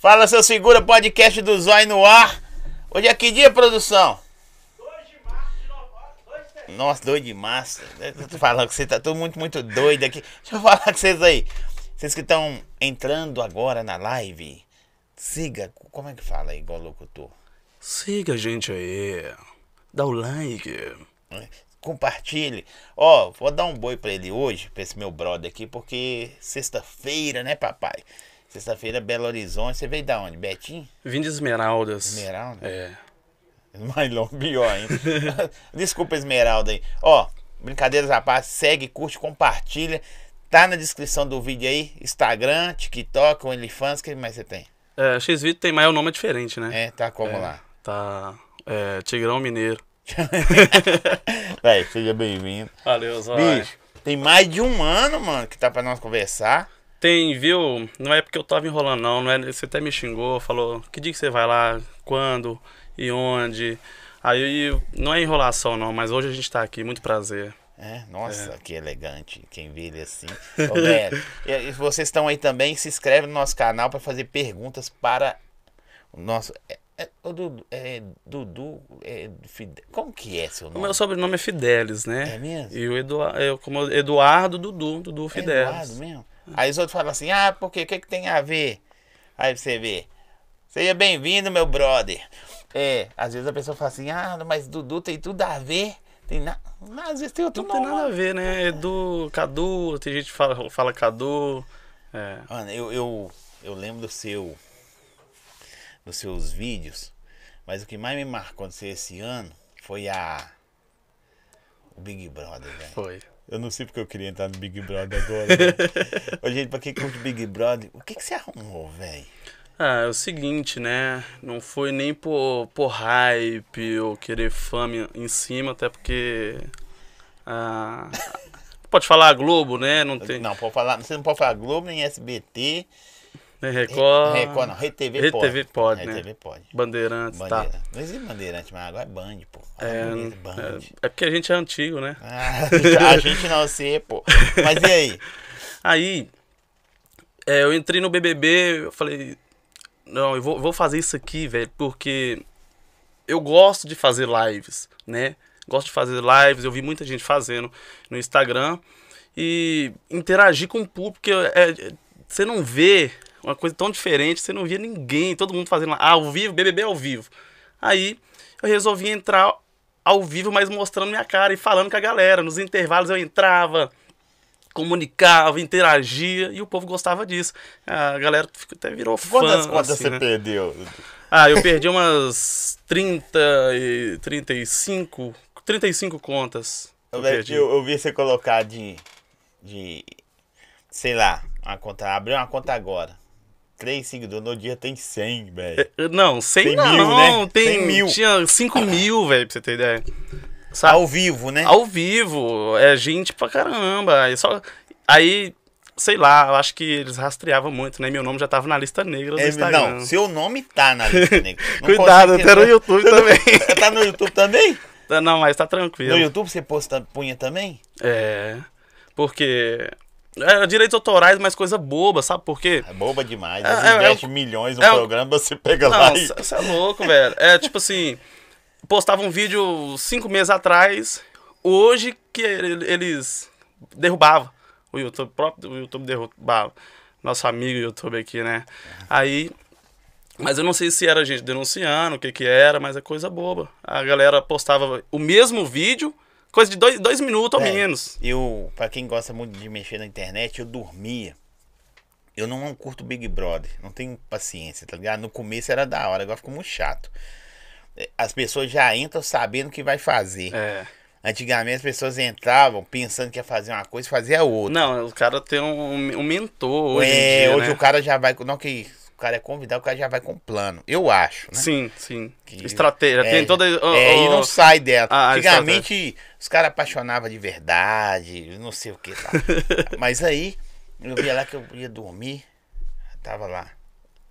Fala, seu segura podcast do Zói no ar. Hoje é que dia, produção? 2 de março de novo. Nossa, doido de massa. Eu tô falando que você tá todo muito, muito doido aqui. Deixa eu falar com vocês aí. Vocês que estão entrando agora na live, siga. Como é que fala aí, igual locutor? Siga a gente aí. Dá o like. Compartilhe. Ó, vou dar um boi pra ele hoje, pra esse meu brother aqui, porque sexta-feira, né, papai? Sexta-feira, Belo Horizonte. Você veio da onde? Betim? Vim de Esmeraldas. Esmeralda? É. Mais longe, pior ainda. Desculpa, Esmeralda aí. Ó, brincadeiras parte, segue, curte, compartilha. Tá na descrição do vídeo aí. Instagram, TikTok, OnlyFans, o que mais você tem? É, X-Video tem, mas o nome é diferente, né? É, tá como É, lá? Tá. É, Tigrão Mineiro. Véi, seja bem-vindo. Valeu, Zói. Bicho, tem mais de um ano, mano, que tá pra nós conversar. Tem, viu? Não é porque eu tava enrolando, não. não é, você até me xingou, falou: que dia que você vai lá? Quando? E onde? Aí não é enrolação, não, mas hoje a gente tá aqui. Muito prazer. É, nossa, que elegante. Quem vê ele assim. Ô, e, vocês estão aí também, se inscreve no nosso canal para fazer perguntas para o nosso. É, é, o Dudu, é, Dudu é, Fide- como que é seu O nome? meu sobrenome é Fidelis, né? É mesmo? E o Eduardo, eu como Eduardo Dudu, Dudu É Fidelis. Eduardo mesmo? Aí os outros falam assim, ah, porque o que, que tem a ver? Aí você vê. Seja bem-vindo, meu brother. É, às vezes a pessoa fala assim, ah, mas Dudu tem tudo a ver. Tem nada. Às vezes tem outro Não tem nome. nada a ver, né? Edu, Cadu, tem gente que fala, fala Cadu. É. Mano, eu, eu, eu lembro do seu. Dos seus vídeos. Mas o que mais me marcou de ser esse ano foi a. O Big Brother, velho. Foi. Eu não sei porque eu queria entrar no Big Brother agora. Ô, gente, pra quem curte Big Brother, o que, que você arrumou, velho? Ah, é o seguinte, né? Não foi nem por, por hype ou querer fama em cima, até porque. Ah, pode falar a Globo, né? Não tem. Não, pode falar, você não pode falar Globo, nem SBT. Nem Record. Record não, RedeTV pode. RedeTV pode, né? RedeTV pode. Bandeirantes, tá. Bandeira. Não existe bandeirante, mas agora é Band, pô. É, Ah, bonito, Band. é, é porque a gente é antigo, né? Ah, a gente não sei, pô. Mas e aí? Aí, é, eu entrei no BBB, eu falei, não, eu vou, vou fazer isso aqui, velho, porque eu gosto de fazer lives, né? Gosto de fazer lives, eu vi muita gente fazendo no Instagram e interagir com o público, porque é, é, você não vê uma coisa tão diferente, você não via ninguém, todo mundo fazendo lá, ah, ao vivo, BBB ao vivo. Aí eu resolvi entrar ao vivo, mas mostrando minha cara e falando com a galera. Nos intervalos eu entrava, comunicava, interagia e o povo gostava disso. A galera até virou fã. Quantas contas assim, você né? perdeu? Ah, eu perdi umas 30 e 35, 35 contas. Eu Eu, perdi. eu, eu vi você colocar de. de. sei lá, uma conta. Abriu uma conta agora. Três seguidores no dia tem 100, velho. Eh, Não, 100 Tem não, mil, né? tem, Tem mil. tinha 5 mil, velho, pra você ter ideia. Sabe? Ao vivo, né? Ao vivo, é gente pra caramba. Aí, só, aí sei lá, eu acho que eles rastreavam muito, né? Meu nome já tava na lista negra do É, Instagram. não, seu nome tá na lista. Não Cuidado, até no YouTube também. tá no YouTube também? não, mas tá tranquilo. No YouTube você posta, punha também? É, porque... É, direitos autorais, mas coisa boba, sabe por quê? É boba demais. É, Eles é, investem é um- milhões no é programa, você pega lá Não, e. você é louco, velho. É tipo assim, postava um vídeo cinco meses atrás, hoje que ele- eles derrubavam. O YouTube, o próprio YouTube derrubava. Nosso amigo YouTube aqui, né? Aí. Mas eu não sei se era gente denunciando, o que que era, mas é coisa boba. A galera postava o mesmo vídeo, coisa de dois, dois minutos ou É, menos. Eu, pra quem gosta muito de mexer na internet, eu dormia. Eu não curto Big Brother, não tenho paciência, tá ligado? No começo era da hora, agora ficou muito chato. É, As pessoas já entram sabendo o que vai fazer. É. Antigamente as pessoas entravam pensando que ia fazer uma coisa e fazia outra. Não, o cara tem um, um mentor hoje é, dia, hoje né? o cara já vai. Não que cara é convidado, o cara já vai com plano. Eu acho, né? Sim, sim. Que- Estratégia. É, tem toda. ó, é, e ó, não sai dela. Ah, Antigamente os caras apaixonavam de verdade, não sei o que tá. Mas aí, eu via lá que eu ia dormir, tava lá,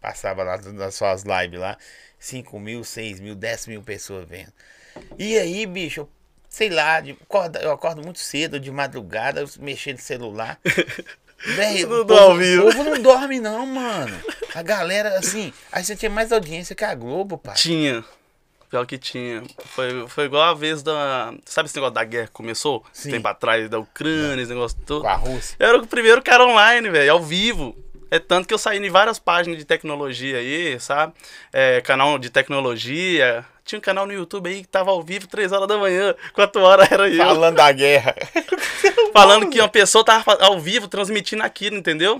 passava lá nas suas lives lá, 5 mil, 6 mil, 10 mil pessoas vendo. E aí, bicho, eu, sei lá, de- acorda- eu acordo muito cedo, de madrugada, mexendo no celular. Véi, o, Tudo ao povo, vivo. o povo não dorme, não, mano. A galera, assim, aí você tinha mais audiência que a Globo, pai. Tinha. Pior que tinha. Foi, foi igual a vez da. Sabe esse negócio da guerra que começou? Sim. Tempo atrás, da Ucrânia, esse negócio todo. Com a Rússia. Eu era o primeiro cara online, velho, ao vivo. É tanto que eu saí em várias páginas de tecnologia aí, sabe? É, canal de tecnologia. Tinha um canal no YouTube aí que tava ao vivo 3 horas da manhã, 4 horas era eu. Falando da guerra. Falando que uma pessoa tava ao vivo transmitindo aquilo, entendeu?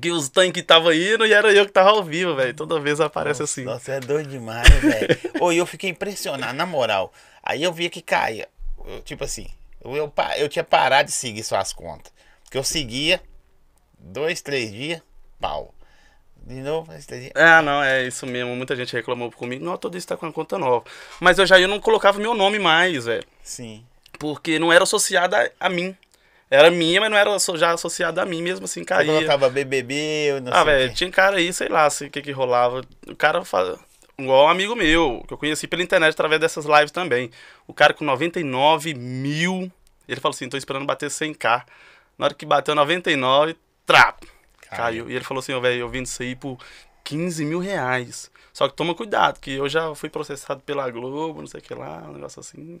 Que os tanques estavam indo e era eu que tava ao vivo, velho. Toda vez aparece assim. Nossa, é doido demais, velho. Ô, e eu fiquei impressionado, na moral. Aí eu via que caía. Eu, tipo assim, eu, eu, eu tinha parado de seguir suas contas. Porque eu seguia dois, três dias, pau. De novo. Ah, não, é isso mesmo. Muita gente reclamou comigo. Não, todo isso tá com uma conta nova. Mas eu já eu não colocava meu nome mais, velho. Sim. Porque não era associada a, mim. Era minha, mas não era já associada a mim mesmo assim, Eu caía. colocava BBB, eu não Ah, sei velho, tinha cara aí, sei lá, assim, o que que rolava. O cara faz... Igual um amigo meu, que eu conheci pela internet através dessas lives também. O cara com 99 mil. Ele falou assim: tô esperando bater 100k. Na hora que bateu 99, trap. Caiu. Caiu. E ele falou assim: ó, velho, eu vendo isso aí por 15 mil reais. Só que toma cuidado, que eu já fui processado pela Globo, não sei o que lá, um negócio assim.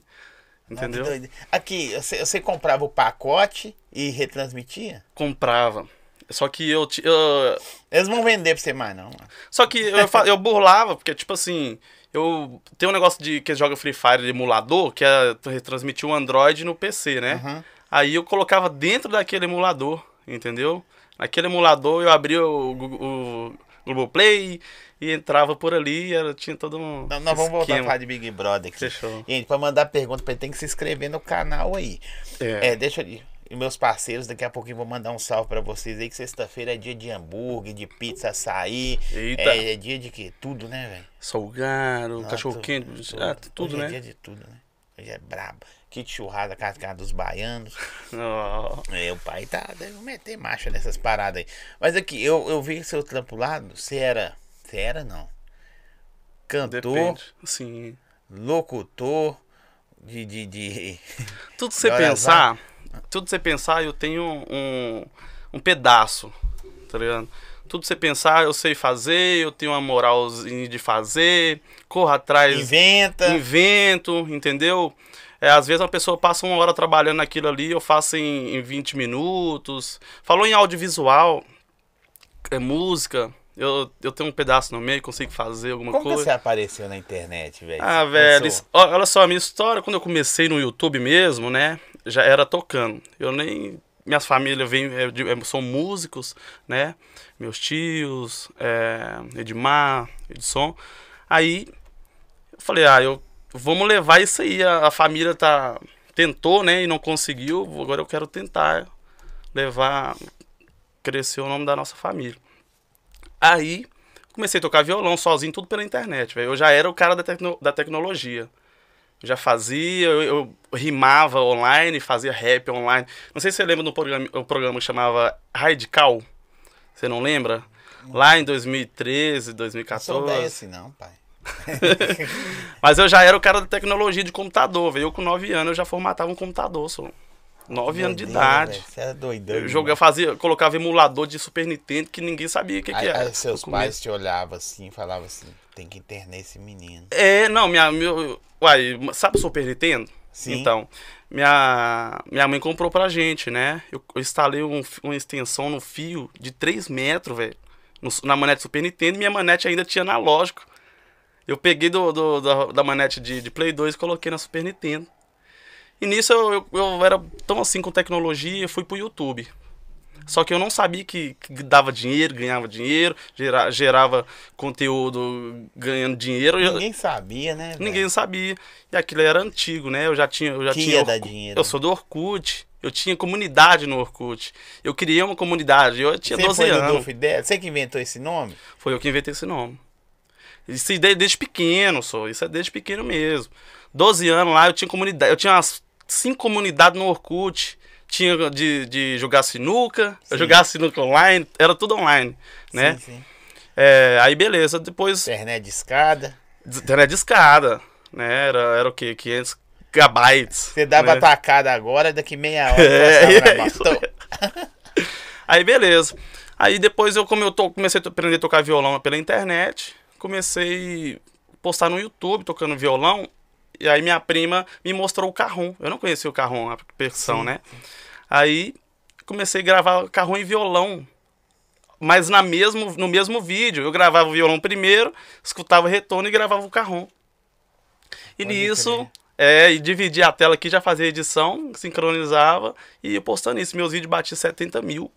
Ah, Entendeu? doido. Aqui, você, você comprava o pacote e retransmitia? Comprava. Só que eu, eu, Eles vão vender pra você mais, não. mano. Só que eu, eu burlava, porque, tipo assim, eu. Tem um negócio de que joga Free Fire de emulador, que é retransmitir o Android no PC, né? Aham. Aí eu colocava dentro daquele emulador, entendeu? Naquele emulador eu abria o, Gu- o Globoplay e entrava por ali, era, tinha todo um. Não, nós vamos voltar a falar de Big Brother aqui. Fechou. Gente, pra mandar pergunta pra ele, tem que se inscrever no canal aí. É. É, deixa eu. E meus parceiros, daqui a pouquinho vou mandar um salve pra vocês aí, que sexta-feira é dia de hambúrguer, de pizza, açaí. Eita. É, é dia de quê? Tudo, né, velho? Salgado, cachorro tudo, quente, ah, tudo, Hoje né? É dia de tudo, né? Hoje é brabo. Kit churrasco da casa, casa dos baianos. Ó, É, o pai tá. Deve meter marcha nessas paradas aí. Mas aqui, eu, eu vi seu trampo lá, você era. Você era, não. Cantor, depende. Sim. locutor, de. de, de... Tudo você pensar, tudo você pensar, eu tenho um, um pedaço, tá ligado? Tudo você pensar, eu sei fazer, eu tenho uma moralzinha de fazer, corro atrás, Inventa. invento, entendeu? É, às vezes uma pessoa passa uma hora trabalhando naquilo ali, eu faço em, em 20 minutos. Falou em audiovisual, é música, eu, eu tenho um pedaço no meio, consigo fazer alguma Como que coisa. você apareceu na internet, velho? Ah, velho, isso- olha só, a minha história, quando eu comecei no YouTube mesmo, né, já era tocando. Eu nem. Minhas famílias vêm, é, é, são músicos, né? Meus tios, é, Edmar, Edson. Aí eu falei, ah, eu vamos levar isso aí. A, a família tá. Tentou, né? E não conseguiu. Agora eu quero tentar levar. Crescer o nome da nossa família. Aí comecei a tocar violão sozinho, tudo pela internet, velho. Eu já era o cara da, tecno- da tecnologia. Eu já fazia, eu, eu rimava online, fazia rap online. Não sei se você lembra do programa, o programa que chamava Radical. Você não lembra? Lá em 2013, Não sou 2014. assim, não, pai. Mas eu já era o cara da tecnologia de computador, velho. Eu com 9 anos eu já formatava um computador, só. 9 anos de idade. Você era doidão. Eu jogava, fazia, colocava emulador de Super Nintendo que ninguém sabia o que, que era. aí seus pais te olhavam assim e falavam assim: tem que internar esse menino. É, não, minha. Meu, uai, sabe o Super Nintendo? Sim. Então, minha, minha mãe comprou pra gente, né? Eu, eu instalei um uma extensão no fio de 3 metros, velho. Na manete Super Nintendo e minha manete ainda tinha analógico. Eu peguei do, do- da, da manete de, de Play 2 e coloquei na Super Nintendo. E nisso eu, eu, eu era tão assim com tecnologia, fui pro YouTube. Só que eu não sabia que, que dava dinheiro, ganhava dinheiro, gera- gerava conteúdo ganhando dinheiro. Eu- Ninguém sabia, né? velho? Ninguém sabia. E aquilo era antigo, né? Eu já tinha. Eu já Que tinha ia dar dinheiro. Eu sou do Orkut. Eu tinha comunidade no Orkut. Eu criei uma comunidade. Eu tinha Você 12 foi anos. Você que inventou esse nome? Foi eu que inventei esse nome. Isso de- desde pequeno, só. Isso é desde pequeno mesmo. 12 anos lá, eu tinha comunidade. Eu tinha umas cinco comunidades no Orkut. Tinha de, de jogar sinuca. Eu Sim. jogava sinuca online. Era tudo online, né? Sim, sim. É, aí beleza. Depois Internet de escada. Internet de escada, né? Era, era o quê? 500 gigabytes. Você dava né? tacada agora, daqui meia hora É, é isso Aí beleza. Aí depois eu, como eu to- comecei a aprender a tocar violão pela internet, comecei a postar no YouTube tocando violão. E aí minha prima me mostrou o carrom. Eu não conhecia o carrom, a percussão, né? Aí comecei a gravar carrom e violão. Mas na mesmo, no mesmo vídeo. Eu gravava o violão primeiro, escutava o retorno e gravava o carrom. E Pode nisso, crer. é, e dividia a tela aqui, já fazia edição, sincronizava e ia postando isso. Meus vídeos batiam 70 mil.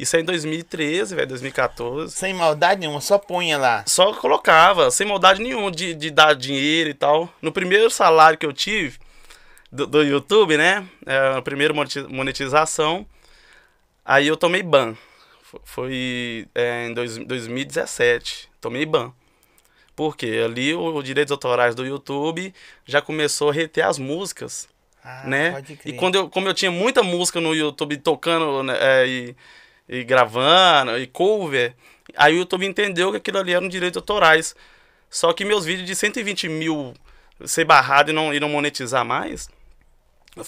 Isso é em 2013, velho, 2014. Sem maldade nenhuma, só punha lá. Só colocava, sem maldade nenhuma de, de dar dinheiro e tal. No primeiro salário que eu tive do, do YouTube, né? É, a primeira moneti- monetização. Aí eu tomei ban. Fo- Foi é, em dois, 2017. Tomei ban. Porque ali o, direitos autorais do YouTube já começou a reter as músicas Ah, né? pode E quando eu, como eu tinha muita música no YouTube tocando né, é, e, e gravando, e cover, aí o YouTube entendeu que aquilo ali eram direitos autorais. Só que meus vídeos de 120 mil ser barrado e não, e não monetizar mais,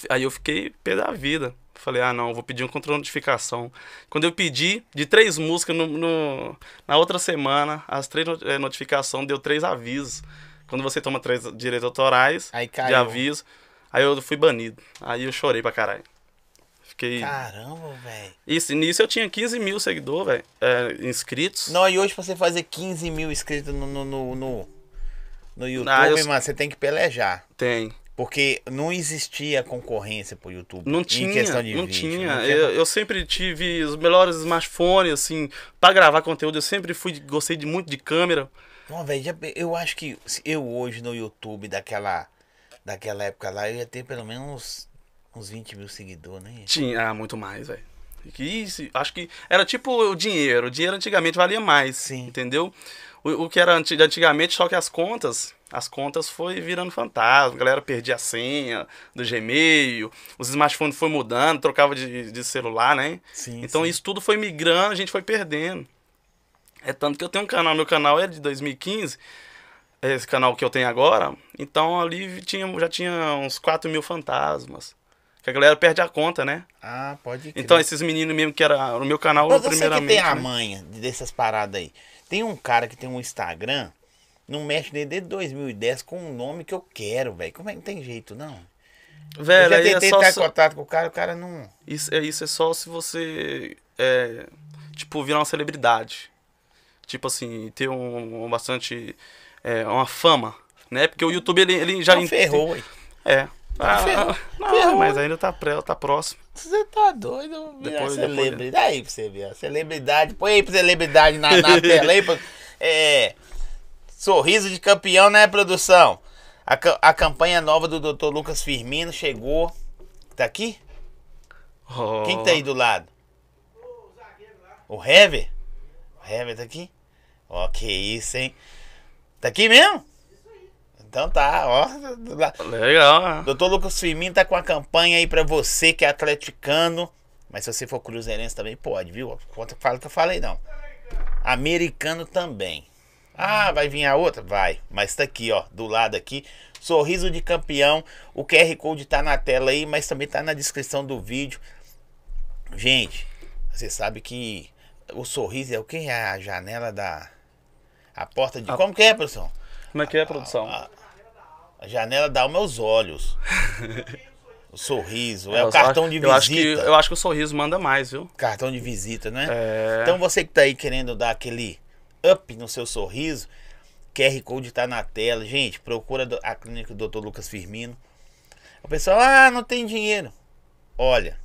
aí eu fiquei pé da vida. Falei, ah não, vou pedir um controle de notificação. Quando eu pedi, de três músicas, no, no- na outra semana, as três eh, notificações deu três avisos. Quando você toma três direitos autorais, Aí de aviso. Aí eu fui banido. Aí eu chorei pra caralho. Fiquei. Caramba, velho. Isso, nisso eu tinha 15 mil seguidores, velho. é, inscritos. Não, e hoje pra você fazer 15 mil inscritos no, no, no, no, no YouTube, Ah, eu- mano, você tem que pelejar. Tem. Porque não existia concorrência pro YouTube. Não tinha, questão de não vídeo. tinha. Não Eu, eu sempre tive os melhores smartphones, assim, pra gravar conteúdo. Eu sempre fui, gostei de muito de câmera. Não, velho, eu acho que eu hoje no YouTube daquela, daquela época lá, eu ia ter pelo menos uns, uns 20 mil seguidores, né? Tinha, ah, muito mais, velho. Que Isso, acho que era tipo o dinheiro. O dinheiro antigamente valia mais, Sim. entendeu? O, o que era anti- antigamente, só que as contas, as contas foi virando fantasma. A galera perdia a senha do Gmail, os smartphones foi mudando, trocava de, de celular, né? Sim, Então sim. isso tudo foi migrando, a gente foi perdendo. É tanto que eu tenho um canal, meu canal é de 2015, esse canal que eu tenho agora, então ali tinha, já tinha uns 4 mil fantasmas. Que a galera perde a conta, né? Ah, pode crer. Então esses meninos mesmo que era no meu canal, Mas você que primeiramente. tem a né? manha dessas paradas aí. Tem um cara que tem um Instagram, não mexe nele desde 2010 com um nome que eu quero, velho. Como é que não tem jeito, não? Velho, eu aí já é tentei só, entrar em se- contato com o cara, o cara não. isso, é, isso é só se você, é, tipo, virar uma celebridade. Tipo assim, ter um, um bastante, é, uma fama, né? Porque o YouTube, ele, ele já... Já ent- ferrou, ué. É. Ah, ferrou. Ferrou. mas ainda tá, pré, tá próximo. Você tá doido? Virar Depois- celebridade. Aí pra você ver, a celebridade. Põe aí pra celebridade na, na tela aí. Pra, é. Sorriso de campeão, né, produção? A, a campanha nova do Dr. Lucas Firmino chegou. Tá aqui? Oh. Quem tá aí do lado? O Hever? O Hever tá aqui? Ó, que isso, hein? Tá aqui mesmo? Então tá, ó. Legal? Doutor Lucas Firmino tá com a campanha aí pra você que é atleticano. Mas se você for cruzeirense também pode, viu? Conta fala que eu falei não. Americano também. Ah, vai vir a outra? Vai. Mas tá aqui, ó, do lado aqui. Sorriso de campeão. O QR Code tá na tela aí, mas também tá na descrição do vídeo. Gente, você sabe que o sorriso é o que? É a janela da. A porta de. A- Como que é, produção? Como é que é, produção? A, a janela dá alma aos olhos. O sorriso, é, eu o cartão de eu acho que visita. Eu acho que o sorriso manda mais, viu? Cartão de visita, né? É. Então você que tá aí querendo dar aquele up no seu sorriso, QR Code tá na tela. Gente, procura a clínica do Dr. Lucas Firmino. O pessoal, ah, não tem dinheiro. Olha,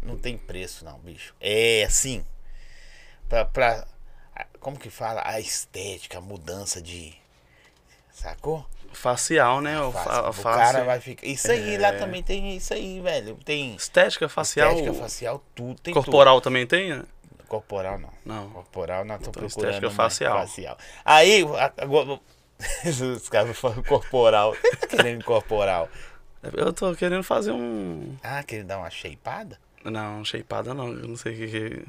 não tem preço não, bicho. É assim. Pra, pra como que fala? A estética, a mudança de. Sacou? Facial, né? Face. fa- o face- cara vai ficar. Isso aí, lá É. também tem isso aí, velho. Tem Estética facial. estética facial, tudo. Tem corporal também tem? né? tudo. Corporal não. Não. Corporal não, tô Então, procurando. estética facial. facial. Aí, agora. Os caras falam corporal. Quem tá querendo corporal? Eu tô querendo fazer um. Ah, querendo dar uma shapeada? Não, shapeada não. Eu não sei o que, que.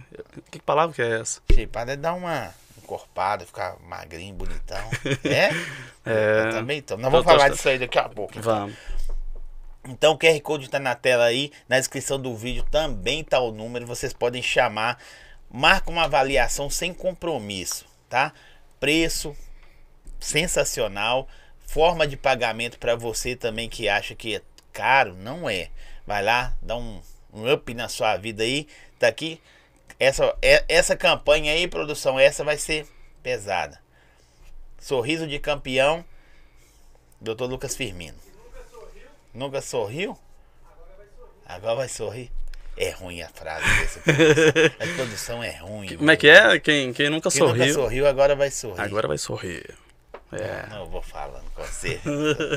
Que palavra que é essa? Shapeada é dar uma encorpada, ficar magrinho, bonitão. É? É. Eu também tô. Nós Eu vamos tô- falar disso aí daqui a pouco. Vamos. Então o QR Code tá na tela aí, na descrição do vídeo também tá o número, vocês podem chamar, marca uma avaliação sem compromisso, tá? Preço sensacional, forma de pagamento para você também que acha que é caro, não é. Vai lá, dá um, um up na sua vida aí, tá aqui. Essa, é, essa campanha aí, produção, essa vai ser pesada. Sorriso de campeão, Dr. Lucas Firmino. Nunca sorriu? Agora vai sorrir. É ruim a frase desse A produção é ruim. Como é que é? Quem, quem nunca Quem sorriu. nunca sorriu, agora vai sorrir. Agora vai sorrir. É. Não, eu vou falando com você.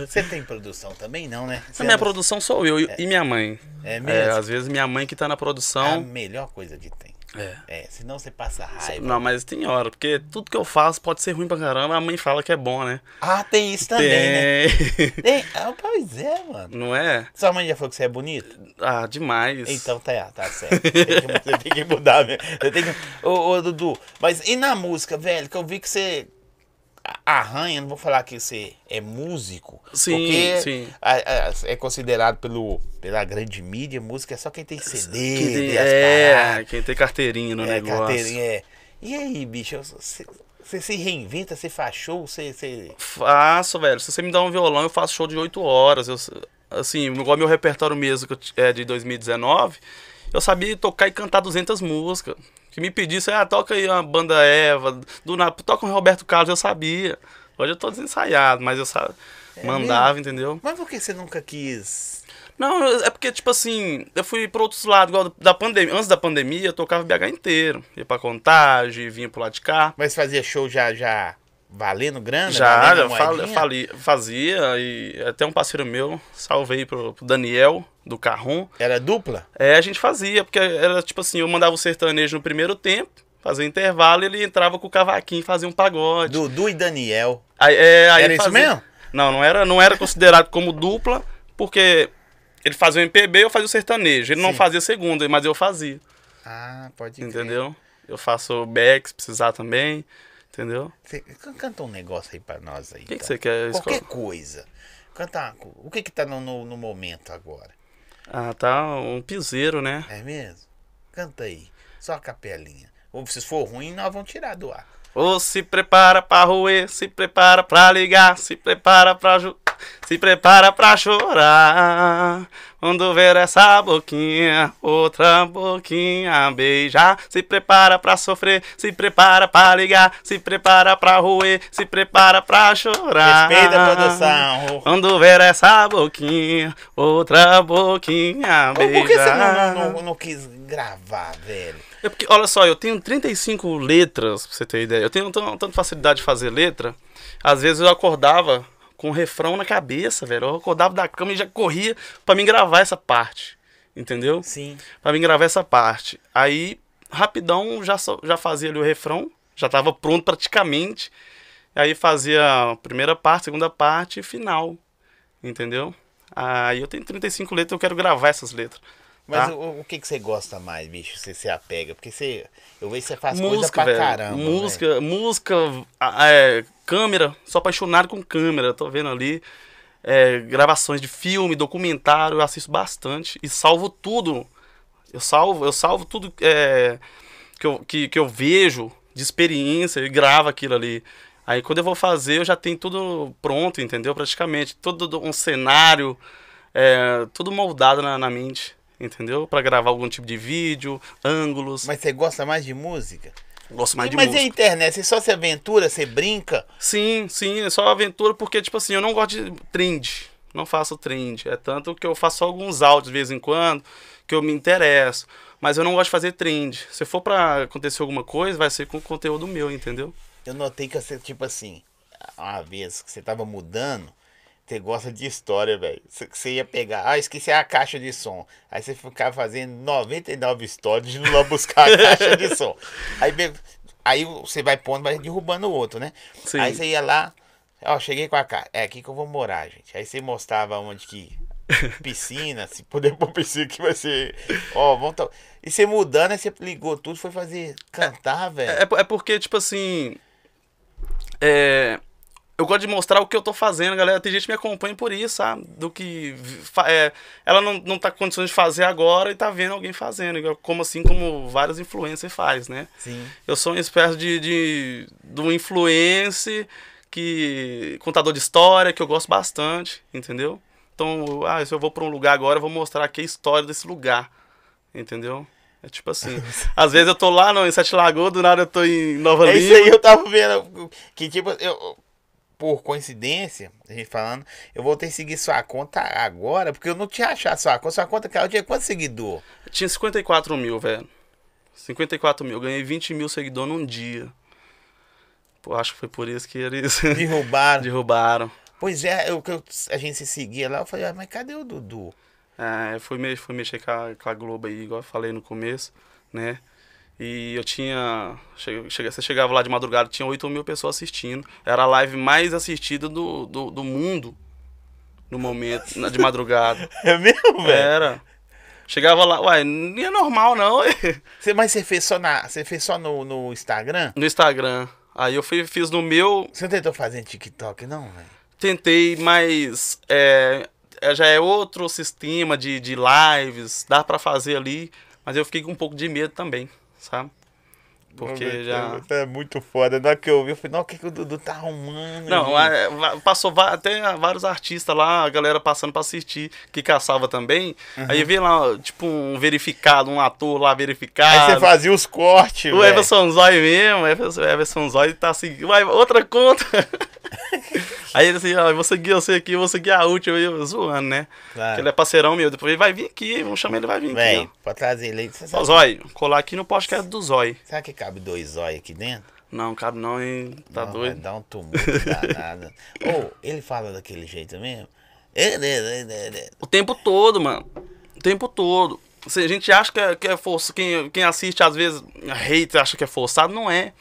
Você tem produção também, não, né? Você A minha é produção sou eu e- e minha mãe. É É, mesmo? às vezes minha mãe que tá na É a produção. melhor coisa que tem. É. É, senão você passa raiva. Não, mas tem hora, porque tudo que eu faço pode ser ruim pra caramba, a mãe fala que é bom, né? Ah, tem isso também, né? Tem. Tem. Ah, pois é, mano. Não é? Sua mãe já falou que você é bonito? Ah, demais. Então tá, tá certo. Tem que- Você tem que mudar mesmo. Você tem que... Ô, ô, Dudu, mas e na música, velho? Que eu vi que você arranha, não vou falar que você é músico. Sim, porque sim. a- a- é considerado pelo, pela grande mídia, música é só quem tem CD, Quem tem- é, paradas, quem tem carteirinha no é, negócio. carteirinha, é. E aí, bicho, você, se reinventa, você faz show, você... você... Faço, velho. Se você me dá um violão, eu faço show de 8 horas. Eu, assim, igual meu repertório mesmo, que é de 2019, eu sabia tocar e cantar 200 músicas. Que me pedisse, ah, toca aí uma banda Eva, do toca um Roberto Carlos, eu sabia. Hoje eu tô desensaiado, mas eu sa... mandava, entendeu? Mas por que você nunca quis... Não, é porque, tipo assim, eu fui pra outros lados, igual da pandemia. Antes da pandemia, eu tocava BH inteiro. Ia pra contagem, vinha pro lado de cá. Mas fazia show já, já valendo grana? Já, valendo eu, fal- eu moedinha? fali- fazia e até um parceiro meu, salvei pro, pro Daniel, do Carrom. Era dupla? É, a gente fazia, porque era tipo assim, eu mandava o sertanejo no primeiro tempo, fazia intervalo e ele entrava com o cavaquinho e fazia um pagode. Dudu e Daniel. Aí, é, aí Era isso fazia- mesmo? Não, não era, não era considerado como dupla, porque ele fazia o MPB, eu fazia o sertanejo. Ele não Sim. fazia segunda, mas eu fazia, Ah, pode crer. entendeu? Eu faço back, se precisar também, entendeu? Você can- canta um negócio aí pra nós aí. O que, que então. você quer Qualquer escolher? coisa. Canta O que que tá no, no, no momento agora? Ah, tá um piseiro, né? É mesmo? Canta aí. Só a capelinha. Ou se for ruim, nós vamos tirar do ar. Ô, se prepara pra roer, se prepara pra ligar, se prepara pra ju... se prepara pra chorar. Quando ver essa boquinha, outra boquinha beijar, se prepara pra sofrer, se prepara pra ligar, se prepara pra roer, se prepara pra chorar. Respeita a produção. Quando ver essa boquinha, outra boquinha Ô, Por que você beijar. não, não, não- não quis gravar, velho? É porque, olha só, eu tenho 35 letras, pra você ter ideia. Eu tenho tanta facilidade de fazer letra. Às vezes eu acordava com o refrão na cabeça, velho. Eu acordava da cama e já corria pra mim gravar essa parte. Entendeu? Sim. Pra mim gravar essa parte. Aí, rapidão, já, já fazia ali o refrão. Já tava pronto praticamente. Aí fazia a primeira parte, segunda parte e final. Entendeu? Aí eu tenho 35 letras, eu quero gravar essas letras. Mas tá? o, o que, que você gosta mais, bicho? Você se apega? Porque você. Eu vejo que você faz coisa música, pra velho. caramba. música, música, ah, é, câmera, sou apaixonado com câmera, tô vendo ali. é, gravações de filme, documentário, eu assisto bastante e salvo tudo. Eu salvo, eu salvo tudo é, que, eu, que, que eu vejo de experiência e gravo aquilo ali. Aí quando eu vou fazer, eu já tenho tudo pronto, entendeu? Praticamente. Todo um cenário, é, tudo moldado na, na mente, entendeu? Pra gravar algum tipo de vídeo, ângulos. Mas você gosta mais de música? Gosto mais de Mas música. e a internet? Você só se aventura, você brinca? Sim, sim, é só aventura porque, tipo assim, eu não gosto de trend. Não faço trend. É tanto que eu faço alguns áudios de vez em quando que eu me interesso. Mas eu não gosto de fazer trend. Se for pra acontecer alguma coisa, vai ser com conteúdo meu, entendeu? Eu notei que você, tipo assim, uma vez que você tava mudando, você gosta de história, velho. Você, ia pegar, ah, esqueci a caixa de som. Aí você ficava fazendo 99 histórias de lá buscar a caixa de som. Aí, aí você vai pondo, vai derrubando o outro, né? Sim. Aí você ia lá, ó, cheguei com a caixa. É aqui que eu vou morar, gente. Aí você mostrava onde que. Piscina, se puder pôr piscina que vai ser. Ó, vamos. to- E você mudando, aí você ligou tudo, foi fazer. cantar, velho. É, é porque, tipo assim. É, eu gosto de mostrar o que eu tô fazendo, galera. Tem gente que me acompanha por isso, sabe? Do que. É, ela não, não tá com condições de fazer agora e tá vendo alguém fazendo. Como assim, como vários influencers faz, né? Sim. Eu sou uma espécie de, de, de um influencer que. contador de história, que eu gosto bastante, entendeu? Então, ah, se eu vou pra um lugar agora, eu vou mostrar aqui a história desse lugar. Entendeu? É tipo assim. às vezes eu tô lá no, em Sete Lagoas, do nada eu tô em Nova É isso Lima. aí, eu tava vendo que, tipo, eu, por coincidência, a gente falando, eu voltei a seguir sua conta agora, porque eu não tinha achado sua conta. Sua conta, cara, tinha quanto seguidor? Tinha 54 mil, velho. 54 mil. Ganhei 20 mil seguidores num dia. Pô, acho que foi por isso que eles Derrubaram. derrubaram. Pois é, eu, que eu- a gente se seguia lá, eu falei, ah, mas cadê o Dudu? É, fui, me, fui mexer com a, com a Globo aí, igual eu falei no começo, né? E eu tinha. Chega, você chegava lá de madrugada, tinha 8 mil pessoas assistindo. Era a live mais assistida do, do, do mundo no momento, na- de madrugada. É mesmo, velho? Era. Chegava lá, uai, não é normal não. Você, mas você fez só, na, você fez só no, no Instagram? no Instagram. Aí eu fui, fiz no meu, Você não tentou fazer em TikTok, não, velho? tentei, mas é, é, já é outro sistema de, de lives, dá pra fazer ali, mas eu fiquei com um pouco de medo também, sabe? Porque já. É muito foda. Na hora que eu vi, eu falei, não, o que, que o Dudu tá arrumando? Não, ali?" é, passou até vários artistas lá, a galera passando pra assistir, que caçava também. Aí eu vi lá, tipo, um verificado, um ator lá Aí verificado. você fazia os cortes, O velho. Everson Zói mesmo, o Everson, Everson Zói tá assim, outra conta. Aí ele assim, ó, eu vou seguir você aqui, eu vou seguir a última, eu zoando, né? Claro. Porque ele é parceirão meu, depois ele vai vir aqui, vamos chamar ele, vai vir Véi, aqui, pra trazer ele aí. Ó. Ó, Zói, colar aqui no podcast do Zói. sabe que cabe dois zóio aqui dentro? Não, cabe não, hein? Tá Não, doido. Dar um tumulto danado. Ô, ele fala daquele jeito mesmo? O tempo todo, mano. O tempo todo. Se a gente acha que é, que é força, quem, quem assiste às vezes, hater, acha que é forçado, não é.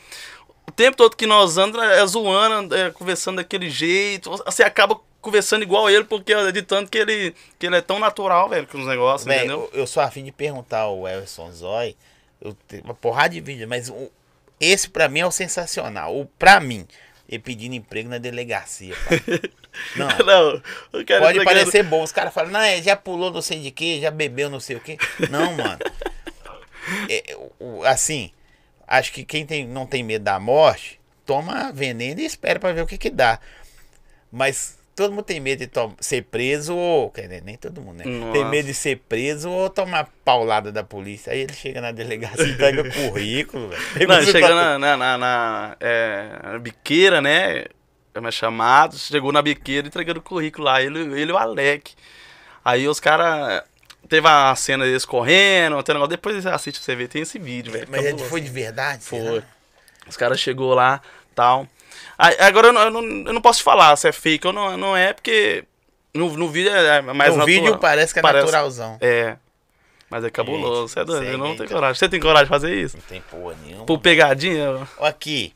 O tempo todo que nós andamos é zoando, é conversando daquele jeito. Você acaba conversando igual ele, porque é de tanto que ele, que ele é tão natural, velho, com os negócios, Véi, entendeu? eu, eu sou afim de perguntar ao Everson Zói. Eu tenho uma porrada de vídeo, mas o- esse pra mim é o sensacional. O pra mim, ele pedindo emprego na delegacia. Não. Não, eu quero Pode parecer bom. Os caras falam, não, é, já pulou não sei de que, já bebeu não sei o que. Não, mano. É, o- assim, acho que quem tem, não tem medo da morte, toma veneno e espera pra ver o que que dá. Mas todo mundo tem medo de ser preso ou. Quer dizer, nem todo mundo, né? Tem Nossa. medo de ser preso ou tomar paulada da polícia. Aí ele chega na delegacia e pega currículo, velho. Não, chega na, na, na, na, é, na biqueira, né? É mais chamado, chegou na biqueira entregando o currículo lá, ele, ele e o Alec. Aí os caras. Teve a cena deles correndo, até negócio. Depois você assiste pra você ver, tem esse vídeo, velho. Mas é Cabuloso. foi de verdade? Foi. será? Os caras chegou lá tal. Aí, agora eu não, eu, não, eu não posso te falar se é fake ou não, não é, porque no, no vídeo é mais no natural. vídeo parece que é Parece- naturalzão. É. Mas é cabuloso. Você é doido, eu não tenho coragem. Você tem coragem de fazer isso? Não tem porra nenhuma. Por pegadinha? Aqui,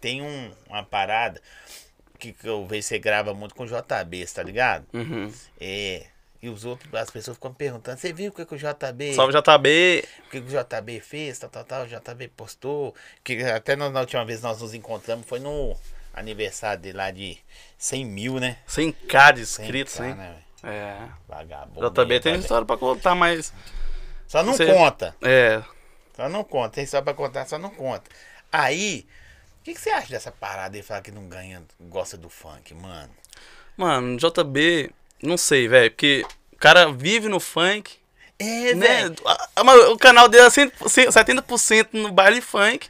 tem um, uma parada que, que eu vejo você grava muito com o JB, tá ligado? Uhum. É. E os outros, as pessoas ficam perguntando, você viu o que, que o JB. Salve JB. O que, que o JB fez, tal, tal, tal, o JB postou. Que até nós- na última vez nós nos encontramos foi no aniversário dele lá de 100 mil, né? 100k de 100K, inscritos, hein? né? É. Vagabundo. JB aí, tem história pra contar, mas. Só não Você- conta. É. Só não conta. Tem só pra contar, só não conta. Aí, o que, que você acha dessa parada aí, falar que não ganha, gosta do funk, mano? Mano, JB, não sei, velho. Porque o cara vive no funk. É, né? velho. O canal dele é 100%, 70% no baile funk.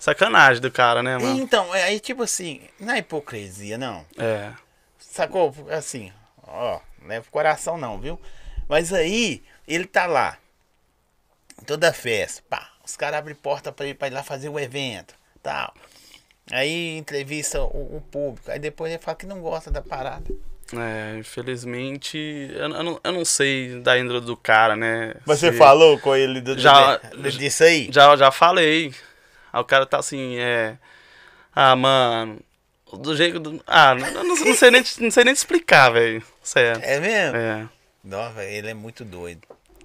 Sacanagem do cara, né, mano? Então, é, aí tipo assim, não é hipocrisia, não. É. Sacou? Assim, ó, leva pro coração não, viu? Mas aí, ele tá lá, toda festa, pá, os caras abrem porta pra ele pra ir lá fazer o evento, tal. Aí entrevista o, o público, aí depois ele fala que não gosta da parada. É, infelizmente, eu, eu não, eu não sei da índole do cara, né? Mas você Se- falou com ele do, Já- do- disso aí? Já, já falei. Aí o cara tá assim, é. Ah, mano. Do jeito. Do, ah, não, não, não sei nem, não sei nem te explicar, velho. Sério. É mesmo? É. Velho, ele é muito doido.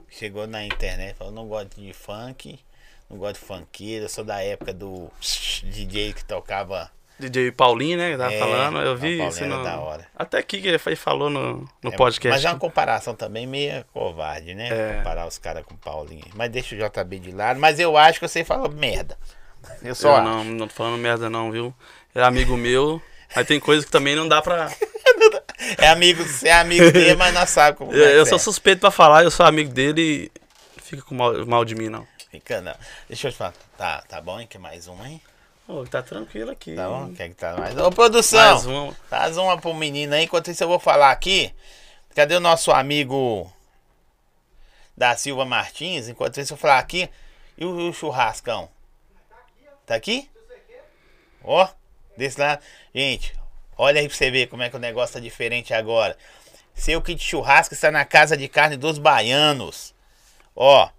Chegou na internet, falou, não gosto de funk, não gosto de funkeiro, eu sou da época do DJ que tocava DJ Paulinho, né? Que tava É, falando. Eu vi isso. No... da hora. Até aqui que ele falou no, no É, podcast. Mas é uma comparação também meio covarde, né? É. Comparar os caras com o Paulinho. Mas deixa o JB de lado. Mas eu acho que você falou merda. Eu só Eu não, não tô falando merda não, viu? É amigo meu. Mas tem coisa que também não dá pra. É amigo, você é amigo dele, mas não sabe como Eu, é eu que sou é. suspeito pra falar, eu sou amigo dele e fica com mal, mal de mim, não. Fica não. Deixa eu te falar. Tá, tá bom, hein? Quer mais uma, hein? Ô, tá tranquilo aqui. Tá bom? Quer que tá mais? Ô, produção! Mais uma. Faz uma pro menino aí, enquanto isso eu vou falar aqui. Cadê o nosso amigo da Silva Martins? Enquanto isso eu vou falar aqui. E o, o churrascão? Tá aqui? Ó, desse lado. Gente, olha aí pra você ver como é que o negócio tá diferente agora. Seu kit churrasco está na casa de carne dos baianos. Ó,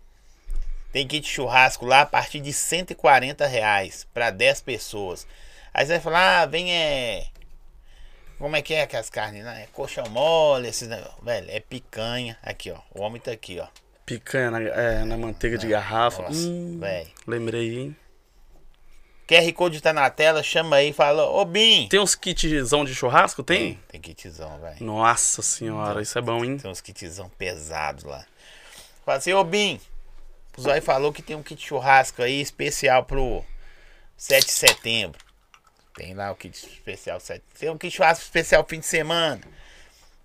tem kit churrasco lá a partir de 140 reais para 10 pessoas. Aí você vai falar, ah, vem é. Como é que é que as carnes lá? É coxão mole, esses negócios. Velho, é picanha. Aqui, ó. O homem tá aqui, ó. Picanha na, é, na manteiga de garrafa. Nossa, Hum, velho. lembrei, hein? QR Code tá na tela, chama aí e fala, ô Bim. Tem uns kitzão de churrasco? Tem? Tem kitzão, velho. Nossa senhora, isso é bom, hein? Tem uns kitzão pesados lá. Fala assim, ô Bim. O Zói falou que tem um kit churrasco aí especial pro 7 de setembro. Tem lá o kit especial 7. Tem um kit churrasco especial fim de semana.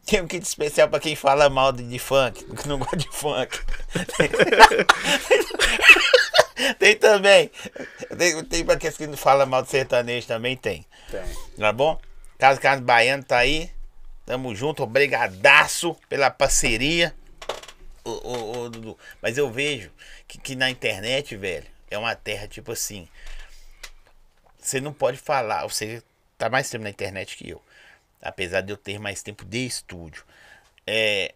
Tem um kit especial pra quem fala mal de, de funk, que não gosta de funk. tem também. Tem, tem pra quem não fala mal de sertanejo também, tem. Tem. Tá bom? Casa Carne Baiano tá aí. Tamo junto, obrigadaço pela parceria. Ô, ô, ô, Dudu. Mas eu vejo que, que na internet, velho, é uma terra tipo assim. Você não pode falar. Você tá mais tempo na internet que eu. Apesar de eu ter mais tempo de estúdio. É.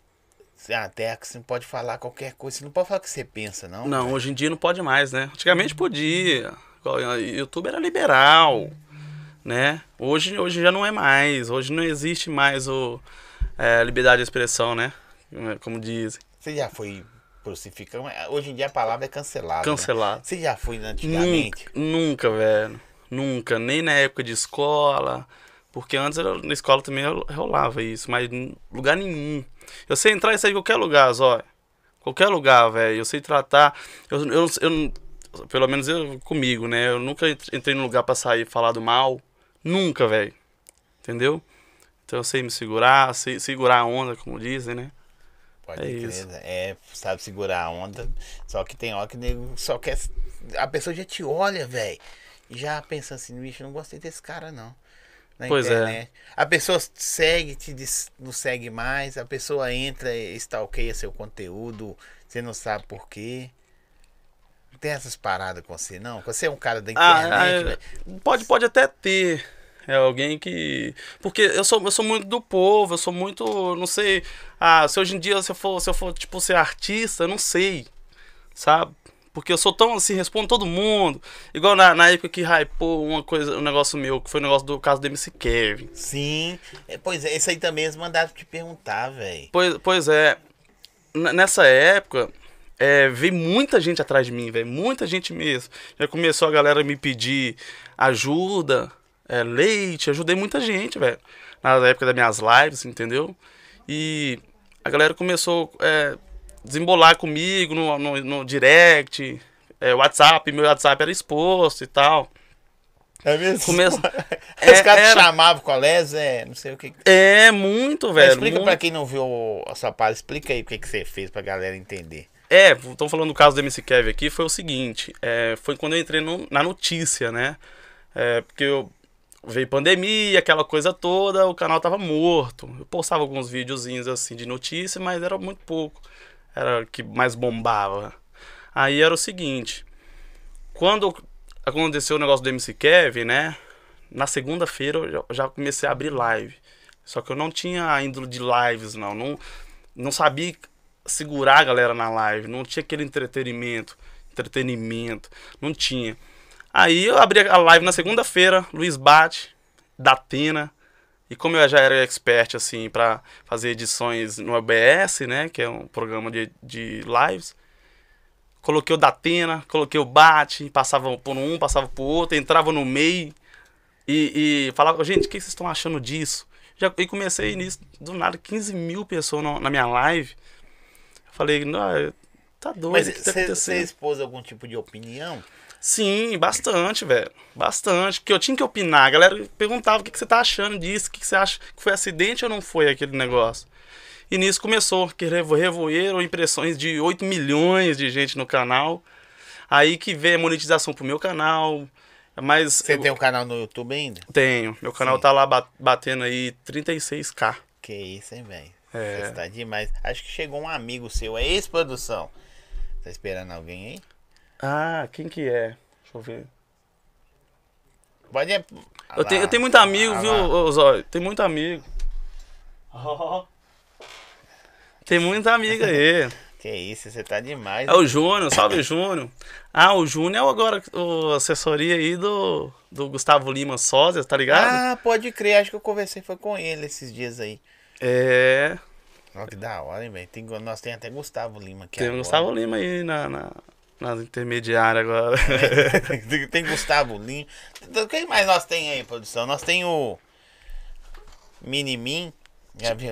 É uma terra que você não pode falar qualquer coisa. Você não pode falar o que você pensa, não. Não, velho. hoje em dia não pode mais, né? Antigamente podia. O YouTube era liberal, né? Hoje, hoje já não é mais. Hoje não existe mais o é, liberdade de expressão, né? Como dizem. Você já foi crucificado? Hoje em dia a palavra é cancelada. né? Cancelado. Você já foi antigamente? Nunca, nunca, velho. Nunca. Nem na época de escola. Porque antes na escola também rolava isso, mas em lugar nenhum. Eu sei entrar e sair em qualquer lugar, Zóia. Qualquer lugar, velho. Eu sei tratar. Eu, eu, eu, pelo menos eu comigo, né? Eu nunca ent- entrei num lugar pra sair falado mal. Nunca, velho. Entendeu? Então eu sei me segurar, sei segurar a onda, como dizem, né? Pode É crer, isso. né? É, sabe segurar a onda. Só que tem hora que nego só quer. A pessoa já te olha, velho. E já pensa assim, bicho, não gostei desse cara, não. Na Pois é. internet. A pessoa segue, te diz- não segue mais. A pessoa entra e stalkeia seu conteúdo. Você não sabe por quê. Não tem essas paradas com você, não? Você é um cara da internet, Ah, velho. é, pode, pode até ter. É alguém que. Porque eu sou, eu sou muito do povo, eu sou muito. Não sei. Ah, se hoje em dia se eu for, se eu for tipo, ser artista, eu não sei. Sabe? Porque eu sou tão assim, respondo todo mundo. Igual na, na época que hypou uma coisa, um negócio meu, que foi o negócio do caso do MC Kevin. Sim. É, pois é, isso aí também eles mandaram te perguntar, velho. Pois, pois é, nessa época, é, veio muita gente atrás de mim, velho. Muita gente mesmo. Já começou a galera me pedir ajuda, é, leite, ajudei muita gente, velho. Na época das minhas lives, entendeu? E a galera começou a desembolar comigo no, no, no direct, é, WhatsApp, meu WhatsApp era exposto e tal. É mesmo? Começo- Os É, caras te era- chamavam colégio, Zé, não sei o que. É, muito, Mas velho. explica muito. pra quem não viu a sua palha, explica aí o que, que você fez pra galera entender. É, estão falando do caso do MC Kevin aqui, foi o seguinte, é, foi quando eu entrei no- na notícia, né? É, porque eu, veio pandemia, aquela coisa toda, o canal tava morto. Eu postava alguns videozinhos assim de notícia, mas era muito pouco. Era o que mais bombava. Aí era o seguinte, quando aconteceu o negócio do MC Kevin, né? Na segunda-feira eu já, comecei a abrir live. Só que eu não tinha índole de lives, não. Não, não sabia segurar a galera na live. Não tinha aquele entretenimento. Entretenimento. Não tinha. Aí eu abri a live na segunda-feira, Luiz Bate, Datena. E como eu já era expert, assim, pra fazer edições no OBS, né? Que é um programa de, de lives. Coloquei o Datena, coloquei o Bate, passava por um, passava por outro, entrava no meio. E, e falava, gente, o que vocês estão achando disso? Já, e comecei nisso, do nada, 15 mil pessoas no, na minha live. Eu falei, não, tá doido, Mas tá você acontecendo? expôs algum tipo de opinião? Sim, bastante, velho. Bastante. Que eu tinha que opinar. A galera perguntava o que, que você tá achando disso, o que, que você acha que foi acidente ou não foi aquele negócio. E nisso começou, que revo- revoeram impressões de 8 milhões de gente no canal. Aí que veio a monetização pro meu canal. Mas Você eu tem um canal no YouTube ainda? tenho. Meu canal Sim. tá lá ba- batendo aí 36k. Que isso, hein, velho? É. Você tá demais. Acho que chegou um amigo seu, é ex-produção. Tá esperando alguém aí? Ah, quem que é? Deixa eu ver. Pode. Ah Eu tenho, eu tenho muito amigo, Ah viu, Zóio? Tem muito amigo. Tem muito amigo aí. Que isso, você tá demais. É o Júnior, salve Júnior. Ah, o Júnior é agora o assessoria aí do, do Gustavo Lima Sósia, tá ligado? Ah, pode crer, acho que eu conversei foi com ele esses dias aí. É, Olha que da hora, hein, velho. Tem, nós tem até Gustavo Lima aqui. tem o agora. Gustavo Lima aí na, na, nas intermediárias agora. tem, Gustavo Lima. Então, Quem mais nós tem aí, produção? Nós tem o Minimin.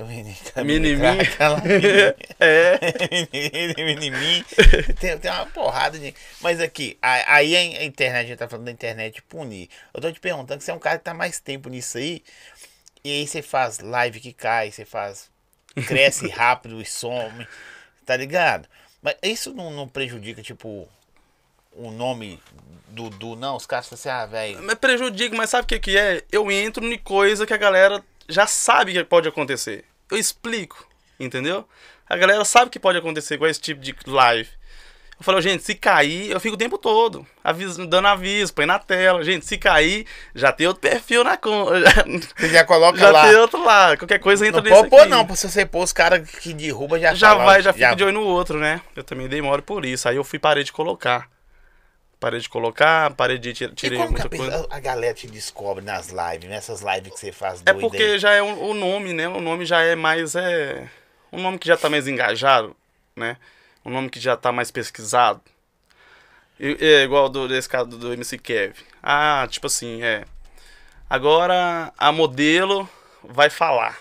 Mini- Minimin. É, Minimin. Tem, tem uma porrada de. Mas aqui, aí a a internet, a gente tá falando da internet punir. Eu tô te perguntando que você é um cara que tá mais tempo nisso aí. E aí você faz live que cai, você faz. Cresce rápido e some. Tá ligado? Mas isso não, não prejudica, tipo, o nome do Du, não? Os caras falam assim, ah, velho. me prejudica, mas sabe o que que é? Eu entro em coisa que a galera já sabe que pode acontecer. Eu explico, entendeu? A galera sabe que pode acontecer com esse tipo de live. Eu falo, gente, se cair, eu fico o tempo todo aviso, dando aviso, põe na tela. Gente, se cair, já tem outro perfil na conta. Você já coloca Já lá. tem outro lá. Qualquer coisa entra Não nesse pôr, aqui. não, porque se você pôr os caras que derruba, já Já fala, vai, ó, já fica de olho no outro, né? Eu também demoro por isso. Aí eu fui parei de colocar. Parei de colocar, parei de tirar, tirei como que muita a, coisa. a galera te descobre nas lives, nessas lives que você faz É doida porque aí? já é o, o nome, né? O nome já é mais. É, um nome que já tá mais engajado, né? Um nome que já tá mais pesquisado. E- É igual do, desse caso do, MC Kev. Ah, tipo assim, é. Agora a modelo vai falar.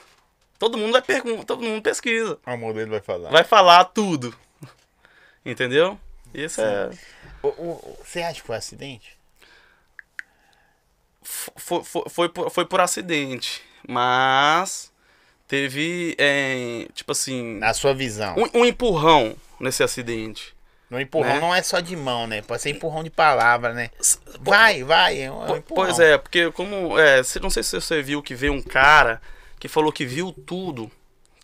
Todo mundo vai perguntar, todo mundo pesquisa. O modelo vai falar. Vai falar tudo. Entendeu? Isso é. O- o- você acha que foi acidente? Foi, foi, foi, por, foi por acidente. Mas teve, é, tipo assim, Na sua visão. um, um empurrão nesse acidente. No empurrão né? não é só de mão, né? Pode ser empurrão de palavra, né? Vai, vai. É um, é. Pois é, porque como. É, não sei se você viu que veio um cara que falou que viu tudo.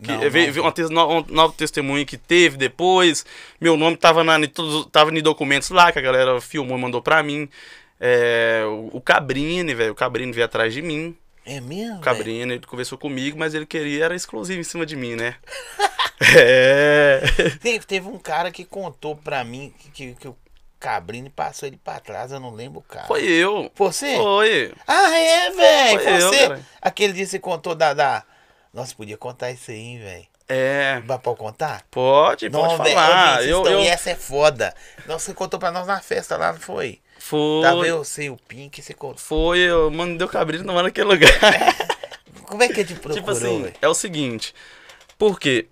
Que Não, veio, não veio uma, um que teve depois. Meu nome tava, na, tava em documentos lá que a galera filmou e mandou pra mim. É, o, o Cabrini, velho. O Cabrini veio atrás de mim. É mesmo? O Cabrini, ele conversou comigo, mas ele queria, era exclusivo em cima de mim, né? é. Teve, teve um cara que contou pra mim que, que, o Cabrini passou ele pra trás, eu não lembro o cara. Foi eu. Você? Foi. Ah, é, velho. Foi eu, Você. cara. Aquele dia você contou da, da. Nossa, podia contar isso aí, velho. É. Dá pra contar? Pode, pode velho, falar. eu, então, eu, E essa é foda. Nossa, você contou pra nós na festa lá, não foi? Foi. Tava eu, e o Pink, você contou. Foi, eu mandei o cabrinho tomar naquele lugar. Como é que ele procurou, tipo assim, velho? é o seguinte. Porque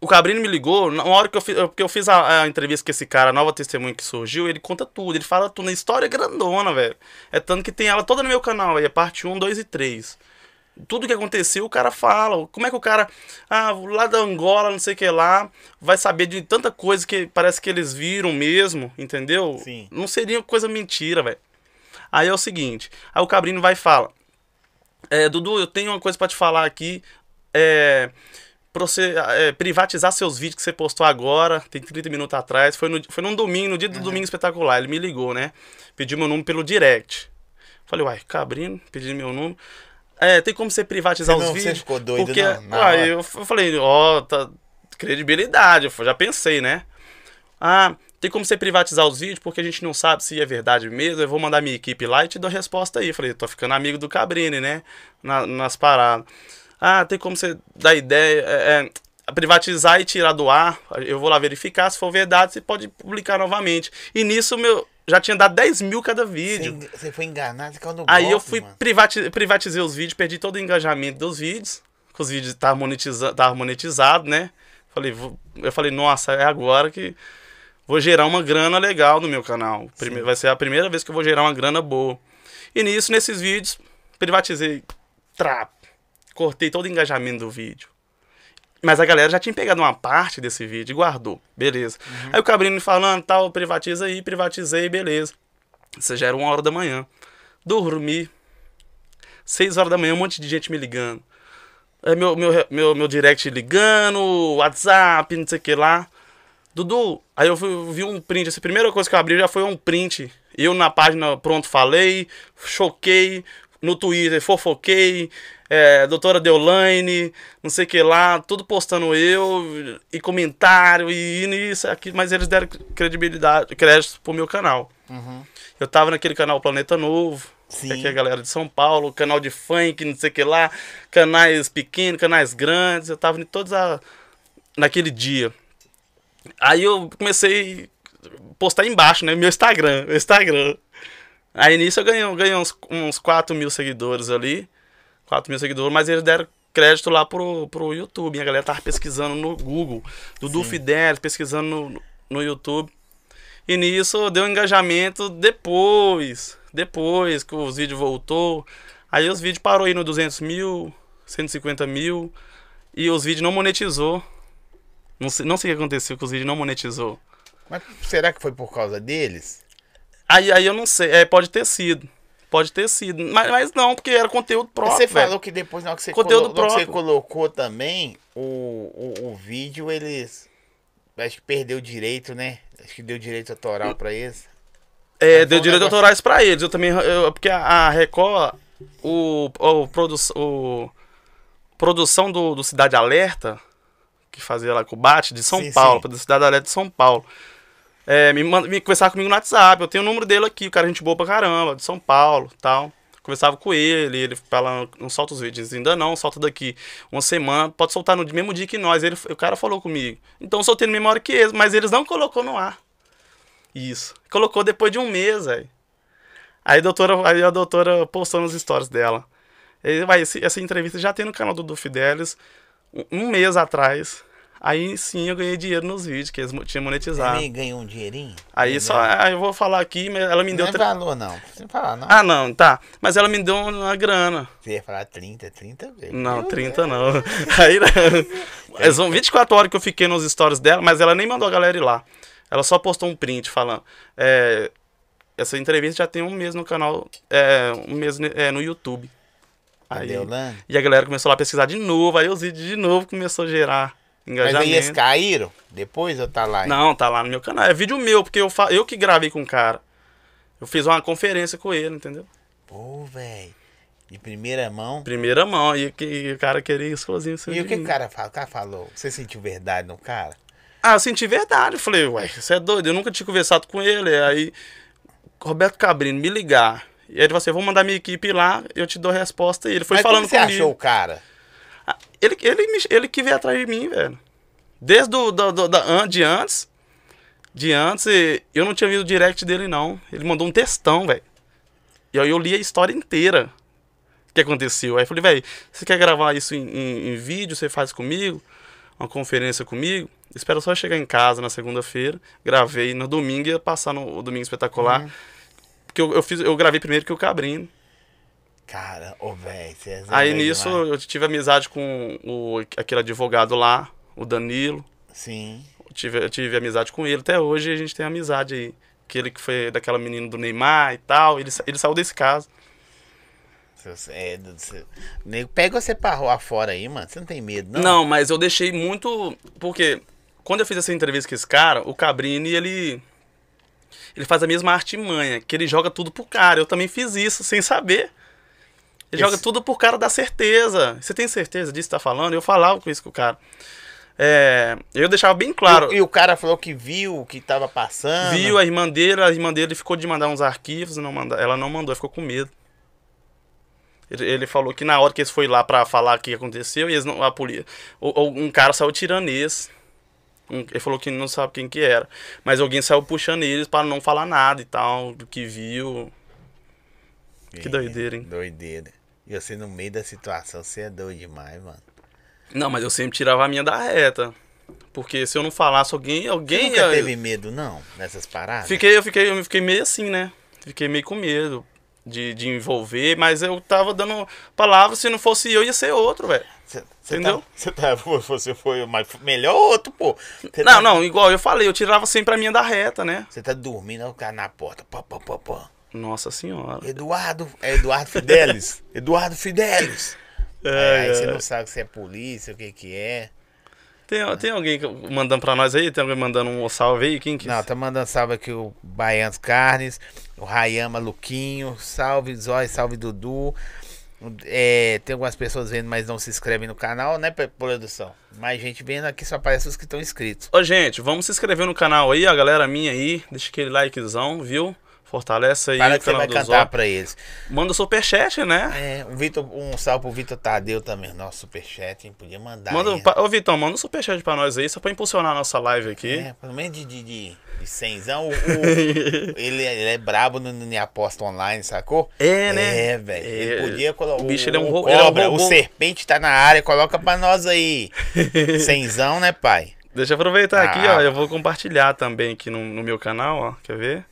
o Cabrini me ligou, na hora que eu fiz, porque eu fiz a, a entrevista com esse cara, a nova testemunha que surgiu, ele conta tudo, ele fala tudo, na história é grandona, velho. É tanto que tem ela toda no meu canal aí, é parte 1, 2 e 3. Tudo que aconteceu, o cara fala. Como é que o cara, ah, lá da Angola, não sei o que lá, vai saber de tanta coisa que parece que eles viram mesmo, entendeu? Sim. Não seria coisa mentira, velho. Aí é o seguinte, aí o Cabrino vai e fala, é, Dudu, eu tenho uma coisa pra te falar aqui. É, pra você é, privatizar seus vídeos que você postou agora, tem 30 minutos atrás. Foi, no, foi num domingo, no dia do domingo espetacular. Ele me ligou, né? Pediu meu número pelo direct. Falei, uai, Cabrino, pedindo meu número. É, tem como você privatizar Você os não- você vídeos? ficou doido, Porque, não? Uai, hora? eu, falei, ó, tá, credibilidade. Eu já pensei, né? Ah, tem como você privatizar os vídeos porque a gente não sabe se é verdade mesmo. Eu vou mandar minha equipe lá e te dou resposta aí. Eu falei, tô ficando amigo do Cabrini, né? Na- nas paradas. Ah, tem como você dar ideia, é, é, privatizar e tirar do ar. Eu vou lá verificar. Se for verdade, você pode publicar novamente. E nisso, meu, já tinha dado 10 mil cada vídeo. Você, foi enganado, Aí eu fui, mano. privati privatizei os vídeos, perdi todo o engajamento dos vídeos. Que os vídeos estavam monetiza tava monetizado, né? Falei, vou- eu falei, nossa, é agora que vou gerar uma grana legal no meu canal. Prime- vai ser a primeira vez que eu vou gerar uma grana boa. E nisso, nesses vídeos, privatizei, trap, cortei todo o engajamento do vídeo. Mas a galera já tinha pegado uma parte desse vídeo e guardou. Beleza. Aí o Cabrino me falando, tal, privatiza aí, privatizei, beleza. Isso já era uma hora da manhã. Dormi. Seis horas da manhã, um monte de gente me ligando. Aí meu, meu, meu, meu direct ligando, WhatsApp, não sei o que lá. Dudu, aí eu vi, vi um print. Essa primeira coisa que eu abri já foi um print. Eu na página Pronto Falei, choquei. No Twitter, fofoquei. É, doutora Deolaine, não sei o que lá. Tudo postando eu, e comentário, e isso, aqui. Mas eles deram credibilidade, crédito pro meu canal. Eu tava naquele canal Planeta Novo. Sim. Que aqui é a galera de São Paulo, canal de funk, não sei o que lá, canais pequenos, canais grandes, eu tava em todos a... naquele dia. Aí eu comecei a postar embaixo, né? Meu Instagram, meu Instagram. Aí nisso eu ganhei, ganhei uns, uns 4 mil seguidores ali. 4 mil seguidores, mas eles deram crédito lá pro, pro YouTube. E a galera tava pesquisando no Google. Dudu Fidelis, pesquisando no, no YouTube. E nisso deu um engajamento depois. Depois que os vídeos voltou. Aí os vídeos parou aí no 200 mil, 150 mil. E os vídeos não monetizou. Não sei, não sei o que aconteceu que os vídeos não monetizou. Mas será que foi por causa deles? Aí, aí eu não sei. É, pode ter sido. Pode ter sido. Mas, mas não, porque era conteúdo próprio. você velho. falou que depois, na hora que você, Conteúdo colo- que você próprio. colocou também o, o, o vídeo, eles. Acho que perdeu o direito, né? Acho que deu direito autoral pra eles. É, Mas deu um negócio- autorais pra eles. Eu também. eu- porque a, a Record, o, o, produ, o produção do, do Cidade Alerta, que fazia lá com o Bate, de São Sim, Paulo, sim. do Cidade Alerta de São Paulo. É, me, manda, me conversava comigo no WhatsApp. Eu tenho o número dele aqui, o cara é gente boa pra caramba, de São Paulo tal. Conversava com ele, ele fala, não solta os vídeos, ainda não, solta daqui uma semana, pode soltar no mesmo dia que nós. Ele, o cara falou comigo. Então eu soltei na mesma hora que eles, mas eles não colocou no ar. Isso. Colocou depois de um mês, velho. Aí, a doutora, aí a doutora postou nos stories dela. Aí, essa entrevista já tem no canal do Du Fidelis um mês atrás. Aí sim eu ganhei dinheiro nos vídeos que eles tinham monetizado. Ele ganhou um dinheirinho? Aí só, aí eu vou falar aqui, mas ela me Não deu. é tre- valor, não. Não fala, não. Ah, não, tá. Mas ela me deu uma grana. Você ia falar 30, 30 vezes. Não, 30 não. Aí não. São 24 horas que eu fiquei nos stories dela, mas ela nem mandou a galera ir lá. Ela só postou um print falando. é, essa entrevista já tem um mês no canal, é, um mês é, no YouTube. Aí, Deolane? e a galera começou lá a pesquisar de novo, aí os vídeos de novo começou a gerar Mas aí eles caíram? Depois ou tá lá? Não, tá lá no meu canal. É vídeo meu, porque eu, fa... eu que gravei com o cara. Eu fiz uma conferência com ele, entendeu? Pô, velho. De primeira mão. Primeira mão, e que o cara queria exclusivo. E o que o cara, fala? o cara falou? Você sentiu verdade no cara? Ah, eu senti verdade. Eu falei, ué, você é doido? Eu nunca tinha conversado com ele. Aí, Roberto Cabrino me ligar. E aí ele falou assim: eu vou mandar minha equipe lá, eu te dou a resposta. E ele foi Mas falando como você comigo. achou o cara? Ele, ele, me- ele que veio atrás de mim, velho. Desde do, do, do- da- de antes. De antes, eu não tinha visto o direct dele, não. Ele mandou um textão, velho. E aí eu li a história inteira. O que aconteceu. Aí eu falei, velho, você quer gravar isso em, em- em vídeo? Você faz comigo? Uma conferência comigo? Espera só chegar em casa na segunda-feira. Gravei no domingo, ia passar no domingo espetacular. Porque eu, eu, fiz, eu gravei primeiro que o Cabrinho. Cara, ô, velho. Você é Aí zero nisso demais. eu tive amizade com o, aquele advogado lá, o Danilo. Sim. Eu tive, eu tive amizade com ele. Até hoje a gente tem amizade aí. Aquele que foi daquela menina do Neymar e tal. Ele, ele saiu desse caso. É, você- Nego, pega você pra rua fora aí, mano. Você não tem medo, não? Não, mas eu deixei muito. Porque quando eu fiz essa entrevista com esse cara, o Cabrini, ele. Ele faz a mesma artimanha, que ele joga tudo pro cara. Eu também fiz isso, sem saber. Ele Esse- joga tudo pro cara dar certeza. Você tem certeza disso que tá falando? Eu falava com isso com o cara. É, eu deixava bem claro. E, e o cara falou que viu o que tava passando. Viu a irmã dele, a irmã dele ficou de mandar uns arquivos, não manda, ela não mandou, ficou com medo. Ele, ele falou que na hora que eles foi lá pra falar o que aconteceu, e eles não, a polícia, ou, ou um cara saiu tiranês. Um- Ele falou que não sabe quem que era. Mas alguém saiu puxando eles para não falar nada e tal, do que viu. Que doideira, hein? Doideira. E você no meio da situação, você é doido demais, mano. Não, mas eu sempre tirava a minha da reta. Porque se eu não falasse, alguém. Você alguém nunca ia- teve medo, não, nessas paradas? Fiquei, eu fiquei, eu fiquei meio assim, né? Fiquei meio com medo de, de envolver, mas eu tava dando palavras, se não fosse eu, ia ser outro, velho. Você, você Entendeu? Tá, você, tá, você foi mas melhor outro, pô. Você Não, tá, não, igual eu falei, eu tirava sempre a minha da reta, né? Você tá dormindo, o cara na porta. Pô, pô, pô, pô. Nossa senhora. Eduardo, é Eduardo Fidelis. Eduardo Fidelis. É, É, aí é. você não sabe se é polícia, o que que é. Tem, tem alguém mandando pra nós aí? Tem alguém mandando um salve aí? Quem que Não, tá mandando salve aqui o Baianos Carnes, o Rayama Luquinho, salve Zói, salve Dudu. É, tem algumas pessoas vendo, mas não se inscrevem no canal, né, produção? Mais gente vendo aqui, só aparece os que estão inscritos. Ô, gente, vamos se inscrever no canal aí, a galera minha aí. Deixa aquele likezão, viu? Fortalece aí Para o que você vai cantar pra eles. Manda superchat, né? É, o Vitor, um salve pro Vitor Tadeu também. Nosso superchat, hein? Podia mandar. Manda, aí, pa- Ô, Vitão, manda um superchat pra nós aí, só pra impulsionar a nossa live aqui. É, pelo menos de, de, de, de cenzão. O, o- ele, é- ele é brabo no, no Aposta Online, sacou? É, né? É, velho. Ele É, podia colocar. o bicho, ele é um o, ro- ele é um robô. o serpente tá na área, coloca pra nós aí. Cenzão, né, pai? Deixa eu aproveitar aqui, Ah. ó. Eu vou compartilhar também aqui no, no meu canal, ó. Quer ver?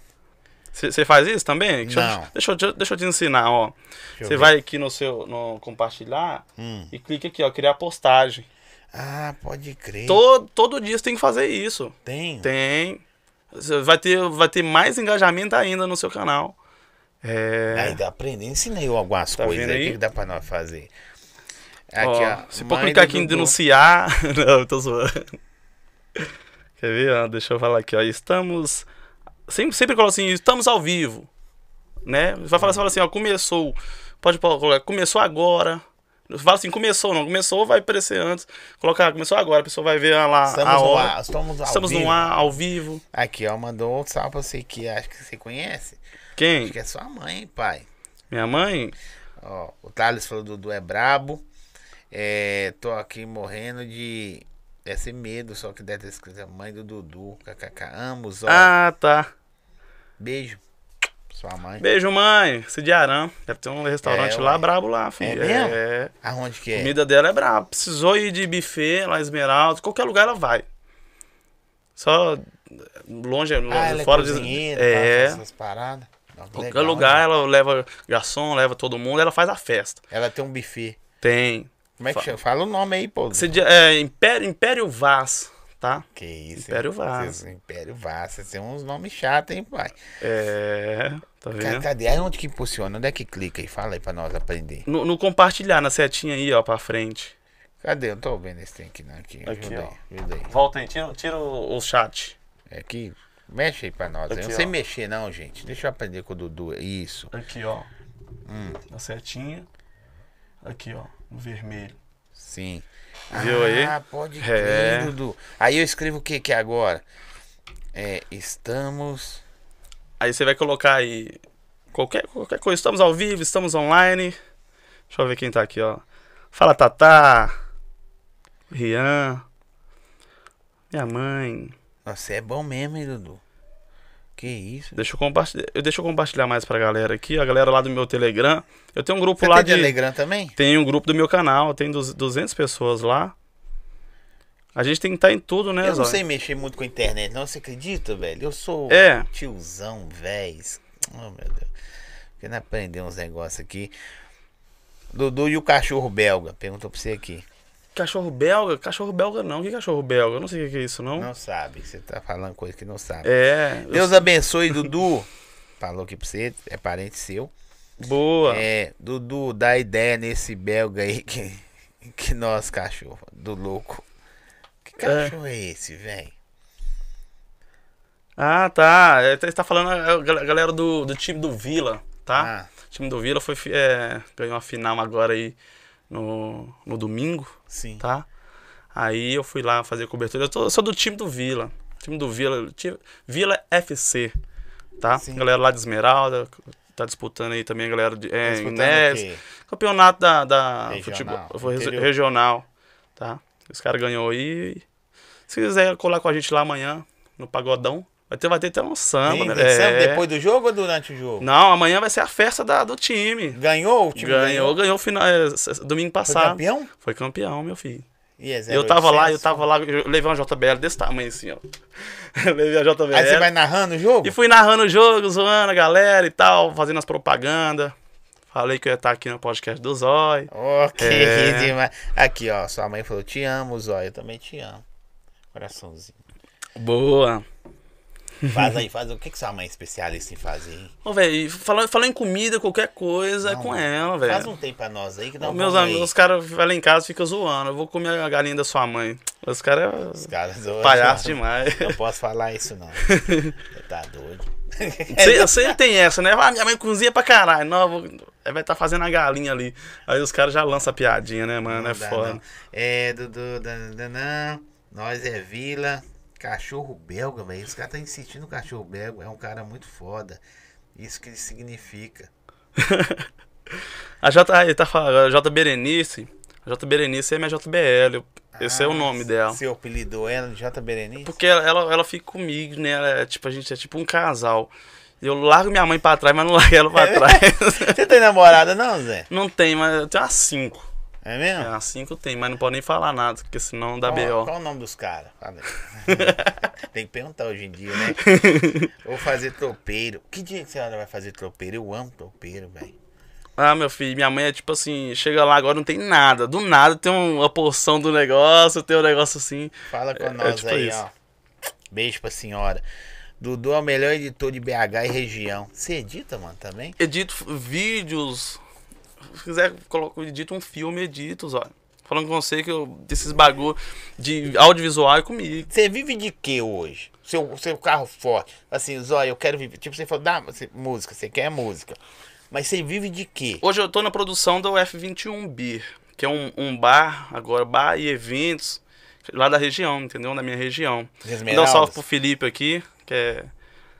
Você faz isso também? Deixa, eu- Não. deixa, eu, deixa eu te ensinar, ó. eu Você vai aqui no seu no compartilhar Hum. e clica aqui, ó, criar postagem. Ah, pode crer. Todo, todo dia você tem que fazer isso. Tem. Tem. Vai ter, vai ter mais engajamento ainda no seu canal. É. Aí dá pra aprender. Ensinei eu algumas Tá coisas aí. Que, dá pra nós fazer? Aqui, Ó, ó. você mãe pode clicar aqui em denunciar. Não, eu tô zoando. Quer ver? ó? Deixa eu falar aqui, ó. Estamos. Sempre, sempre coloca assim, estamos ao vivo. Né? Vai falar, fala assim, ó, começou. Pode colocar, começou agora. Fala assim, começou, não. Começou, vai aparecer antes. Colocar, começou agora, a pessoa vai ver lá Estamos a no hora. ar. Estamos, ao Estamos vivo. no ar, ao vivo. Aqui, ó. Mandou um salve pra você que acho que você conhece. Quem? Acho que é sua mãe, hein, pai. Minha mãe? Ó, o Thales falou Dudu é brabo. É, tô aqui morrendo de. Deve ser medo, só que deve ter escrito mãe do Dudu. KKK. Amo, Zó. Ah, tá. Beijo. Sua mãe. Beijo, mãe. Cidiarã. Deve ter um restaurante É, lá ué. brabo lá, filho. É mesmo? é. Aonde que A é? comida dela é braba. Precisou ir de buffet lá em Esmeralda, qualquer lugar ela vai. Só longe, Ah, é fora de. cozinheira, É. essas paradas. Não, Qualquer legal, lugar né? ela leva garçom, leva todo mundo, ela faz a festa. Ela tem um buffet. Tem. Como é que Fa- chama? Fala o nome aí, pô. Cidi- é, Império, Império Vaz, tá? Que isso. Império hein? Vaz. Vocês- Império Vaz. Vocês têm uns nomes chatos, hein, pai? É. Tá vendo? Cadê? Aí onde que impulsiona? Onde é que clica aí? Fala aí pra nós aprender. No, no compartilhar, na setinha aí, ó, pra frente. Cadê? Eu não tô vendo esse trem aqui, não. Aqui, Aqui, ó. aí. Volta aí, tira, tira o, o chat. É aqui. Mexe aí pra nós. eu Aqui, não sei ó. mexer, não, gente. Deixa eu aprender com o Dudu. Isso. Aqui, ó. Hum. Na setinha. Aqui, ó. No vermelho. Sim. Viu aí? Ah, pode É. crer, Dudu. Aí eu escrevo o que aqui agora? É, estamos. Aí você vai colocar aí qualquer, qualquer coisa. Estamos ao vivo, estamos online. Deixa eu ver quem tá aqui, ó. Fala, Tatá. Rian. Minha mãe. Nossa, é bom mesmo, hein, Dudu? Que isso? Deixa eu compartilhar. Eu deixa eu compartilhar mais pra galera aqui. A galera lá do meu Telegram. Eu tenho um grupo Você lá tem de. Telegram também? Tem um grupo do meu canal. Tem duz- 200 pessoas lá. A gente tem que estar em tudo, né, Eu não sei mexer muito com a internet, não. Você acredita, velho? Eu sou É. tiozão, velho. Oh, meu Deus. Querendo aprender uns negócios aqui. Dudu e o cachorro belga. Perguntou pra você aqui. Cachorro belga? Cachorro belga não. Que cachorro belga? Eu não sei o que é isso, não. Não sabe. Você tá falando coisa que não sabe. É. eu- Deus abençoe, Dudu. Falou aqui pra você. É parente seu. Boa. É, Dudu, dá ideia nesse belga aí que, que nós, cachorro, do louco. Que cachorro é, esse, velho? Ah, tá. É, Você tá falando a a gal- galera do, do time do Vila, tá? Ah, O time do Vila foi, é, ganhou a final agora aí no, no domingo, sim. tá? Aí eu fui lá fazer cobertura. Eu, tô- eu sou do time do Vila. Time do Vila. time- Vila FC, tá? Sim. Galera lá de Esmeralda. Tá disputando aí também a galera de é, Disputando Inés. Campeonato da, da Regional, futebol interior. regional, tá? Os caras ganhou aí. Se quiser colar com a gente lá amanhã, no Pagodão, vai ter, vai ter até um samba, né? samba É. depois do jogo ou durante o jogo? Não, amanhã vai ser a festa da, do time. Ganhou o time? Ganhou, ganhou o final, é, domingo Foi passado. campeão? Foi campeão, meu filho. E é Eu tava lá, eu 0800? tava lá, eu levei uma JBL desse tamanho assim, ó. Eu levei a JBL. Aí você vai narrando o jogo? E fui narrando o jogo, zoando a galera e tal, fazendo as propagandas. Falei que eu ia estar aqui no podcast do Zói. Ok, É. demais. Aqui, ó, sua mãe falou, te amo, Zóia, eu também te amo. Coraçãozinho. Boa. Faz aí, faz o que, que sua mãe é especialista em fazer, hein? Ô, velho, falando, falando em comida, qualquer coisa, Não, é com ela, velho. Faz um tempo pra nós aí que dá um Meus amigos, os caras vão lá em casa e ficam zoando. Eu vou comer a galinha da sua mãe. Os caras Os é caras hoje, palhaço demais. Não posso falar isso, não. Você tá doido. Sempre, sempre tem essa, né? Ah, minha mãe cozinha pra caralho. Não, vou... Aí vai estar fazendo a galinha ali. Aí os caras já lançam a piadinha, né, mano? Não é dá, foda. não. É, Dudu, nós é Vila, cachorro belga, velho. Os caras tá insistindo no cachorro belga, é um cara muito foda. Isso que significa. A J, aí, tá falando, a J Berenice. A J Berenice é minha JBL. Esse é o Ah, nome dela. Você apelidou ela de J. Berenice? Porque ela, ela, ela fica comigo, né? Ela é, tipo, a gente é tipo um casal. Eu largo minha mãe pra trás, mas não largo ela pra trás. Você tem namorada não, Zé? não tem, mas eu tenho umas cinco. É É, mesmo? umas cinco tem, mas não pode nem falar nada, porque senão dá qual, B.O. qual o nome dos caras? Tem que perguntar hoje em dia, né? Vou fazer tropeiro. Que dia que a senhora vai fazer tropeiro? Eu amo tropeiro, velho. Ah, meu filho, minha mãe é tipo assim, chega lá agora não tem nada. Do nada tem uma porção do negócio, tem um negócio assim. Fala com É- é nós tipo aí, isso. ó. Beijo pra senhora. Dudu é o melhor editor de BH e região. Você edita, mano, também? Edito vídeos. Se quiser, coloco, edito um filme, edito, olha. Falando com você que eu, desses bagulho de audiovisual é comigo. Você vive de quê hoje? Seu, seu carro forte. Assim, Zóia, eu quero viver. Tipo, você falou, dá você- música, você quer música. Mas você vive de quê? Hoje eu tô na produção do F21 Beer, que é um, um bar, agora bar e eventos lá da região, entendeu? Da minha região. Dar um salve pro Felipe aqui, que é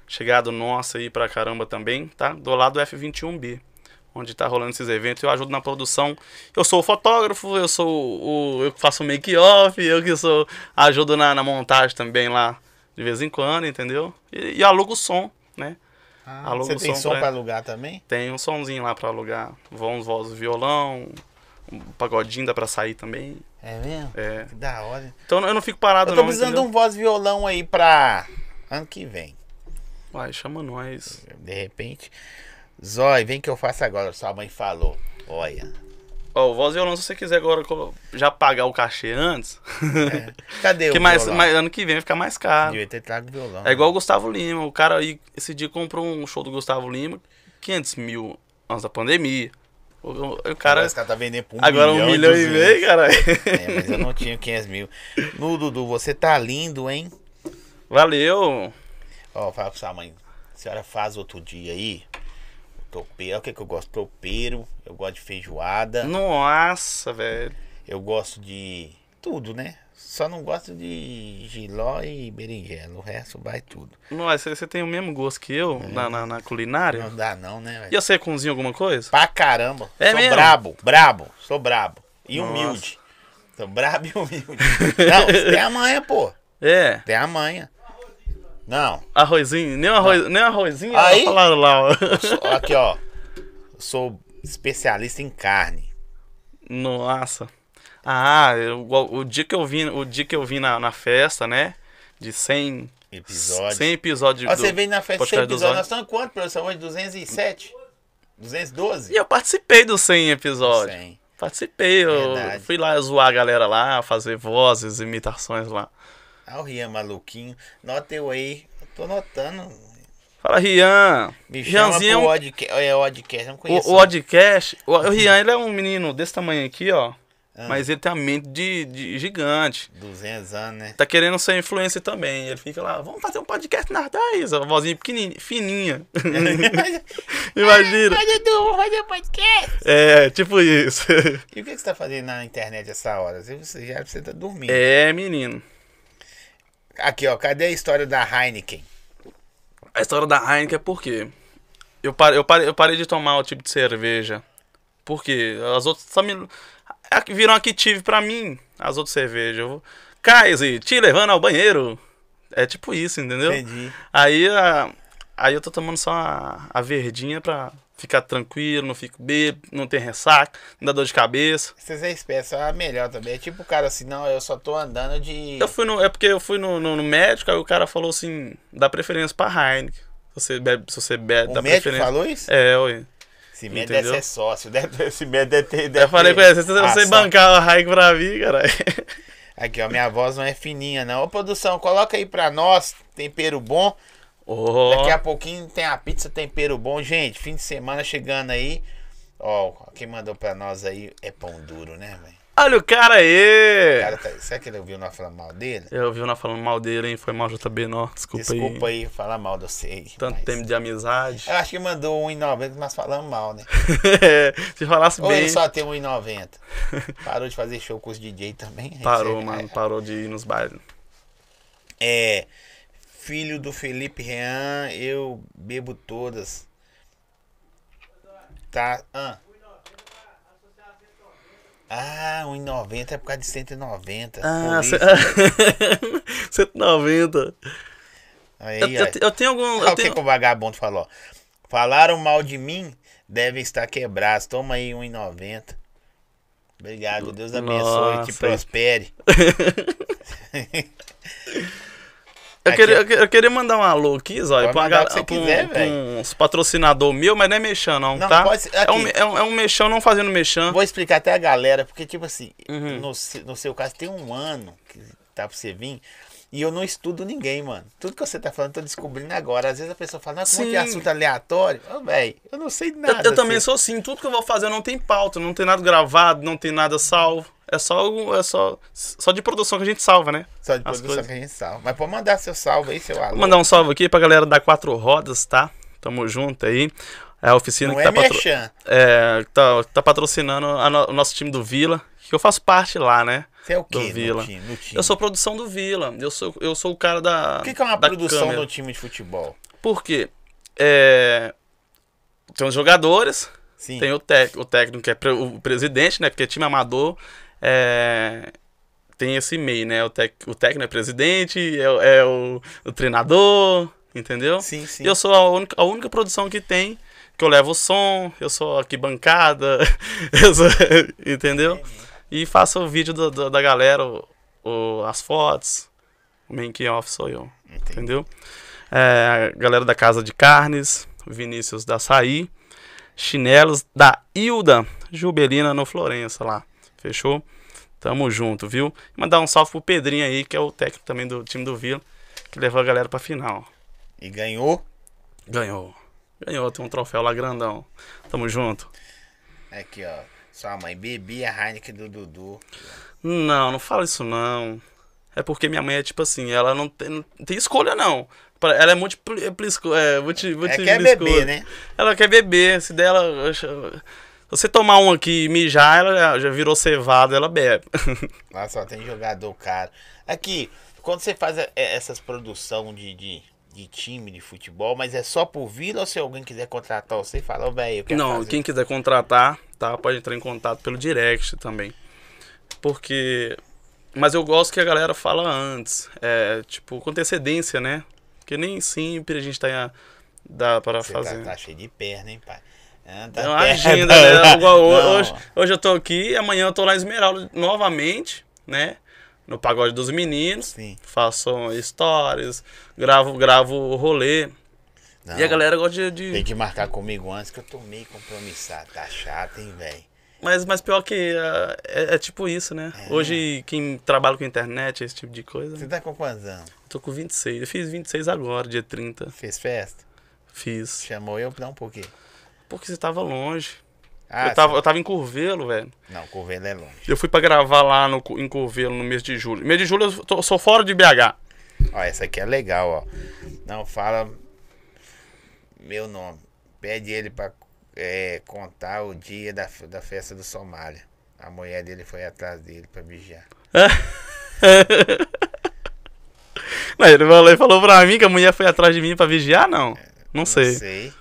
chegado nosso aí pra caramba também, tá? Do lado do F21 Beer, onde tá rolando esses eventos. Eu ajudo na produção. Eu sou o fotógrafo, eu sou o. Eu faço o make-off, eu que sou. Ajudo na, na montagem também lá de vez em quando, entendeu? E, e alugo o som, né? Ah, aluga você tem som som pra- pra alugar também? Tem um somzinho lá pra alugar. Vão vozes violão, um pagodinho dá pra sair também. É mesmo? É. Que da hora. Então eu não fico parado Eu tô não, precisando de entendeu? um voz violão aí pra ano que vem. Vai, chama nós. De repente. Zói, vem que eu faço agora. Sua mãe falou. Olha. Ó, o voz violão, se você quiser agora já pagar o cachê antes, Cadê que o mais, violão? mais- ano que vem vai ficar mais caro. Devia ter trago violão. É igual o Gustavo Lima. O cara aí, esse dia comprou um show do Gustavo Lima, 500 mil antes da pandemia. O, o- Cara, esse cara tá vendendo por um Agora milhão um milhão e meio, cara. É, mas eu não tinha 500 mil. No Dudu, você tá lindo, hein? Valeu. Ó, fala pra sua mãe. A senhora faz outro dia aí. Tropeiro. Olha o que, que eu gosto? Tropeiro. Eu gosto de feijoada. Nossa, velho. Eu gosto de tudo, né? Só não gosto de giló e berinjela. O resto vai tudo. Nossa, você- você tem o mesmo gosto que eu na, na, na culinária? Não dá não, né? velho? E você cozinha alguma coisa? Pra caramba. É sou mesmo? brabo, brabo. Sou brabo. E Nossa. humilde. Sou brabo e humilde. Não, tem a manha, pô. É. Tem a manha. Não. Arrozinho? Nem arroz, nem arrozinho? Aí- Falaram lá, ó. Aqui, ó. Sou especialista em carne. Nossa. Ah, eu- o, dia que eu vim, o dia que eu vim na, na festa, né? De 100 Episódio. 100 episódios Ó, do você veio na festa sem podcast do episódio. Zóio. Nós estamos em quanto, produção? Hoje 207? 212? E eu participei dos 100 episódios. 100. Participei, eu Verdade. fui lá zoar a galera lá, fazer vozes, imitações lá. Ah, o Rian maluquinho. Nota eu aí. Eu tô notando. Fala, Rian. Me chama Rianzinho é um-. É, Oddcast, não conheço. O, o Oddcast, o, o Rian, ele é um menino desse tamanho aqui, ó. Ah. Mas ele tem a mente de, de gigante. 200 anos, né? Tá querendo ser influencer também. Ele fica lá, vamos fazer um podcast na 10. A vozinha pequenininha, fininha. Imagina. Mas Dudu, vou fazer podcast. É, tipo isso. E o que que você tá fazendo na internet essa hora? Você já você tá dormindo. É, menino. Aqui, ó. Cadê a história da Heineken? A história da Heineken é por quê? Eu parei, eu, parei, eu parei de tomar o tipo de cerveja. Porque as outras só me. Viram a que tive pra mim, as outras cervejas. Vou- Kaiser, te levando ao banheiro. É tipo isso, entendeu? Entendi. Aí, a, aí eu tô tomando só a, a verdinha pra ficar tranquilo, não fico bêbado, não tem ressaca, não dá dor de cabeça. Vocês é espécie, é a melhor também. É tipo o cara assim, não, eu só tô andando de. Eu fui no, é porque eu fui no, no, no médico, aí o cara falou assim, dá preferência pra Heineken. Se você bebe, se você bebe, O dá médico preferência. falou isso? É, ué. Esse médico deve ser sócio. Deve, esse médico deve ter. Deve Eu falei com ele, se você bancar a Heineken pra mim, caralho. Aqui, ó, minha voz não é fininha, não. Ô, produção, coloca aí pra nós, tempero bom. Ó, Daqui a pouquinho tem a pizza tempero bom. Gente, fim de semana chegando aí. Ó, quem mandou pra nós aí é pão duro, né, velho? Olha o cara O aí! cara tá... Será que ele ouviu nós falando mal dele? Eu vi nós falando mal dele, hein? Foi mal, JB, não. Desculpa, Desculpa aí. aí falar mal de você aí. Tanto mas- tempo de amizade. Eu acho que mandou 1,90, mas falando mal, né? Se falasse Ou bem. ele só tem 1,90. Parou de fazer show com os DJ também. Parou, mano. Parou de ir nos bailes. É. Filho do Felipe Rean, eu bebo todas. Tá. Ah. Ah, 1,90 é por causa de 190. Ah, por isso. 190. Aí, Eu, eu, eu tenho algum. Olha o que, tenho... que o vagabundo falou. Falaram mal de mim, devem estar quebrados. Toma aí 1,90. Obrigado, Deus abençoe, Nossa. te prospere. Eu, queria, eu que- eu queria mandar um alô aqui, Zóio, Pode pra, mandar pra um- quiser, pra velho. uns patrocinador meu, mas não é mexão, não, Não, tá? pode é, um, é, um, é um mexão não fazendo mexão. Vou explicar até a galera, porque, tipo assim, Uhum. no, no seu caso, tem um ano que tá pra você vir. E eu não estudo ninguém, mano. Tudo que você tá falando, eu tô descobrindo agora. Às vezes a pessoa fala, nossa, como que é assunto aleatório? Ô, velho, eu não sei Eu, nada. eu também assim. sou assim, tudo que eu vou fazer não tem pauta, não tem nada gravado, não tem nada salvo. É só, é só, só de produção que a gente salva, né? Só de as produção coisas. que a gente salva. Mas pode mandar seu salve aí, seu alô. Vou mandar um salve aqui pra galera da Quatro Rodas, tá? Tamo junto aí. É a oficina Não que é tá, patro... é, tá, tá patrocinando no- o nosso time do Vila, que eu faço parte lá, né? Você é o Do quê Vila. no time? No time? Eu sou produção do Vila. Eu sou, eu sou o cara da. O que, que é uma produção câmera. do time de futebol? Por quê? É, Tem os jogadores, Sim. tem o, tec... o técnico que é pre- o presidente, né? Porque time amador é, tem esse meio, né? O, tec... o técnico é presidente, é, o- é o... o treinador, entendeu? Sim, sim. E eu sou a única, a única produção que tem, que eu levo o som, eu sou aqui bancada, sou- entendeu? E faço o vídeo do- do- da galera, o- o- as fotos, o main off sou eu, Entendi. entendeu? É, a galera da Casa de Carnes, Vinícius da Açaí, chinelos da Hilda Jubelina no Florença lá, fechou? Tamo junto, viu? Mandar um salve pro Pedrinho aí, que é o técnico também do time do Vila, que levou a galera pra final. E ganhou? Ganhou. Ganhou, tem um troféu lá grandão. Tamo junto. Aqui, ó. Sua mãe bebia a Heineken do Dudu. Não, não fala isso não. É porque minha mãe é tipo assim, ela não tem, não tem escolha não. Ela é múltipla, é, multi, multi, É quer beber, né? Ela quer beber. Se dela. Você tomar um aqui e mijar, ela já- virou cevada, ela bebe. Lá só tem jogador caro. Aqui, quando você faz essas produção de, de, de time de futebol, mas é só por vila ou se alguém quiser contratar você falar, ô, velho, eu quero Não, fazer. quem quiser contratar, tá? Pode entrar em contato pelo direct também. Porque. Mas eu gosto que a galera fala antes. É, tipo, com antecedência, né? Porque nem sempre a gente tá. Dá para Você fazer. tá, tá cheio de perna, hein, pai? Tá É uma perna. agenda, né? Hoje, hoje eu tô aqui, amanhã eu tô lá em Esmeralda novamente, né? No Pagode dos Meninos. Sim. Faço stories, gravo, gravo rolê. Não, E a galera gosta de. Tem que marcar comigo antes que eu tô meio compromissado. Tá chato, hein, velho? Mas, mas pior que ah, é, é tipo isso, né? Hoje, quem trabalha com internet, esse tipo de coisa. Você tá com quantos anos? Tô com 26. Eu fiz 26 agora, dia 30. Fez festa? Fiz. Chamou eu? Não, por quê? Porque você tava longe. Ah, eu, tava, eu tava em Curvelo, velho. Não, Corvelo é longe. Eu fui pra gravar lá no, em Curvelo no mês de julho. Mês de julho eu tô- sou fora de BH. Ó, essa aqui é legal, ó. Não fala meu nome. Pede ele pra é, contar o dia da, da festa do Somália. A mulher dele foi atrás dele pra vigiar. Não, ele falou, ele falou pra mim que a mulher foi atrás de mim pra vigiar, não. Não sei. Não sei.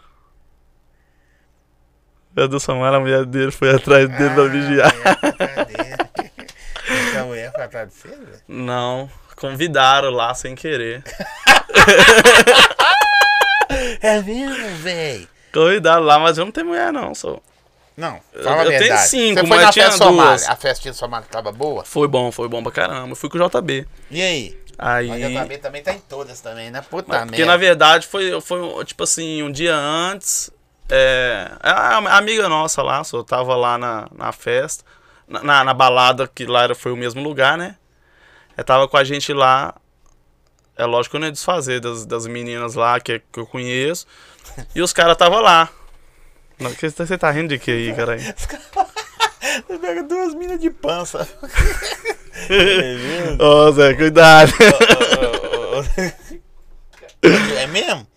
A do Samara, a mulher dele foi atrás dele pra Ah, vigiar. a mulher foi atrás dele. Essa mulher foi atrás de você? Não, convidaram lá sem querer. É mesmo, velho? Convidaram lá, mas eu não tenho mulher, não, sou. Não, Eu- fala a eu tenho verdade. cinco, Você foi mas na tinha festa Somália. duas. A festinha do Somália tava boa? Foi bom, foi bom pra caramba. Eu fui com o JB. E aí? Aí. Mas o JB também tá em todas também, né? Puta Mas- merda. Porque na verdade foi, foi tipo assim, um dia antes. É, a a amiga nossa lá, só tava lá na, na festa, na, na, balada, que lá era, foi o mesmo lugar, né? Ela tava com a gente lá. É lógico que eu não ia desfazer das, das meninas lá que, que eu conheço. E os caras tava lá. Não, que- Você tá rindo de que aí, caralho? Você pega duas minas de pança. é? Ô, Zé, cuidado. É mesmo?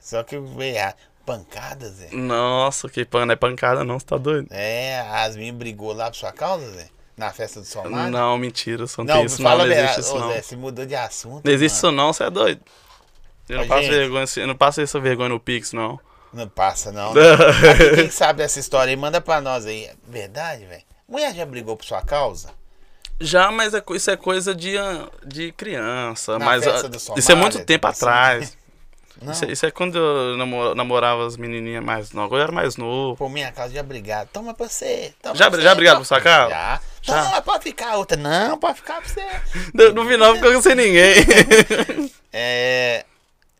Só que eu errado. Pancada, Zé? Nossa, que pan, não é pancada não, você tá doido? É, as meninas brigou lá por sua causa, Zé? Na festa do Somália? Não, mentira, só não, Não, tem isso fala não, a não existe isso não. Zé, você mudou de assunto. Não existe mano. isso não, você é doido. Eu não Ô, passo gente. vergonha, assim, eu não passo essa vergonha no Pix, não. Não passa, não. né? Aqui, quem sabe dessa história aí, manda pra nós aí. É Verdade, velho? Mulher já brigou por sua causa? Já, mas é isso é coisa de, de criança. Na mas ah, isso é muito tempo assim? atrás. Isso, é- isso é quando eu namo- namorava as menininhas mais novas. Eu era mais novo. Por minha causa já brigaram. Toma pra você. Toma Já- pra já você, brigaram toma. por sua causa? Já. Já. Toma, pode ficar outra. Não, pode ficar pra você. No, no final ficou sem ninguém. É.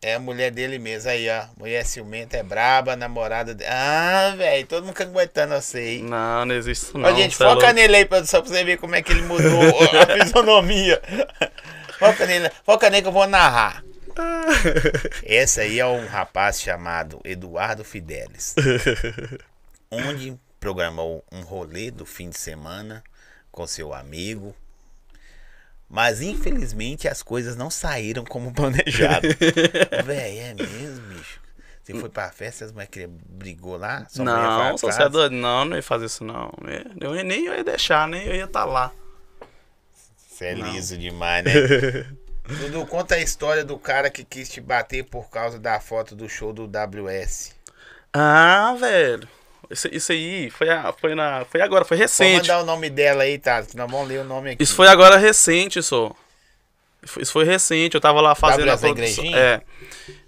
É a mulher dele mesmo aí, ó. Mulher ciumenta, é braba, namorada dele. Ah, velho, todo mundo aguentando você aí. não, não existe isso Ó, não. gente, cê é foca nele aí, produção, pra você ver como é que ele mudou a fisionomia. Foca nele, foca nele que eu vou narrar. Esse aí é um rapaz chamado Eduardo Fidelis. onde programou um rolê do fim de semana com seu amigo. Mas infelizmente as coisas não saíram como planejado. Véi, é mesmo, bicho. Você foi pra festa, as mulheres brigou lá? Foi Não, só você é doido. Não, não ia fazer isso não. Eu, nem eu ia deixar, nem eu ia estar lá. Você é liso demais, né? Dudu, conta a história do cara que quis te bater por causa da foto do show do WS. Ah, velho. Isso, isso aí foi, a- foi, na, foi agora, foi recente. mandar o nome dela aí, tá? Que nós vamos ler o nome aqui. Isso foi agora recente, só. Isso foi recente, eu tava lá fazendo WS a produção. É.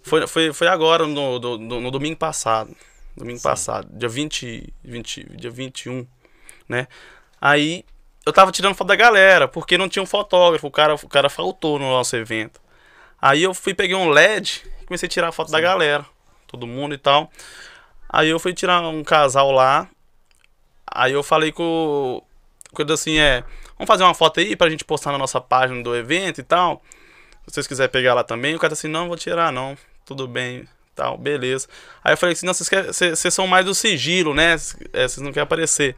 Foi, foi, foi agora, no, do- no domingo passado. Domingo passado, dia 20, 20, dia 21, né? Aí eu tava tirando foto da galera, porque não tinha um fotógrafo, o cara, o cara faltou no nosso evento. Aí eu fui, peguei um LED e comecei a tirar foto da galera, todo mundo e tal. Aí eu fui tirar um casal lá. Aí eu falei com. Coisa assim, é. Vamos fazer uma foto aí pra gente postar na nossa página do evento e tal. Se vocês quiserem pegar lá também. O cara assim, não, vou tirar não. Tudo bem, tal, beleza. Aí eu falei assim, não, vocês, vocês, vocês são mais do sigilo, né? É, vocês não querem aparecer.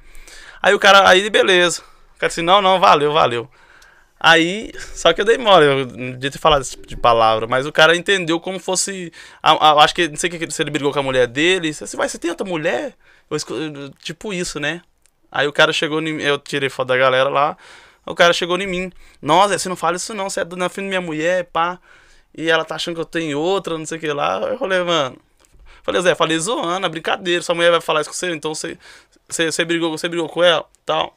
Aí o cara, aí beleza. O cara assim, não, não, valeu, valeu. Aí, só que eu dei mole, eu não devia ter falado esse tipo de palavra, mas o cara entendeu como fosse. a- a- acho que, não sei se ele brigou com a mulher dele. Você vai, você tem outra mulher? Eu tipo isso, né? Aí o cara chegou em eu tirei foto da galera lá. O cara chegou em mim. Nossa, você não fala isso não, você é na frente da minha mulher, pá. E ela tá achando que eu tenho outra, não sei o que lá. Eu falei, mano. Falei, Zé, falei zoando, é brincadeira. Sua mulher vai falar isso com você, então você, você, você, brigou, você brigou com ela tal.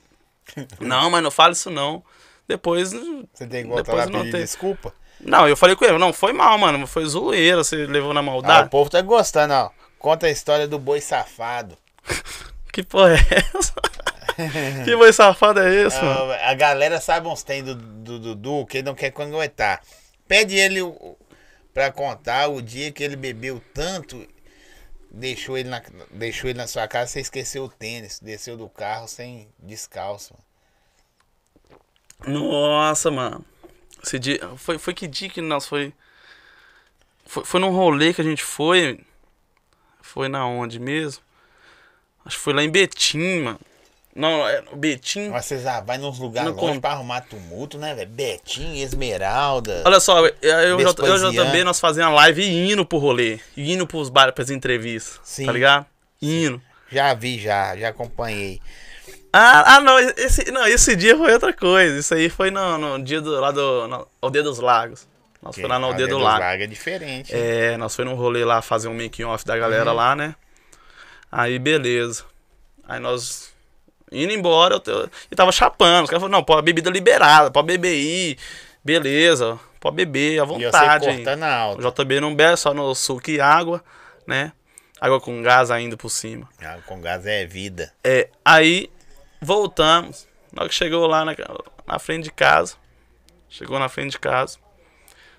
não, mas não fala isso não. Depois. Você tem que voltar lá pedir desculpa. Não, eu falei com ele, não, foi mal, mano. Foi zoeira, você levou na Ah, o maldade. povo tá gostando, ó. Conta a história do boi safado. Que porra é essa? que boi safado é esse, mano? Ah, a galera sabe uns tem do Dudu que ele não quer aguentar. Pede ele o- pra contar o dia que ele bebeu tanto, deixou ele na, deixou ele na sua casa, você esqueceu o tênis, desceu do carro sem descalço. Nossa, mano. Esse dia. Foi, foi que dia que nós foi. Foi, foi num rolê que a gente foi. Foi na onde mesmo? Acho que foi lá em Betim, mano. Não, é Betim. Mas você já vai nos lugares longe con- pra arrumar tumulto, né, velho? Betim, Esmeralda. Olha só, eu, eu, já- eu já Vespasiano. também nós fazíamos live indo pro rolê. Indo pros bares, pras entrevistas. Sim. Tá ligado? Indo. Já vi, já, já acompanhei. Ah, ah, não, esse, não, esse dia foi outra coisa. Isso aí foi no, no dia do, lá do. Na Aldeia dos Lagos. Nós foi lá na Aldeia do Lago. Lago é diferente. É, nós foi num rolê lá fazer um making off da galera Uhum. lá, né? Aí beleza. Aí nós Indo embora, eu, te- eu tava chapando. Os caras falaram, não, pô, a bebida liberada, pode beber aí. Beleza, pode beber à E você vontade. aí. cortando alto. O JB não bebe, só no suco e água, né? Água com gás ainda por cima. Ah, com gás é vida. É, aí voltamos. Na hora que chegou lá na, na frente de casa. Chegou na frente de casa.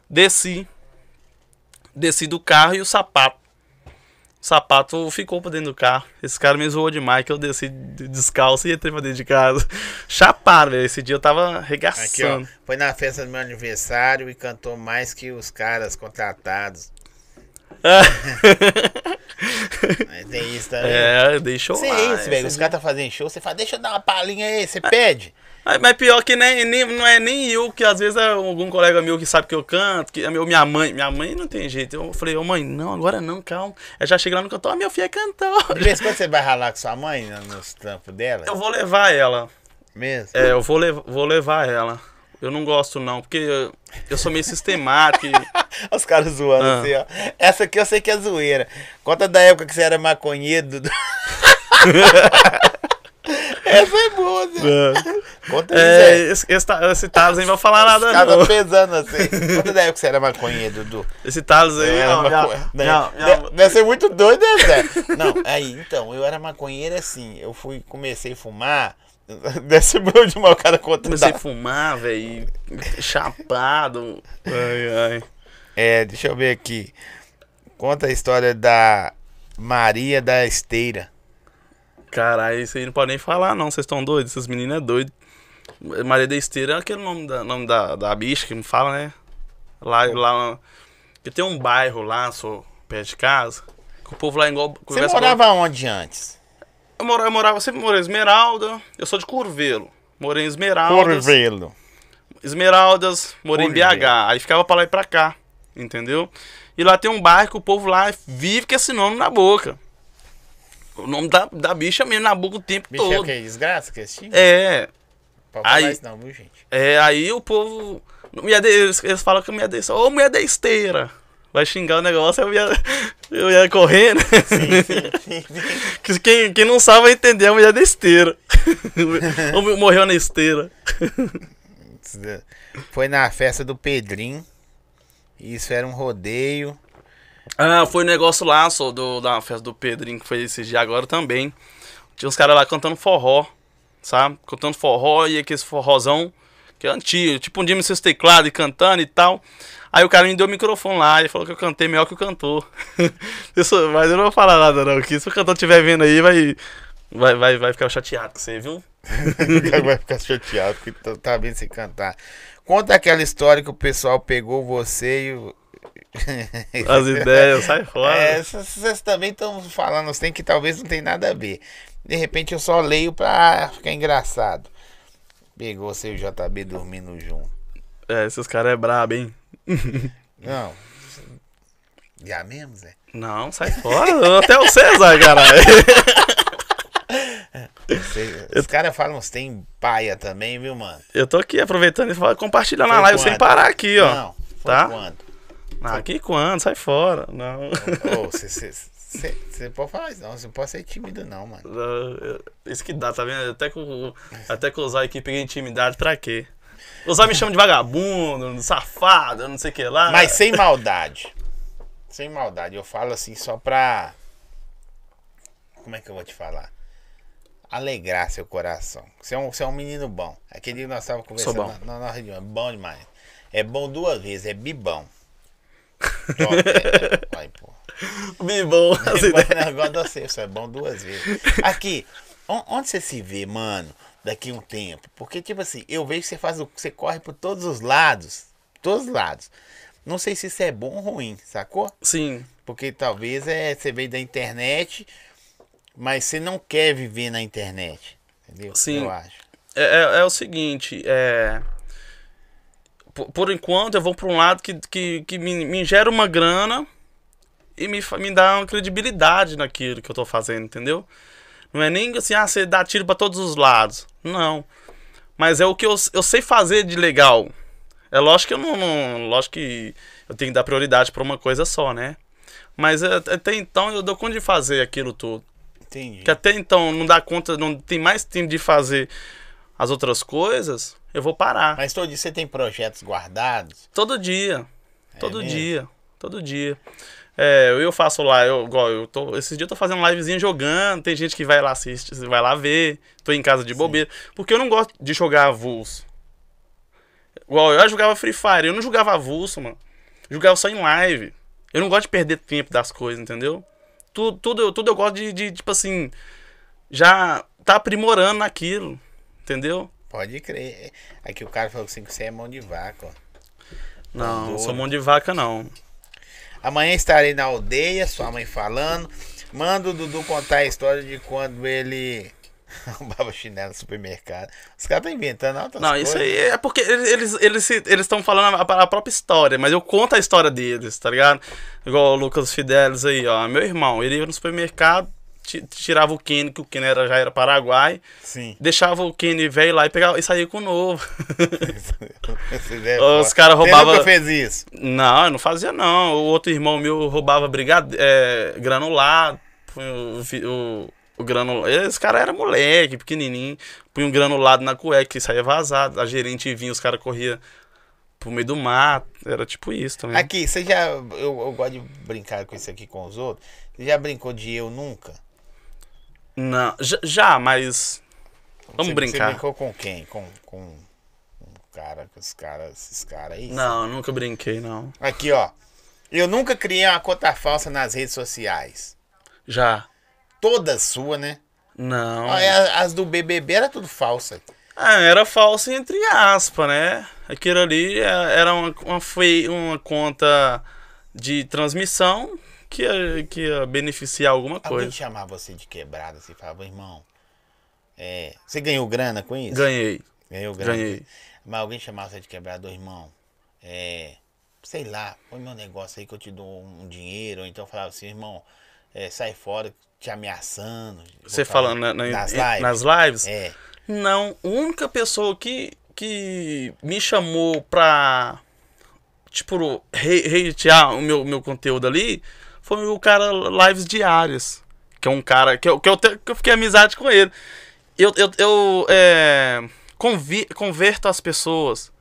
Desci. Desci do carro e o sapato. Sapato ficou pra dentro do carro. Esse cara me zoou demais que eu desci de- descalço e entrei pra dentro de casa. Chapado, velho. Esse dia eu tava Aqui, ó. arregaçando. Foi na festa do meu aniversário e cantou mais que os caras contratados. Aí Tem isso também. é, deixou Isso lá. é isso, velho. Os caras tá fazendo show, você fala, deixa eu dar uma palhinha aí, você pede. Mas, pior que nem, nem- não é nem eu, que às vezes é algum colega meu que sabe que eu canto, que é meu, minha mãe, minha mãe não tem jeito. Eu falei, ô mãe, não, agora não, calma. Aí já chega lá no cantor, ah, meu filho é cantor. De vez em quando você vai ralar com sua mãe no- nos trampos dela? Eu vou levar ela. Mesmo? É, eu vou, lev vou levar ela. Eu não gosto não, porque eu, eu sou meio sistemático. e- Os caras zoando Ah. assim, ó. Essa aqui eu sei que é zoeira. Conta da época que você era maconheiro. Essa é boa, Zé. Conta aí, é, esse, esse, esse Thales aí não vai falar nada Cada não. pesando assim. Conta da época que você era maconheiro, Dudu. Esse Thales aí, Era ó, minha- maconhe- minha- Deve- minha- Deve ser muito doido, né, Zé? Não, aí, então, eu era maconheiro assim. Eu fui, comecei a fumar. Deve ser bom demais o cara contando. comecei a fumar, velho, chapado. Ai, ai. É, deixa eu ver aqui. Conta a história da Maria da Esteira. Caralho, isso aí não pode nem falar, não. Vocês estão doidos? Essas meninas é doido. Maria da Esteira é aquele nome da, nome da, da bicha que me fala, né? Lá, lá. Que tem um bairro lá, sou perto de casa. Que o povo lá é igual. Você morava onde antes? Eu, morava, eu morava, sempre morei em Esmeralda. Eu sou de Curvelo. Morei em Esmeraldas. Corvelo. Esmeraldas, morei em Curvelo. BH. Aí ficava pra lá e pra cá. Entendeu? E lá tem um bairro que o povo lá vive com esse nome na boca. O nome da, da bicha mesmo na boca o tempo Bicho, é o todo. que? Desgraça que esse time? É, Pode falar aí- isso não, viu, gente? É, aí o povo. Mulher de, eles, eles falam que a mulher desse. Ô, mulher da esteira. Vai xingar o negócio, eu ia, eu ia correndo. que quem, quem não sabe vai entender a mulher da esteira. Ou morreu na esteira. Foi na festa do Pedrinho. Isso era um rodeio. Ah, foi um negócio lá, só, do, da festa do Pedrinho, que foi esse dia agora também. Tinha uns caras lá cantando forró, sabe? Cantando forró e aquele forrozão que é antigo. Tipo um dia me seus teclados e cantando e tal. Aí o cara me deu o microfone lá e falou que eu cantei melhor que o cantor. Isso, mas eu não vou falar nada não, que se o cantor estiver vendo aí, vai, vai, vai, vai ficar chateado com você, viu? Vai ficar chateado porque tá, tá vendo você cantar. Conta aquela história que o pessoal pegou você e. As ideias, sai fora. É, vocês também estão falando tem que talvez não tem nada a ver. De repente eu só leio pra ficar engraçado. Pegou você e o JB dormindo junto. É, esses caras é brabo, hein? Não. Já mesmo, Zé? Não, sai fora. Até o César, caralho. Você- os caras falam que tem paia também, viu, mano? Eu tô aqui aproveitando e compartilhando a live sem parar aqui, ó. Não, tá? quando? Ah, aqui quando? Sai fora. Não. Você pode falar isso, não. Você não pode ser tímido, não, mano. Isso que dá, tá vendo? Até com, até com usar aqui peguei intimidade pra quê? Usar me chama de vagabundo, safado, não sei o que lá. Mas sem maldade. Sem maldade. Eu falo assim só pra. Como é que eu vou te falar? Alegrar seu coração. Você é um, você é um menino bom. Aquele dia nós estávamos conversando bom. na, na, na reunião. É bom demais. É bom duas vezes, é bibão. Vai, pô. Bibom, as ideias. Agora de você, isso é bom duas vezes. Aqui, on- onde você se vê, mano, daqui a um tempo? Porque, tipo assim, eu vejo que você faz o. Você corre por todos os lados. Todos os lados. Não sei se isso é bom ou ruim, sacou? Sim, Porque talvez é, você veio da internet, mas você não quer viver na internet. Entendeu? Sim. Eu acho. é, é- é o seguinte, é. Por, por enquanto eu vou pra um lado que, que, que me, me gera uma grana e me, me dá uma credibilidade naquilo que eu tô fazendo, entendeu? Não é nem assim, ah, você dá tiro pra todos os lados. Não. Mas é o que eu, eu sei fazer de legal. É lógico que eu não, não- Lógico que eu tenho que dar prioridade pra uma coisa só, né? Mas é, até então eu dou conta de fazer aquilo tudo. Entendi. que até então não dá conta, não tem mais tempo de fazer as outras coisas, eu vou parar. Mas todo dia você tem projetos guardados? Todo dia. Todo mesmo? dia. Todo dia. É, eu faço lá, eu, igual, eu tô, esses dias eu tô fazendo livezinha jogando, tem gente que vai lá assistir, vai lá ver, tô em casa de bobeira. Porque eu não gosto de jogar avulso. Igual, eu já jogava Free Fire, eu não jogava avulso, mano. Eu jogava só em live. Eu não gosto de perder tempo das coisas, entendeu? Tudo, tudo, eu- tudo eu gosto de, de, tipo assim, já tá aprimorando naquilo, entendeu? Pode crer. Aqui o cara falou assim que você é mão de vaca, ó. Não, Doido. sou mão de vaca, não. Amanhã estarei na aldeia, sua mãe falando. Manda o Dudu contar a história de quando ele roubava chinelo no supermercado. Os caras estão inventando altas Não, coisas. isso aí é porque eles eles eles eles estão falando a, a própria história, mas eu conto a história deles, tá ligado? Igual o Lucas Fidelis aí, ó, meu irmão, ele ia no supermercado, tirava o Kenny, que o Kenny era, já era Paraguai, Sim. deixava o Kenny velho lá e pegava e saía com o novo. Você Os caras Você roubavam- nunca fez isso? não, eu não fazia não. O outro irmão meu roubava brigade, é, granulado, o, o, o granulado. Esse cara era moleque, pequenininho, punha um granulado na cueca e saía vazado. A gerente vinha, os caras corriam pro meio do mato. Era tipo isso também. Aqui, você já. Eu, eu gosto de brincar com isso aqui com os outros. Você já brincou de eu nunca? Não, já, já, mas. Vamos Você- brincar. Você brincou com quem? Com. com um cara, com os caras, esses caras aí? Não, nunca brinquei, não. Aqui, ó. Eu nunca criei uma conta falsa nas redes sociais. Já. Toda sua, né? Não. Ah, é, As do BBB era tudo falsa. Ah, era falso entre aspas, né? Aquilo ali é- era uma, uma, foi uma conta de transmissão que ia, que ia beneficiar alguma Alguém coisa. chamava você de quebrada, você falava, irmão. É, você ganhou grana com isso? Ganhei, Ganhou grana. ganhei. Mas alguém chamava você de quebrado, irmão. É. Sei lá, põe meu negócio aí que eu te dou um dinheiro. Ou então falava assim, irmão, é, sai fora te ameaçando. Você falando na- na- nas lives. nas lives? É. Não, a única pessoa que, que me chamou pra, tipo, re- hatear o meu, meu conteúdo ali foi o cara Lives Diárias. Que é um cara que eu, que eu, te- que eu fiquei amizade com ele. Eu, eu, eu é, convi, converto as pessoas,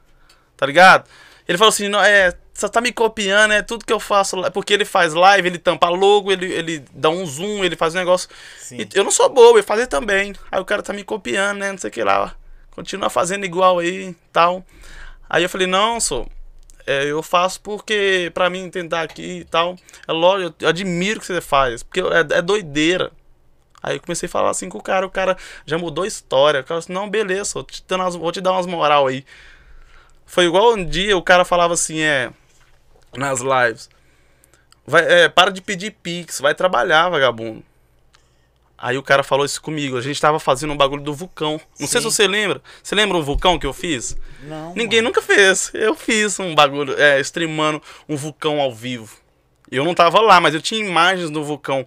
tá ligado? Ele falou assim, não, é, você tá me copiando, é tudo que eu faço. Porque ele faz live, ele tampa logo, ele, ele dá um zoom, ele faz um negócio. E eu não sou bobo, eu fazer também. Aí o cara tá me copiando, né? Não sei o que lá. Continua fazendo igual aí tal. Aí eu falei, não, sou. É, eu faço porque pra mim tentar aqui e tal. É lógico, eu admiro o que você faz. Porque é, é doideira. Aí eu comecei a falar assim com o cara, o cara já mudou a história. O cara assim, não, beleza, vou te, umas- vou te dar umas moral aí. Foi igual um dia o cara falava assim, é. Nas lives. Vai, é, para de pedir pix, vai trabalhar, vagabundo. Aí o cara falou isso comigo. A gente tava fazendo um bagulho do vulcão. Não sei se Sim. você lembra. Você lembra um vulcão que eu fiz? Não. Ninguém mano. nunca fez. Eu fiz um bagulho, é, streamando um vulcão ao vivo. Eu não tava lá, mas eu tinha imagens do vulcão.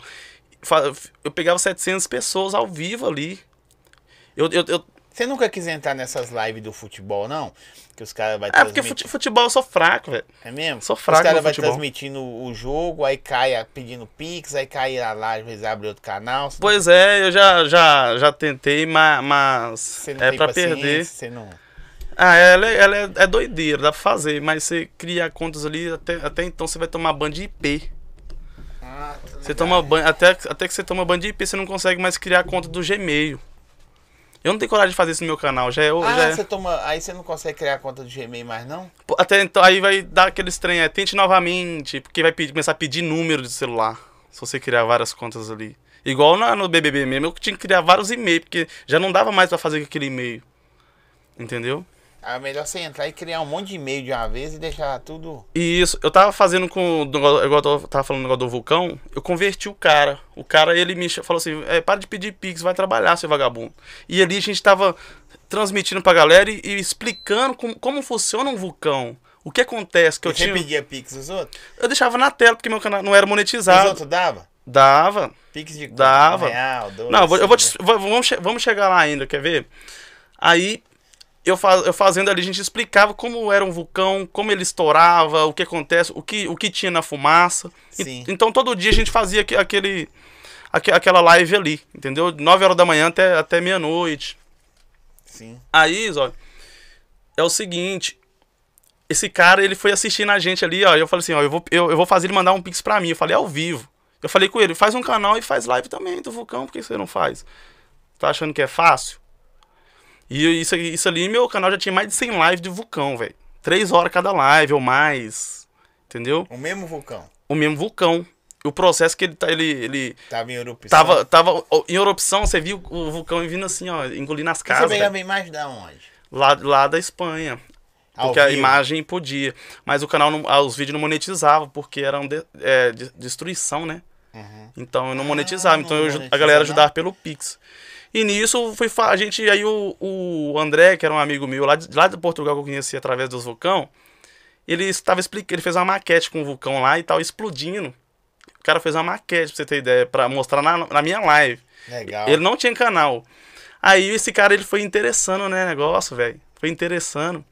Eu pegava 700 pessoas ao vivo ali. Eu, eu, eu- Você nunca quis entrar nessas lives do futebol, não? Que os caras vai é porque transmitir- fute- futebol eu sou fraco, velho. É mesmo? Sou fraco Os caras vai futebol. transmitindo o jogo, aí cai pedindo pix, aí cai lá, às vezes abre outro canal. Pois é, eu já, já, já tentei, ma- mas, você não é pra perder. Você não... Ah, ela, é- ela é, é doideira, dá pra fazer, mas você cria contas ali, até, até então você vai tomar ban de IP. Ah, tô Você toma ban, até, até que você toma ban de IP, você não consegue mais criar conta do Gmail. Eu não tenho coragem de fazer isso no meu canal, já é. Ah, já é- você toma... Aí você não consegue criar a conta do Gmail mais, não? Pô, Até então, aí vai dar aquele estranho, é, tente novamente, porque vai pedir- começar a pedir número de celular, se você criar várias contas ali. Igual na- no BBB mesmo, eu tinha que criar vários e-mails, porque já não dava mais pra fazer aquele e-mail. Entendeu? É melhor você entrar e criar um monte de e-mail de uma vez e deixar tudo... Isso, eu tava fazendo com. Igual eu tava falando negócio do vulcão, eu converti o cara. O cara, ele me falou assim: é, para de pedir pix, vai trabalhar, seu vagabundo. E ali a gente tava transmitindo pra galera e, e explicando como, como funciona um vulcão. O que acontece, que eu você tinha. pedia pix os outros? Eu deixava na tela, porque meu canal não era Os monetizado. outros dava? Dava. Pix de Dava. um real, dois, Não, eu vou, eu vou te- cinco, va- vamos, vamos chegar lá ainda, quer ver? Aí, eu, faz, eu fazendo ali, a gente explicava como era um vulcão, como ele estourava, o que acontece, o que, o que tinha na fumaça. E- então, todo dia a gente fazia aque- aquele, aque- aquela live ali, entendeu? 9 horas da manhã até, até meia-noite. Sim. Aí, Zóio, é o seguinte. Esse cara, ele foi assistindo a gente ali, ó. E eu falei assim, ó, eu vou, eu, eu vou fazer ele mandar um pix pra mim. Eu falei, ao vivo. Eu falei com ele, faz um canal e faz live também do Vulcão, por que você não faz? Tá achando que é fácil? E isso, isso ali, meu canal já tinha mais de 100 lives de Vulcão, velho. Três horas cada live ou mais. Entendeu? O mesmo vulcão. O mesmo Vulcão. O processo que ele tá, ele, ele Tava em erupção. tava, tava em erupção, você viu o vulcão vindo assim, ó, engolindo as E Você casas. pegava velho. imagem da onde? Lá, lá da Espanha. Ao Porque a vivo? imagem podia. Mas o canal, não, ah, os vídeos não monetizavam, porque eram de- é, de- destruição, né? Então eu não monetizava. Ah, não então eu aju- a galera não? ajudava pelo Pix. E nisso foi a gente. Aí o, o André, que era um amigo meu lá de, lá de Portugal que eu conheci através dos vulcão, ele estava explicando, ele fez uma maquete com o vulcão lá e tal, explodindo. O cara fez uma maquete, pra você ter ideia, pra mostrar na, na minha live. Legal. Ele não tinha canal. Aí esse cara ele foi interessando, né, negócio, velho. Foi interessando.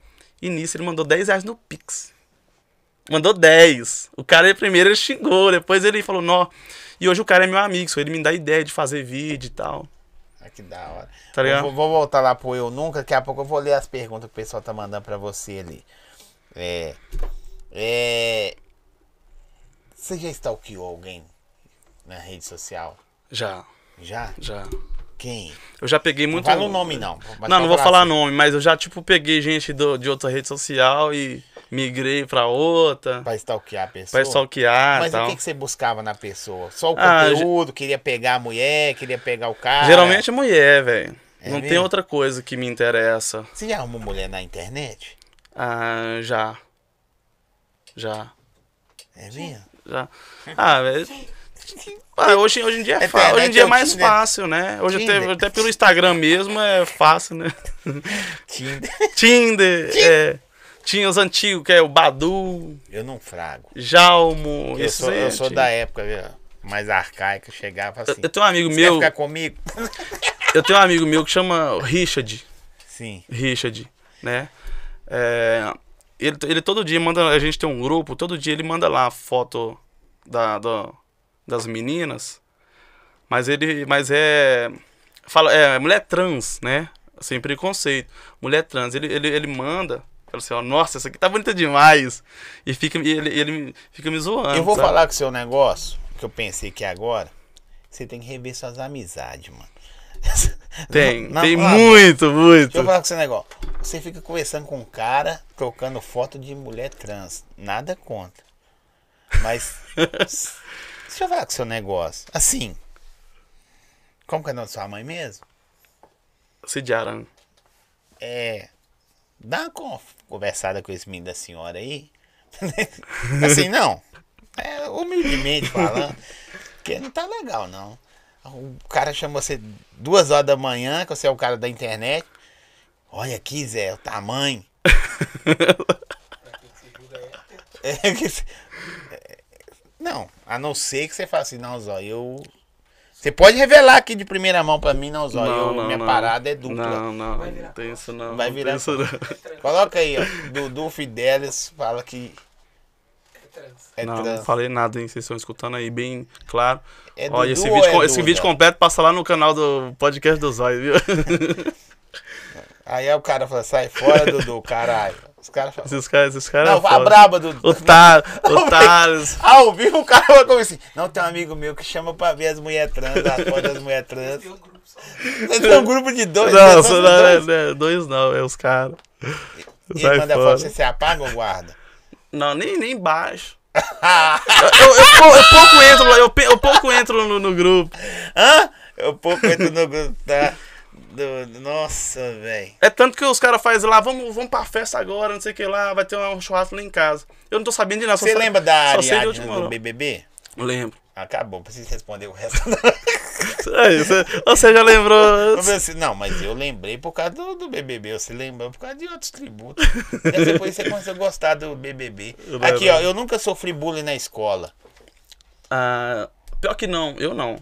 E nisso ele mandou 10 reais no Pix. Mandou 10. O cara primeiro ele xingou, depois ele falou, nó. E hoje o cara é meu amigo, só ele me dá ideia de fazer vídeo e tal. Ah, que da hora. Tá ligado? Vou, vou voltar lá pro Eu Nunca, daqui a pouco eu vou ler as perguntas que o pessoal tá mandando pra você ali. É. É. Você já stalkeou alguém na rede social? Já, Já? já. Quem? Eu já peguei Não muito. fala o nome, não. Não, não vou falar assim. nome, mas eu já, tipo, peguei gente do, de outra rede social e migrei pra outra. Pra stalkear a pessoa? Pra stalkear Mas o tal. que, que você buscava na pessoa? Só o Ah, conteúdo? Queria pegar a mulher? Queria pegar o cara? Geralmente é mulher, velho. É não tem mesmo? outra coisa que me interessa. Você já arrumou mulher na internet? Ah, já. Já. É mesmo? Já. Ah, velho. Ah, hoje, hoje em dia é, É, fácil. Hoje em dia é tem o mais Tinder. fácil, né? Hoje até, Tinder. até pelo Instagram mesmo é fácil, né? Tinder. Tinder, é. Tinha os antigos, que é o Badu, Eu não frago. Jalmo. Eu sou, eu sou da época viu, mais arcaica, chegava assim. Eu, eu tenho um amigo meu. quer ficar comigo? Eu tenho um amigo meu que chama Richard. Sim. Richard, né? É, ele, ele todo dia manda. A gente tem um grupo, todo dia ele manda lá foto da, da- das meninas. Mas ele. Mas é. Fala, é mulher trans, né? Sem preconceito. Mulher trans. Ele, ele, ele manda. Fala assim, ó, nossa, essa aqui tá bonita demais. E fica, ele, ele fica me zoando. Eu vou sabe? falar com o seu negócio, que eu pensei que agora. Você tem que rever suas amizades, mano. Tem, Na- tem na- muito, muito. Deixa eu falar com o seu negócio. Você fica conversando com um cara, trocando foto de mulher trans. Nada contra. Mas. deixa eu falar com o seu negócio. Assim. Como que é o nome da sua mãe mesmo? Cid Aran. É. Dá uma con- conversada com esse menino da senhora aí. assim, não. É, humildemente falando. Porque não tá legal, não. O cara chama você duas horas da manhã, que você é o cara da internet. Olha aqui, Zé, o tamanho. É é, não, a não ser que você fale assim, não, Zó, eu. Você pode revelar aqui de primeira mão pra mim, não, Zó. eu, minha parada é dupla. Não, não, não tem isso não. Vai não virar isso não. Coloca aí, ó. Dudu Fidelis fala que é não, trans. não falei nada, hein? Vocês estão escutando aí bem claro. É Olha, Dudu esse ou vídeo, é com- esse vídeo completo passa lá no canal do podcast do Zóio, viu? Aí, aí o cara fala, sai fora, Dudu, caralho. Os caras falam. Esses caras, esses caras. Não, é foda. braba, Dudu. Otário, otários. Ao vivo o cara fala como assim. Não, tem um amigo meu que chama pra ver as mulheres trans, as fotos das mulheres trans. Tem um grupo de dois. né? Não, Só só os não, dois. é, é, dois não, é os caras. E ele manda fora. foto, você se apaga ou guarda? Não, nem, nem baixo. eu, eu, eu, pou- eu pouco entro lá, eu, eu pouco entro no, no grupo. Hã? Eu pouco entro no grupo, tá? Do- nossa, velho. É tanto que os caras fazem lá, vamos, vamos pra festa agora, não sei o que lá, vai ter um churrasco lá em casa. Eu não tô sabendo de nada. Você lembra da última do. BBB? Lembro. Acabou, preciso responder o resto. Aí, você, você já lembrou. Assim, não, mas eu lembrei por causa do, do BBB. Você lembrou por causa de outros tributos. Depois você começou a gostar do BBB. Aqui, ó, eu nunca sofri bullying na escola. Ah, pior que não, eu não.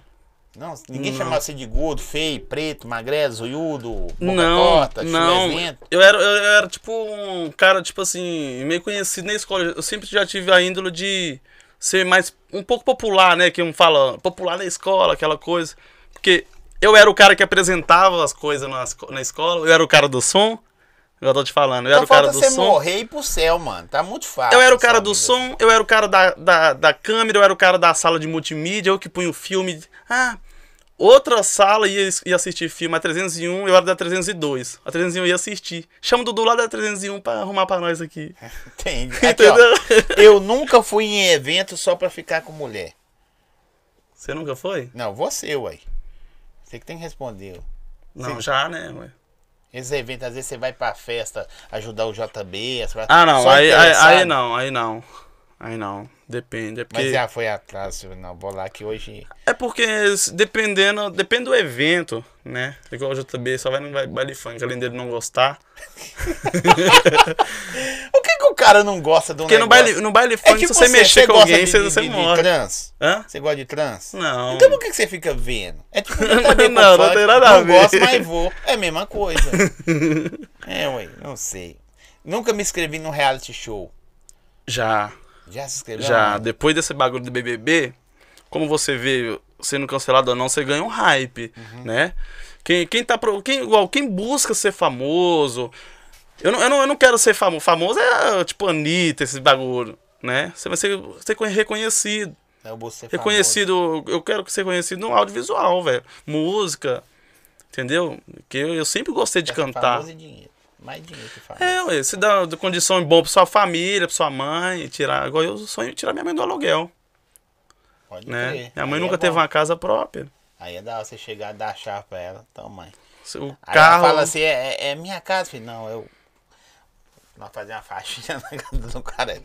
Não, ninguém chamava você de gordo, feio, preto, magrelo, zoiudo, boca Não, torta, não. Eu era, eu era tipo um cara, tipo assim, meio conhecido na escola. Eu sempre já tive a índole de ser mais um pouco popular, né? Que um fala popular na escola, aquela coisa. Porque eu era o cara que apresentava as coisas na, na escola, eu era o cara do som. Eu tô te falando, eu era o cara do você som. morrer e ir pro céu, mano. Tá muito fácil. Eu era o cara do vida. som, eu era o cara da, da, da câmera, eu era o cara da sala de multimídia, eu que punha o filme. Ah, outra sala ia, ia assistir filme, a 301, eu era da 302. A 301 ia assistir. Chama o Dudu lá da 301 pra arrumar pra nós aqui. Entendi. Aqui, ó, Entendeu? eu nunca fui em evento só pra ficar com mulher. Você nunca foi? Não, você, ué. Você que tem que responder. Não, Sim. já, né? ué. Esses eventos, às vezes você vai pra festa ajudar o JB. vai- Ah, não, aí, aí, aí não, aí não. Aí não. Depende. É porque, Mas já foi atrás, não, vou lá que hoje. é porque dependendo, depende do evento, né? Igual o JB só vai no ba- baile funk, além dele não gostar. Por que, que o cara não gosta do Porque no baile, no baile É funk, tipo se você mexer com gosta alguém, de- você, de, você de, de morre. trans? Hã? Você gosta de trans? Não. Então por que, que você fica vendo? É tipo, Não, não, não tem nada a não ver. gosto, mas vou. É a mesma coisa. é, ué, não sei. Nunca me inscrevi num reality show. Já, Já se inscreveu? já. Depois desse bagulho do BBB, como você vê sendo cancelado ou não, você ganha um hype, Uhum. né? Quem, quem tá pro, quem, igual, quem busca ser famoso. Eu não, eu não, eu não quero ser famoso. Famoso é tipo Anitta, esses bagulho, né? Você vai ser, ser reconhecido. Eu vou ser Reconhecido, eu quero ser conhecido no audiovisual, velho. Música, entendeu? Que eu, eu sempre gostei de famoso. cantar. Famoso e dinheiro. Mais dinheiro que famoso. É, ué, se dá condição boa pra sua família, pra sua mãe, tirar. Igual eu sonho tirar minha mãe do aluguel, Pode né? crer. Minha mãe Aí nunca é teve bom. uma casa própria. Aí é da hora você chegar e dar a chave pra ela. Então, mãe. O Aí carro. ela fala assim, é, é- é minha casa, filho. Não, eu. Nós fazemos uma faxina na casa do cara.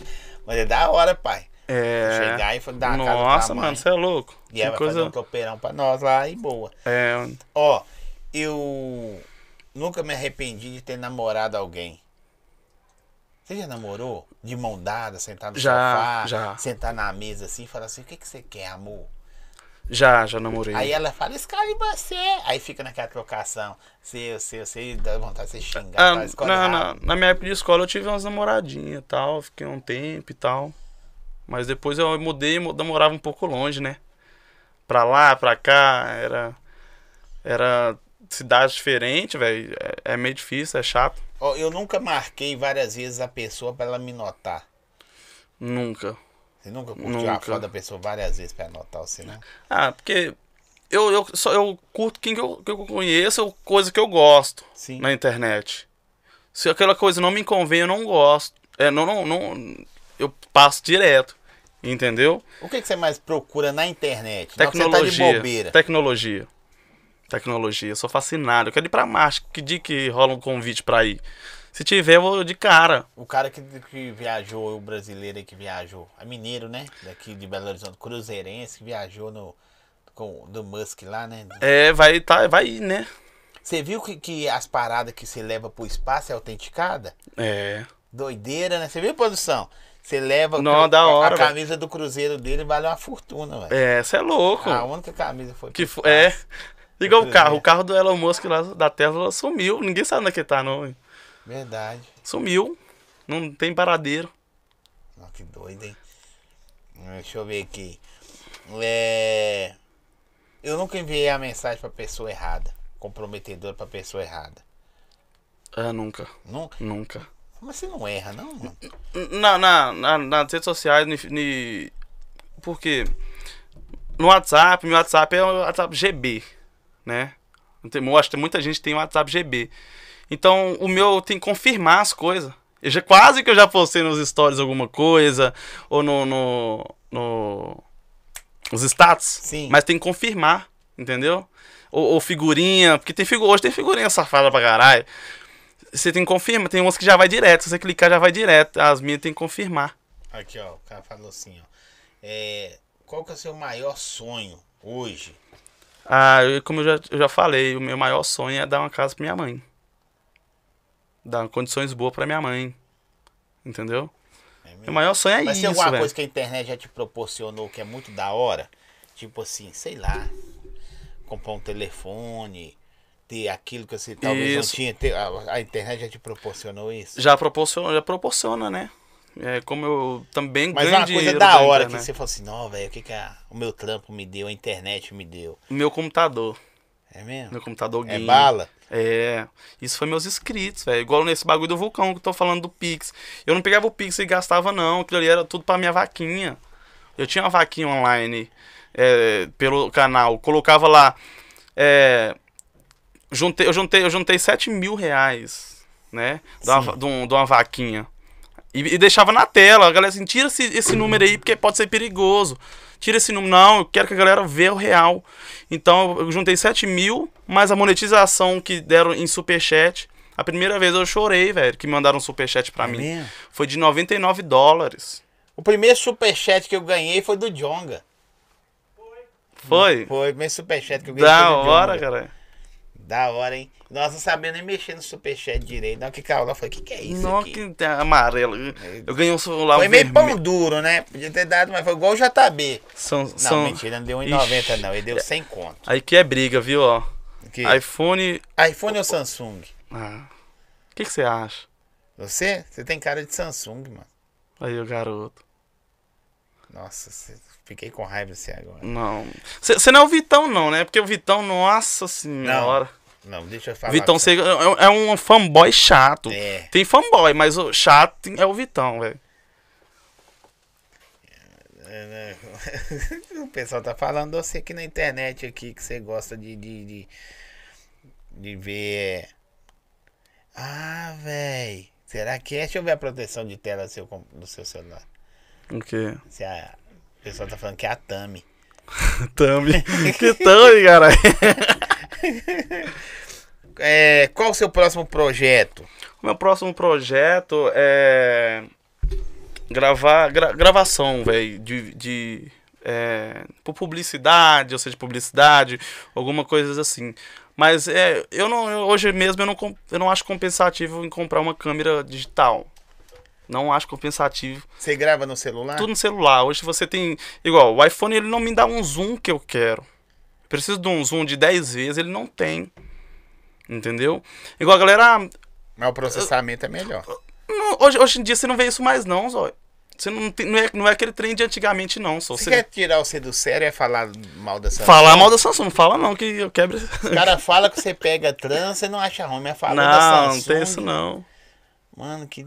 Mas é da hora, pai. é. Chegar e dar uma casa Nossa, mano, você é louco. E Que ela vai fazer coisa. um topeirão pra nós lá e boa. É, Ó, eu nunca me arrependi de ter namorado alguém. Você já namorou? De mão dada, sentar no Já, sofá, já. sentar na mesa assim e falar assim, o que, que você quer, amor? já, já namorei. Aí ela fala, escolhe você. Aí fica naquela trocação. Seu, seu, seu, dá vontade de você xingar. Ah, fala, escolhe na, na, na minha época de escola eu tive umas namoradinhas e tal, fiquei um tempo e tal. Mas depois eu mudei, mu- namorava um pouco longe, né? Pra lá, pra cá, era. Era cidade diferente, velho. É, é meio difícil, é chato. Ó, eu nunca marquei várias vezes a pessoa pra ela me notar. Nunca. Você nunca curtiu a Nunca. foto da pessoa várias vezes pra notar você, não? Ah, porque eu, eu, só, eu curto quem que eu, que eu conheço, coisa que eu gosto Sim. na internet. Se aquela coisa não me convém, eu não gosto. É, não, não, não, eu passo direto. Entendeu? O que, que você mais procura na internet? Não, Tecnologia. Você tá de bobeira. Tecnologia. Tecnologia. Eu sou fascinado. Eu quero ir pra Marte. Que dia que rola um convite pra ir? Se tiver, eu vou de cara. O cara que, que viajou, o brasileiro aí que viajou, é mineiro, né? Daqui de Belo Horizonte, cruzeirense, que viajou no, com, do Musk lá, né? É, vai, tá, vai ir, né? Você viu que, que as paradas que você leva pro espaço é autenticada? É. Doideira, né? Você viu, produção? Você leva Não, a, da hora, a camisa do cruzeiro dele vale uma fortuna, velho. É, você é louco. A única camisa foi Que pro fo- é. Igual o carro. O carro do Elon Musk lá da Tesla sumiu. Ninguém sabe onde é que tá, não. Verdade. Sumiu. Não tem paradeiro. Nossa, que doido, hein? Deixa eu ver aqui. É... Eu nunca enviei a mensagem pra pessoa errada. Comprometedora pra pessoa errada. Ah, nunca. Nunca. Nunca. Mas você não erra, não, mano? Na, na, na- nas redes sociais, ni, ni- porque no WhatsApp, meu WhatsApp é o WhatsApp GB, né? Eu acho que muita gente tem WhatsApp GB. Então, o meu tem que confirmar as coisas. Eu já, quase que eu já postei nos stories alguma coisa, ou no, no, no nos status. Sim. Mas tem que confirmar, entendeu? Ou, ou figurinha, porque tem figu hoje tem figurinha safada pra caralho. Você tem que confirmar, tem umas que já vai direto. Se você clicar, já vai direto. As minhas tem que confirmar. Aqui, ó. O cara falou assim, ó. É... Qual que é o seu maior sonho hoje? Ah, eu- como eu já, eu já falei, o meu maior sonho é dar uma casa pra minha mãe. Dar condições boas pra minha mãe. Entendeu? É? Meu maior sonho é Mas isso, tem alguma velho. coisa que a internet já te proporcionou que é muito da hora? Tipo assim, sei lá. Comprar um telefone, ter aquilo que você talvez Isso. não tinha. Ter, a, a internet já te proporcionou isso? Já proporciona, já proporciona, né? É, como eu também Mas ganho uma coisa da da hora que internet. você falou assim, não, velho, o que, que a- o meu trampo me deu, a internet me deu. Meu computador. É mesmo? Meu computador É game. bala? É, isso foi meus inscritos, velho. Igual nesse bagulho do vulcão que eu tô falando do Pix. Eu não pegava o Pix e gastava, não. Aquilo ali era tudo pra minha vaquinha. Eu tinha uma vaquinha online é, pelo canal. Colocava lá. é, juntei, eu, juntei, eu juntei 7 mil reais, né? De uma, de um- de uma vaquinha. E, e deixava na tela. A galera assim, tira esse, esse número aí porque pode ser perigoso. Tira esse número. Não, eu quero que a galera veja o real. Então eu juntei 7 mil, mais a monetização que deram em superchat. A primeira vez eu chorei, velho, que mandaram um superchat pra É mim. mesmo? Foi de 99 dólares. O primeiro superchat que eu ganhei foi do Jonga. Foi? Foi o primeiro superchat que eu ganhei Da foi do hora, cara. Da hora, hein? Nós não sabemos nem mexer no superchat direito. Não, que eu falei, o que, que é isso Não, aqui? que tem amarelo. Eu ganhei um celular Foi meio vermelho. pão duro, né? Podia ter dado, mas foi igual o JB. São, Não, são... mentira, não deu 1,90 Ixi. não. Ele deu 100 conto. Aí que é briga, viu, ó. Que? iPhone... iPhone ou Samsung? Ah. O que que você acha? Você? Você tem cara de Samsung, mano. Aí, o garoto. Nossa, fiquei com raiva de você agora. Não. Você não é o Vitão, não, né? Porque o Vitão, nossa senhora. Não, deixa eu falar. Vitão pra cê é, é um fanboy chato. É. Tem fanboy, mas o chato é o Vitão, velho. É, o pessoal tá falando você aqui na internet aqui que você gosta de, de, de, de ver. Ah, véi. Será que é? Deixa eu ver a proteção de tela do seu, do seu celular. O quê? Se a, o pessoal tá falando que é a Tami. Thumb. que thumb, caralho. É, qual o seu próximo projeto? O meu próximo projeto é gravar gra- gravação, velho, de, de é, por publicidade, ou seja, publicidade, alguma coisa assim. Mas é, eu não, eu- hoje mesmo eu não, eu não acho compensativo em comprar uma câmera digital. Não acho compensativo. Você grava no celular? Tudo no celular. Hoje você tem. Igual, o iPhone ele não me dá um zoom que eu quero. Preciso de um zoom de 10 vezes, ele não tem. Entendeu? Igual a galera. ah, Mas o processamento é melhor. não, hoje, hoje em dia você não vê isso mais, não, Zóio. Você não, tem, não, é, não é aquele trem de antigamente, não. Só Você você quer tirar você do sério é falar mal da Samsung? falar mal da Samsung. Não fala, não, que eu quebro. O cara fala que você pega trans, você não acha ruim, mas fala da Não, Samsung. não tem isso, não. Mano, que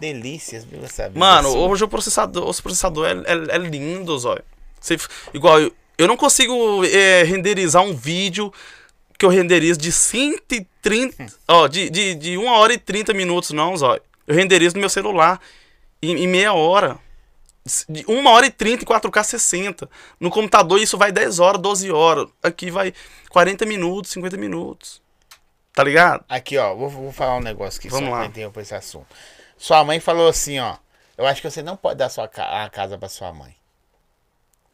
delícias, viu, essa Mano, sua. hoje o processador, o processador é, é, é lindo, Zóio. Você, igual, eu, não consigo é, renderizar um vídeo que eu renderizo de 130. Ó, de, de, de 1 hora e 30 minutos, não, Zóio. Eu renderizo no meu celular em, em meia hora. De 1 hora e 30 em 4K 60. No computador isso vai 10 horas, 12 horas. Aqui vai 40 minutos, 50 minutos. Tá ligado? Aqui, ó, vou, vou falar um negócio aqui Vamos só lá. pra esse assunto. Sua mãe falou assim, ó. Eu acho que você não pode dar sua a casa pra sua mãe.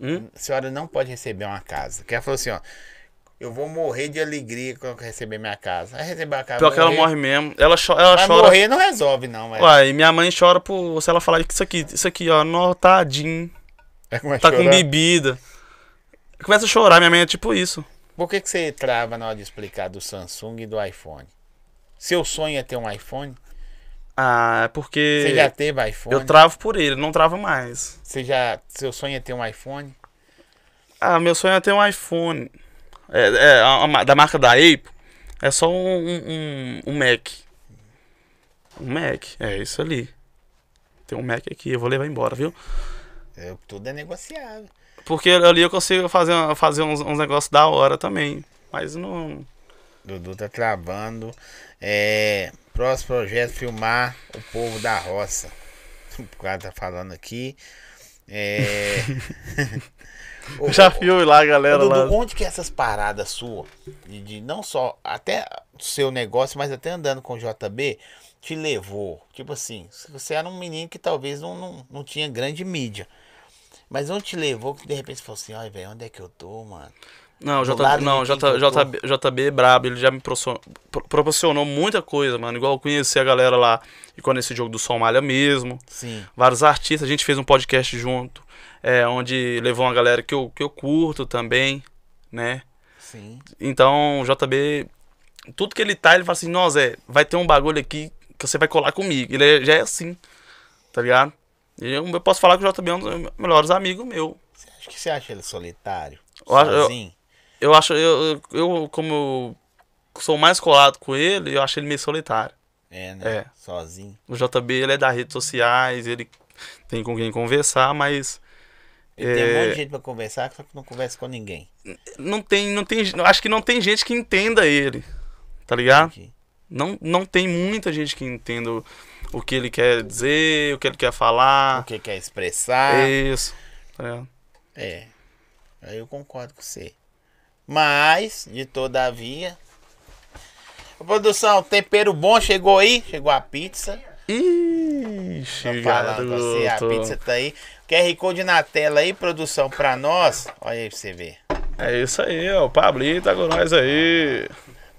Hum? A senhora não pode receber uma casa. Que ela falou assim, ó. Eu vou morrer de alegria quando eu receber minha casa. Aí receber a casa. Pior que ela morre mesmo. Ela, cho ela Mas chora. morrer não resolve, não, velho. Uai, minha mãe chora por se ela falar isso aqui, isso aqui, ó, nó, tadinho, Vai tá com chorar. bebida. Começa a chorar, minha mãe é tipo isso. Por que, que você trava na hora de explicar do Samsung e do iPhone? Seu sonho é ter um iPhone? Ah, é porque Você já teve iPhone? eu travo por ele, não travo mais. Você já. Seu sonho é ter um iPhone? Ah, meu sonho é ter um iPhone. É, é a- a- da marca da Apple. É só um, um, um- um Mac. Um Mac, é isso ali. Tem um Mac aqui, eu vou levar embora, viu? É, tudo é negociável. Porque ali eu consigo fazer, fazer uns, uns negócios da hora também. Mas não. Dudu tá travando. É, próximo projeto, filmar o povo da roça. O cara tá falando aqui. É. Ô, Já ô, viu lá, ô, galera? Dudu, lá. onde que é essas paradas suas, de, de não só até o seu negócio, mas até andando com o JB, te levou? Tipo assim, você era um menino que talvez não, não, não tinha grande mídia. Mas onde te levou que de repente você falou assim, ai, velho, onde é que eu tô, mano? Não, J, não J? JB, JB é brabo, ele já me proporcionou, muita coisa, mano. Igual eu conheci a galera lá e quando esse jogo do Somália mesmo. Sim. Vários artistas, a gente fez um podcast junto, é, onde levou uma galera que eu, que eu curto também, né? Sim. Então, JB, tudo que ele tá, ele fala assim, nossa, Zé, vai ter um bagulho aqui que você vai colar comigo. Ele é- já é assim, tá ligado? E Eu, eu posso falar que o JB é um dos melhores amigos meu. Você acha que você acha ele solitário? Eu acho- eu- Sozinho? Eu acho, eu, eu, como eu sou mais colado com ele, eu acho ele meio solitário. É, né? É. Sozinho. O JB, ele é das redes sociais, ele tem com quem conversar, mas Ele tem um É. monte de gente pra conversar, só que não conversa com ninguém. não tem, não tem, acho que não tem gente que entenda ele, tá ligado? Aqui. Não, não tem muita gente que entenda o, o que ele quer dizer, o que ele quer falar. O que quer expressar. Isso. Tá ligado? É. Aí eu concordo com você. Mas, de todavia. Ô, produção, tempero bom chegou aí? Chegou a pizza. Ixi, falando você, a pizza tá aí. QR Code na tela aí, produção, pra nós. Olha aí pra você ver. É isso aí, ó. O Pablito tá com nós aí.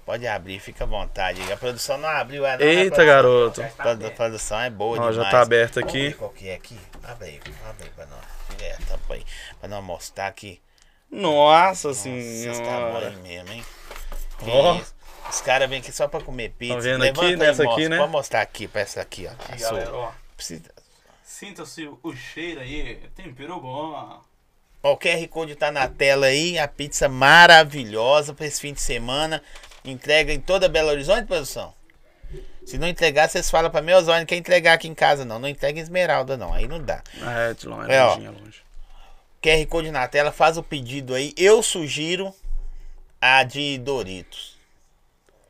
Pode abrir, fica à vontade. A produção não abriu, é não, né, Eita, garoto. A produção é boa Ó, demais. já tá aberto Vamos aqui. qual que é aqui? Abre aí, abre aí pra nós. É, tampa aí. Pra nós mostrar aqui. Nossa Nossa, senhora. tá aí mesmo, hein? Isso. Os caras vêm aqui só pra comer pizza. Tá vendo Levanta aqui, nessa mostra. aqui, né? Pode mostrar aqui, pra essa aqui, ó. A sua. Galera, ó. Precisa- Sinta-se o cheiro aí, tempero bom. Ó, o QR Code tá na tela aí. A pizza maravilhosa pra esse fim de semana. Entrega em toda Belo Horizonte, produção? Se não entregar, vocês falam pra mim, Osório, não quer entregar aqui em casa, não. Não entrega em Esmeralda, não. Aí não dá. É, de longe, É, ó. longe, é longe. QR Code na tela, faz o pedido aí. Eu sugiro a de Doritos.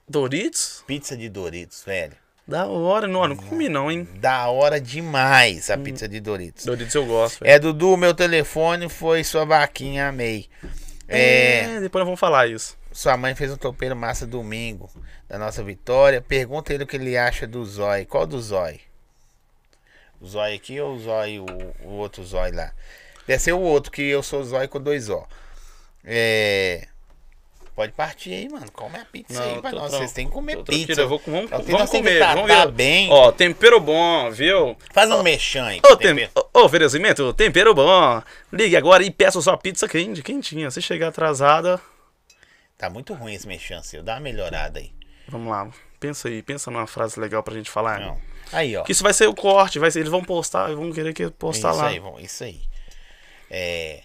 Doritos? Pizza de Doritos, velho. Da hora, não, não comi não, hein? Da hora demais a pizza de Doritos. Doritos eu gosto, velho. É, Dudu, meu telefone foi sua vaquinha, amei. É, É, depois nós vamos falar isso. sua mãe fez um topeiro massa domingo da nossa vitória. Pergunta ele o que ele acha do Zói. Qual do Zói? O Zói aqui ou o Zói, o, o outro Zói lá? Deve ser o outro, que eu sou Zói com dois O. É. Pode partir aí, mano. Come a pizza aí pra nós. Vocês têm que comer tô pizza. tranquilo, eu vou, vamos, vamos que comer, vamos tratar ver. bem. Ó, tempero bom, viu? Faz um mexão aí. Ô, tem... tempero. Ô, oferecimento, tempero bom. Ligue agora e peça sua pizza quente, quentinha. Se chegar atrasada, Tá muito ruim esse mexão seu. Dá uma melhorada aí. vamos lá. Pensa aí, pensa numa frase legal pra gente falar. Não. Aí, ó. Que isso vai ser o corte, vai ser, eles vão postar, vão querer que postar isso lá. aí, vamos- isso aí. É.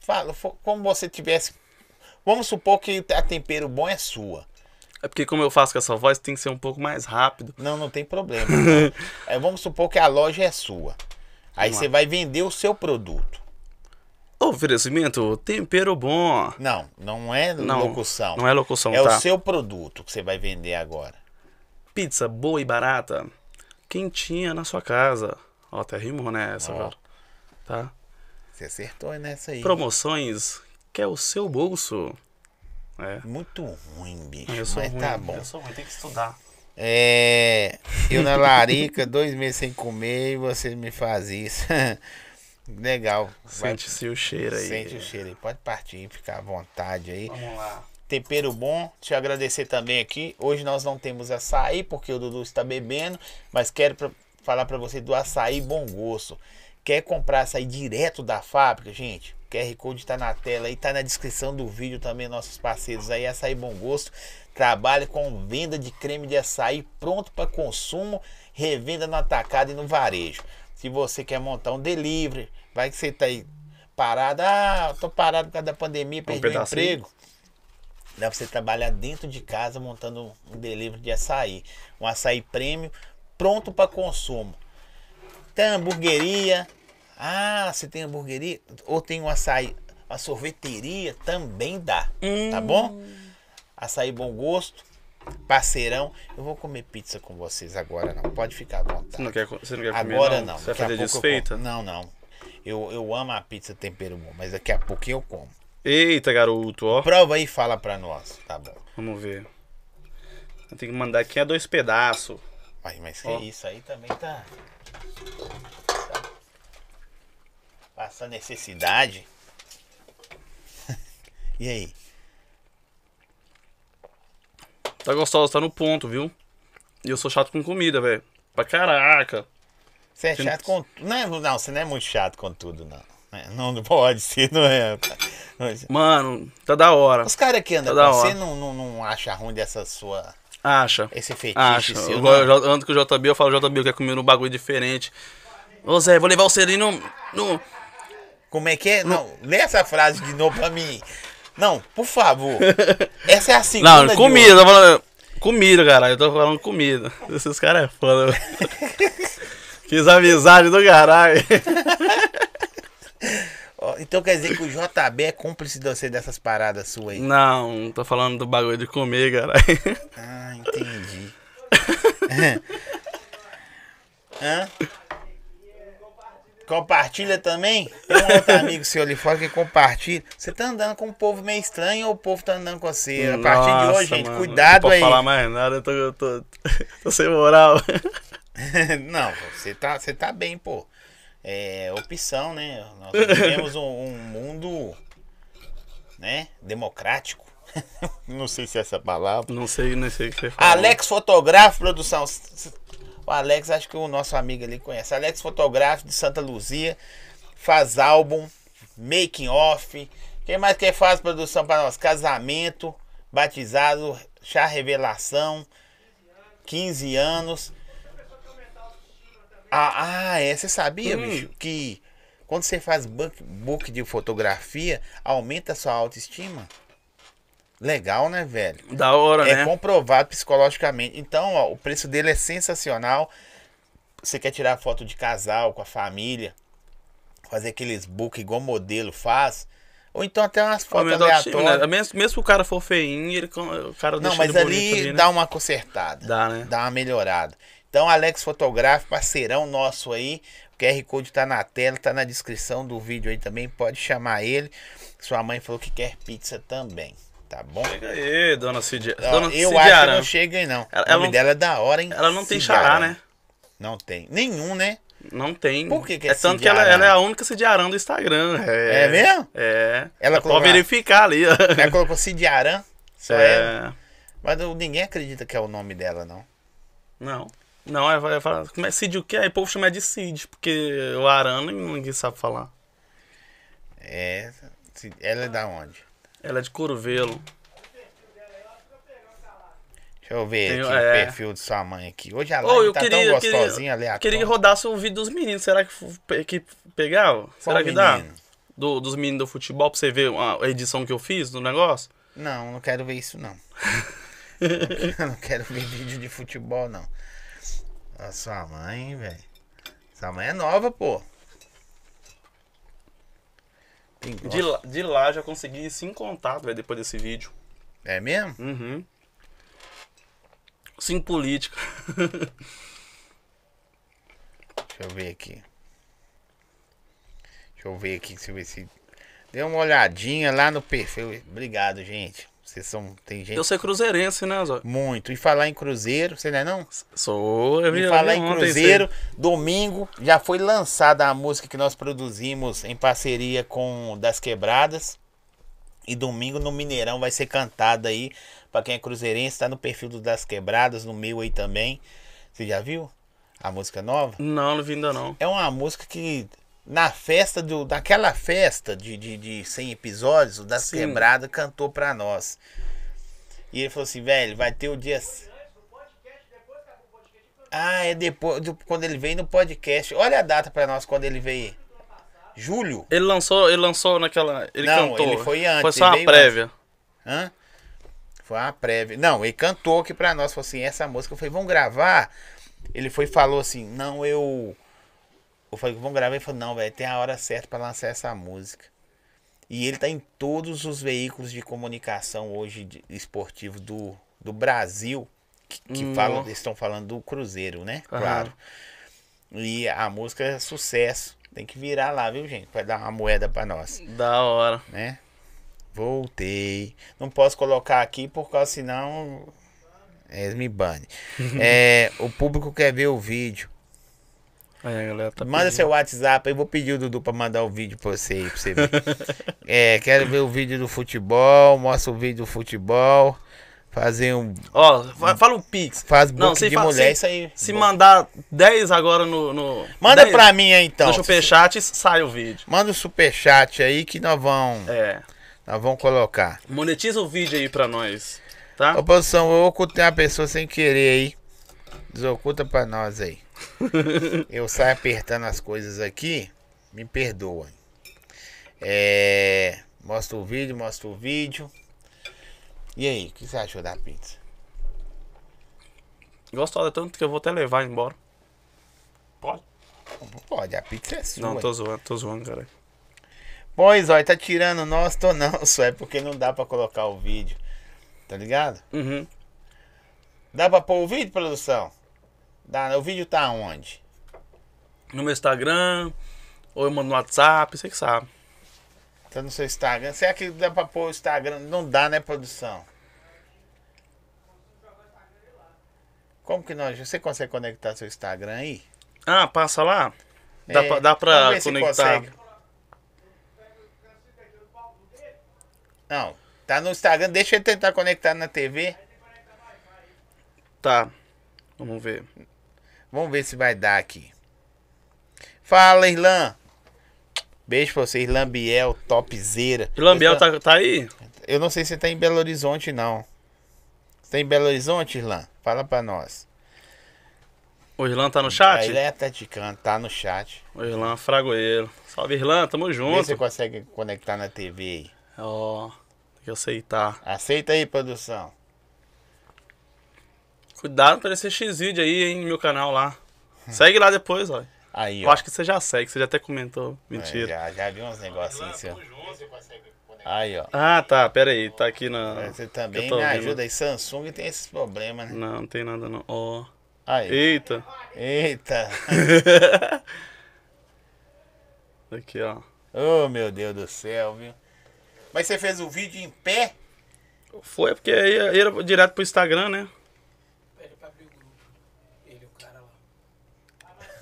Fala, como você tivesse. Vamos supor que a tempero bom é sua. É porque como eu faço com essa voz, tem que ser um pouco mais rápido. Não, não tem problema. é, vamos supor que a loja é sua. Aí você vai vender o seu produto. Oferecimento, tempero bom. Não, não é Não, locução. Não é locução, é tá? o seu produto que você vai vender agora. Pizza boa e barata, quentinha na sua casa. Ó, até rimou, né, essa Ó. agora. Tá? Você acertou nessa aí. Promoções que é o seu bolso. É. Muito ruim, bicho. Eu sou mas ruim, tá bom. Eu sou ruim, tem que estudar. É. Eu na larica, dois meses sem comer e você me faz isso. Legal. Sente-se o cheiro aí. Sente o cheiro aí. Pode partir, ficar à vontade aí. Vamos lá. Tempero bom. Eu agradecer também aqui. Hoje nós não temos açaí porque o Dudu está bebendo, mas quero pra- falar para você do açaí bom gosto. Quer comprar açaí direto da fábrica, gente? O QR Code está na tela aí, tá na descrição do vídeo também, nossos parceiros aí, Açaí Bom Gosto. Trabalha com venda de creme de açaí pronto para consumo, revenda no atacado e no varejo. Se você quer montar um delivery, vai que você tá aí parado, ah, tô parado por causa da pandemia, perdi o pedacinho. emprego. Dá pra você trabalhar dentro de casa montando um delivery de açaí. Um açaí prêmio pronto para consumo. Tem hamburgueria. Ah, você tem hamburgueria? Ou tem um açaí, uma sorveteria? Também dá. Tá bom? Açaí bom gosto. Parceirão. Eu vou comer pizza com vocês agora, não. Pode ficar à Você vontade. não quer, você não quer comer, Agora não? não. Você vai a fazer desfeita? Não, não. Eu, eu amo a pizza tempero bom, mas daqui a pouco eu como. Eita, garoto, ó. Prova aí e fala pra nós. Tá bom. Vamos ver. Eu tenho que mandar aqui a dois pedaços. Ai, mas que Ó. isso aí também tá. Passando necessidade. e aí? Tá gostoso, tá no ponto, viu? E eu sou chato com comida, velho. Pra caraca. Você é chato com. Não, é- não, você não é muito chato com tudo, não. É, Não, não pode ser, não é. Mano, tá da hora. Os caras que andam Tá com você não, não, não acha ruim dessa sua. Acha. Esse fetiche Acha. seu. Eu, ando com o JB, eu falo, JB, eu quero comer um bagulho diferente. Ô Zé, vou levar você ali no. no... Como é que é? Não, lê essa frase de novo pra mim. Não, por favor. Essa é a segunda. Não, comida, eu tô falando. Comida, caralho. Eu tô falando comida. Esses caras é foda. Fiz amizade do caralho. Então quer dizer que o JB é cúmplice de você dessas paradas suas aí. Não, tô falando do bagulho de comer, caralho. Ah, entendi. Hã? Compartilha também? Tem um outro amigo seu ali fora que compartilha. Você tá andando com um povo meio estranho ou o povo tá andando com você? A partir de Nossa, hoje, gente, mano, cuidado aí. Não falar mais nada, eu tô, eu tô, tô sem moral. Não, você tá, você tá bem, pô. É opção, né? Nós vivemos um, um mundo, né? Democrático. Não sei se é essa palavra. Não sei, não sei o que você fala. Alex Fotográfico Produção. O Alex, acho que o nosso amigo ali conhece. Alex Fotográfico de Santa Luzia. Faz álbum, making off. Quem mais que faz produção para nós? Casamento, batizado, chá revelação, 15 anos. Ah, ah é. Você sabia, Hum. bicho, que quando você faz book, book de fotografia, aumenta a sua autoestima? Legal, né, velho? Da hora, É né? comprovado psicologicamente. Então, ó, o preço dele é sensacional. Você quer tirar foto de casal com a família, fazer aqueles book igual modelo faz, ou então até umas fotos aleatórias. né? Mesmo, mesmo que o cara for feinho, ele, o cara Não, mas ali ali, né? dá uma consertada. Dá, né? Dá uma melhorada. Então, Alex Fotográfico, parceirão nosso aí. O QR Code tá na tela, tá na descrição do vídeo aí também. Pode chamar ele. Sua mãe falou que quer pizza também. Tá bom? Chega aí, dona Cid. Ó, Dona eu Cid acho que não chega aí, não. Ela- o ela nome não- dela é da hora, hein? Ela não tem Cidiaran. xará, né? Não tem. Nenhum, né? Não tem. Por que que é é tanto que ela, ela é a única Cidiaran do Instagram. É, É mesmo? É. Ela Ela colocou- pode verificar ali. ó. Ela colocou Cidiaran. Só ela. É. Mas não- ninguém acredita que é o nome dela, não. Não. Não, é, vai falar. Como é Cid o quê? Aí o povo chama de Cid, porque o Aran ninguém sabe falar. É. Ela é da onde? Ela é de Curvelo. Deixa eu ver Tem- aqui é. o perfil de sua mãe aqui. Hoje a Ô, live eu tá queria, tão eu gostosinha, aleatória. queria que rodasse o vídeo dos meninos. Será que, que pegava? Qual Será que dá? menino? Do, dos meninos do futebol pra você ver a edição que eu fiz do negócio? Não, não quero ver isso, não. Eu não quero ver vídeo de futebol, não. A sua mãe, velho. Sua mãe é nova, pô. De lá, de lá já consegui cinco contatos, velho, depois desse vídeo. É mesmo? Uhum. Sim, política. Deixa eu ver aqui. Deixa eu ver aqui, eu ver se. Dê uma olhadinha lá no perfil. Obrigado, gente. Vocês são. Tem gente. Eu sou cruzeirense, né, Zó? Muito. E falar em Cruzeiro, você não é não? Sou. Eu E falar em Cruzeiro, domingo já foi lançada a música que nós produzimos em parceria com Das Quebradas. E domingo no Mineirão vai ser cantada aí. Pra quem é cruzeirense, tá no perfil do Das Quebradas, no meu aí também. Você já viu a música nova? Não, não vi ainda não. É uma música que na festa do daquela festa de, de, de 100 episódios, o Das Sim. Quebradas cantou pra nós. E ele falou assim, velho, vai ter o dia Ah, é depois do- quando ele veio no podcast. Olha a data pra nós quando ele veio. Julho? Ele lançou, ele lançou naquela. Ele Não, cantou. ele foi antes, Foi só uma prévia. Hã? Foi uma prévia. Não, ele cantou aqui pra nós. Falou assim: essa música. Eu falei, vamos gravar? Ele foi e falou assim: não, eu. Eu falei, vamos gravar. Ele falou: não, velho, tem a hora certa pra lançar essa música. E ele tá em todos os veículos de comunicação hoje de, esportivos do, do Brasil que, que Nó. falam, estão falando do Cruzeiro, né? Aham. Claro. E a música é sucesso. Tem que virar lá, viu, gente? Pra dar uma moeda pra nós Da hora. né? Voltei. Não posso colocar aqui por causa senão eles me bane. é, o público quer ver o vídeo. A galera tá Manda pedindo. seu WhatsApp, eu vou pedir o Dudu pra mandar o vídeo pra você aí, pra você ver. é, quero ver o vídeo do futebol, mostra o vídeo do futebol, fazer um Ó, fa- fala o Pix. faz Não, book se de fa- mulher, se- isso aí. Se mandar 10 agora no. no Manda 10 pra mim aí então. No superchat sai o vídeo. Manda o superchat aí que nós vamos, É. nós vamos colocar. Monetiza o vídeo aí pra nós. Tá? Ô, produção, eu ocultei uma pessoa sem querer aí. Desoculta pra nós aí. Eu saio apertando as coisas aqui, me perdoem. É, mostra o vídeo, mostra o vídeo. E aí, o que você achou da pizza? Gostosa tanto que eu vou até levar embora. Pode? Pode, a pizza é sua. Não, tô zoando, tô zoando, cara. Pois, ó, tá tirando nós, tô não, só é porque não dá pra colocar o vídeo. Tá ligado? Uhum. Dá pra pôr o vídeo, produção? Dá, o vídeo tá onde? No meu Instagram, ou eu mando no WhatsApp, você que sabe. Tá no seu Instagram. Será que dá pra pôr o Instagram? Não dá, né, produção? Como que nós. Você consegue conectar seu Instagram aí? Ah, passa lá? Dá, É, pra, dá vamos pra conectar. Não, tá no Instagram. Deixa ele tentar conectar na TV. Tá. Vamos ver. Vamos ver se vai dar aqui. Fala, Irlan. Beijo pra você, Irlan Biel, topzera. Lambiel Eu, tá, tá aí? eu não sei se tá em Belo Horizonte, não. Você tá em Belo Horizonte, Irlan? Fala pra nós. O Irlan tá no chat? ele é atleticano, tá no chat. O Irlan Fragoeiro. Salve, Irlan, tamo Vê se junto. você consegue conectar na TV aí. Ó, tem que aceitar. Aceita aí, produção. Cuidado pra esse X-Vídeo aí, hein, no meu canal lá. Segue lá depois, ó. Aí, Eu ó. acho que você já segue, você já até comentou. É, Mentira. já, já vi uns negocinhos seu. Aí, ó. Ah, tá, pera aí, tá aqui na... Você também me ajuda aí. Samsung tem esses problemas, né? Não, não tem nada não. Ó. Aí. Eita. Eita. Aqui, ó. Oh, meu Deus do céu, viu? Mas você fez o vídeo em pé? Foi porque aí era direto pro Instagram, né? Pede pra abrir o grupo. Ele e o cara lá.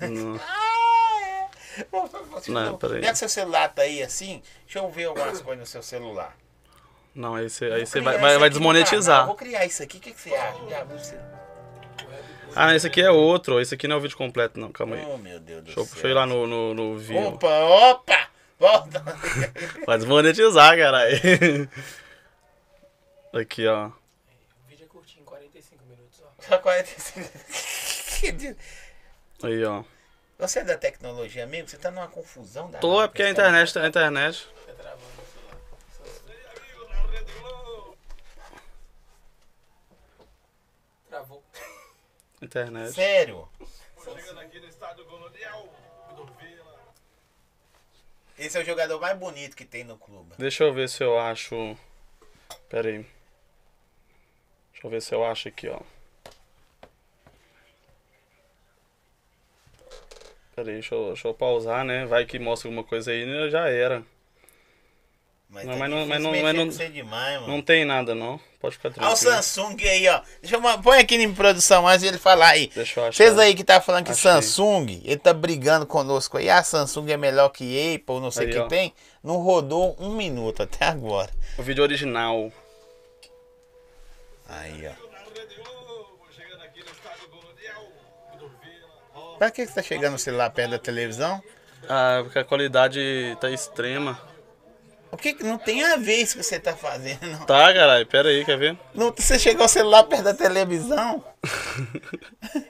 Não. Ah, é. Você Não, não- peraí. Que seu celular tá aí assim, deixa eu ver algumas coisas no seu celular. Não, aí você, aí você vai, vai, desmonetizar. Vou criar isso aqui, o que, que você acha? Já, você... Ah, esse aqui é outro. Esse aqui não é o vídeo completo, não. Calma aí. Oh, meu Deus do Deixa céu. deixa eu ir lá no, no, no vídeo. Opa, opa! Volta! Vai desmonetizar, caralho. Aqui, ó. O vídeo é curtinho, 45 minutos, ó. Só 45. Aí, ó. Você é da tecnologia mesmo? Você tá numa confusão da. Tô, é porque a internet, a internet. Tá travando o celular. Travou. Internet. Sério? Esse é o jogador mais bonito que tem no clube. Deixa eu ver se eu acho. Pera aí. Deixa eu ver se eu acho aqui, ó. Pera aí, deixa eu, deixa eu pausar, né? Vai que mostra alguma coisa aí, né? já era. Mas, Não, tá mas não- mas não- mas não- demais. Não tem nada, não. Pode ficar Olha o tranquilo. Samsung aí, ó. Deixa eu, põe aqui em produção antes ele falar aí. Deixa eu achar. Vocês aí que tá falando que Achei. Samsung, ele tá brigando conosco aí. Ah, Samsung é melhor que Apple, não sei o que ó. tem. Não rodou um minuto até agora. O vídeo original. Aí, ó. Pra que que você tá chegando o celular perto da televisão? Ah, porque a qualidade tá extrema. O que não tem a ver isso que você tá fazendo? Não. Tá, caralho, pera aí, quer ver? Não, você chegou o celular perto da televisão?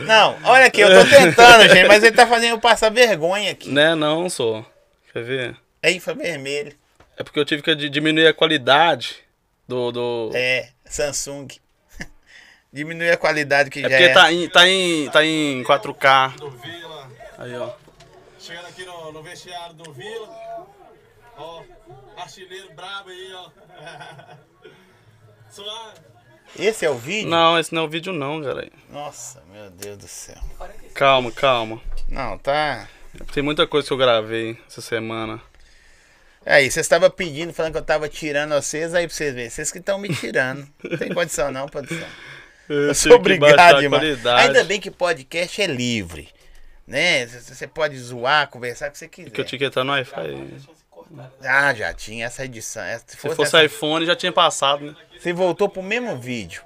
Não, olha aqui, eu tô tentando, gente, mas ele tá fazendo eu passar vergonha aqui. Né, não, sou. Quer ver? Aí foi vermelho. É porque eu tive que di- diminuir a qualidade do. do... É, Samsung. Diminui a qualidade que É já porque é. tá em, tá, em, tá em 4K. do Vila. Aí, ó. Chegando aqui no, no vestiário do Vila. Ó, artilheiro brabo aí, ó. Suave. Esse é o vídeo? Não, esse não é o vídeo, não, cara. Nossa, meu Deus do céu. Calma, calma. Não, tá. Tem muita coisa que eu gravei essa semana. Aí, vocês estavam pedindo, falando que eu tava tirando vocês, aí pra vocês verem. Vocês que estão me tirando. Não tem condição não, produção. Eu sou obrigado demais. Ainda bem que podcast é livre. Né? Você pode zoar, conversar o que você quiser. Que eu etiquetar no Wi-Fi. Ah, já tinha essa edição. Essa- Se Se fosse fosse essa- iPhone, já tinha passado, né? Você voltou pro mesmo vídeo.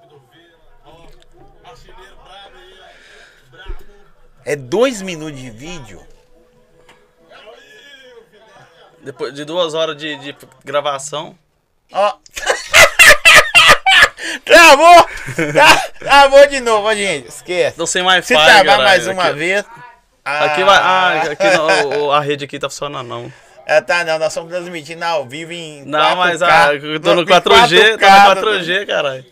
É dois minutos de vídeo. Depois de duas horas de, de gravação. Ó. Travou! Tra- Travou de novo, gente. Esquece. Tô sem Wi-Fi, Se travar caralho. mais uma aqui, vez. Aqui vai. Ah, aqui não, a rede aqui tá funcionando, não. É, tá, não, nós estamos transmitindo ao vivo em. Não, 4K. mas ah, eu tô no Em 4G, tô 4K, no 4G, caralho.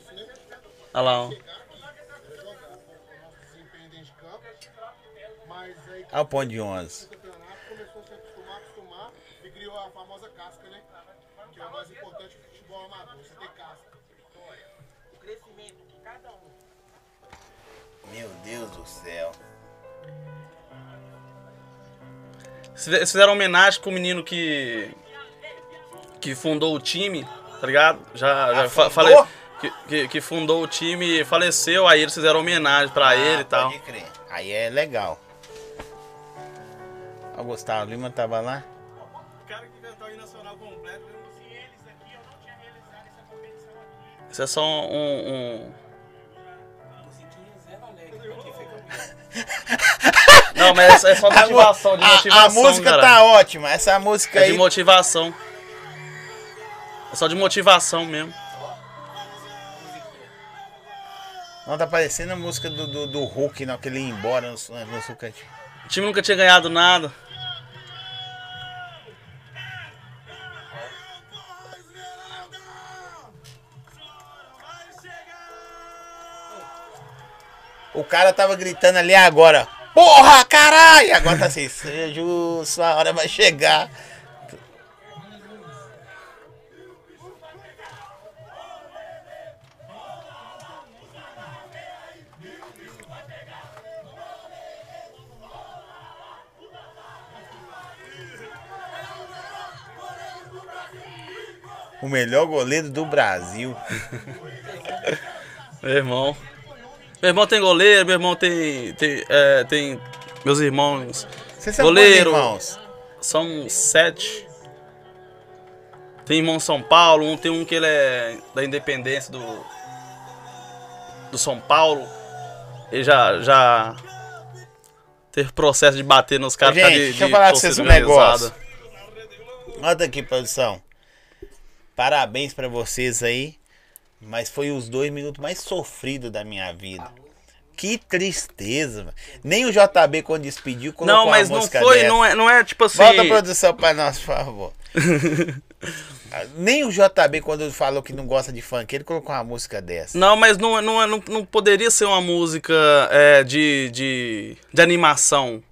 Olha lá, ó. Olha o ponto de 11. Deus do céu. Eles fizeram homenagem com o menino que. que fundou o time, tá ligado? Já, já fa- fundou? falei. Que, que, que fundou o time e faleceu, aí eles fizeram homenagem pra ele e tal. Ah, Pode crer. Aí é legal. O Gustavo Lima tava lá. O cara que inventou o nacional completo. Isso é só um. um- Não, mas é só motivação, de A- motivação. A, música cara. tá ótima. Essa música É aí. de motivação. É só de motivação mesmo. Não, tá parecendo a música do, do, do Hulk, não, que ele ia embora no, no sucante. O time nunca tinha ganhado nada. O cara tava gritando ali agora. Porra, caralho! Agora tá assim, seja sua hora vai chegar. O melhor goleiro do Brasil. Meu irmão. Meu irmão tem goleiro, meu irmão tem. Tem. é, tem meus irmãos. Vocês são Goleiro. irmãos? São sete. Tem irmão São Paulo, um tem um que ele é da independência do. Do São Paulo. Ele já. já teve processo de bater nos caras Gente, causa de, deixa eu falar torcida vocês um negócio. Olha aqui, produção. Parabéns pra vocês aí. Mas foi os dois minutos mais sofridos da minha vida. Que tristeza. mano. Nem o JB, quando despediu, colocou Não, mas não foi, dessa. não é, não é tipo assim. Volta a produção pra nós, por favor. Nem o JB, quando falou que não gosta de funk, ele colocou uma música dessa. Não, mas não, não, não, não poderia ser uma música é, de, de, de animação.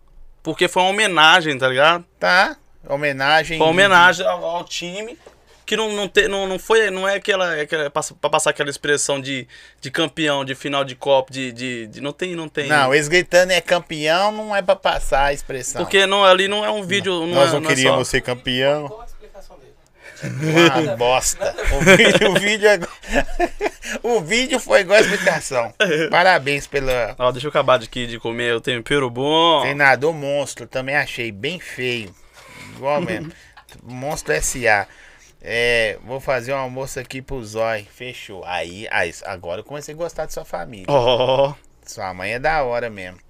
Porque foi uma homenagem, tá ligado? Tá? Homenagem. Foi uma homenagem ao, ao time. Que não, não, te, não, não foi. Não é aquela. É aquela pra passar aquela expressão de, de campeão, de final de Copa, de, de, de- Não tem, não tem. Não, eles gritando é campeão, não é pra passar a expressão. Porque não, ali não é um vídeo. Não Nós é, não não é queríamos só- ser campeão. Qual a explicação dele? Uma bosta. O vídeo, o vídeo, é... o vídeo foi igual a explicação. Parabéns pela Ó, deixa eu acabar de, aqui de comer o tempero bom. treinador monstro. Também achei bem feio. Igual mesmo. Monstro SA. É, vou fazer um almoço aqui pro Zói. Fechou. Aí, aí, agora eu comecei a gostar de sua família. Ó, Sua mãe é da hora mesmo.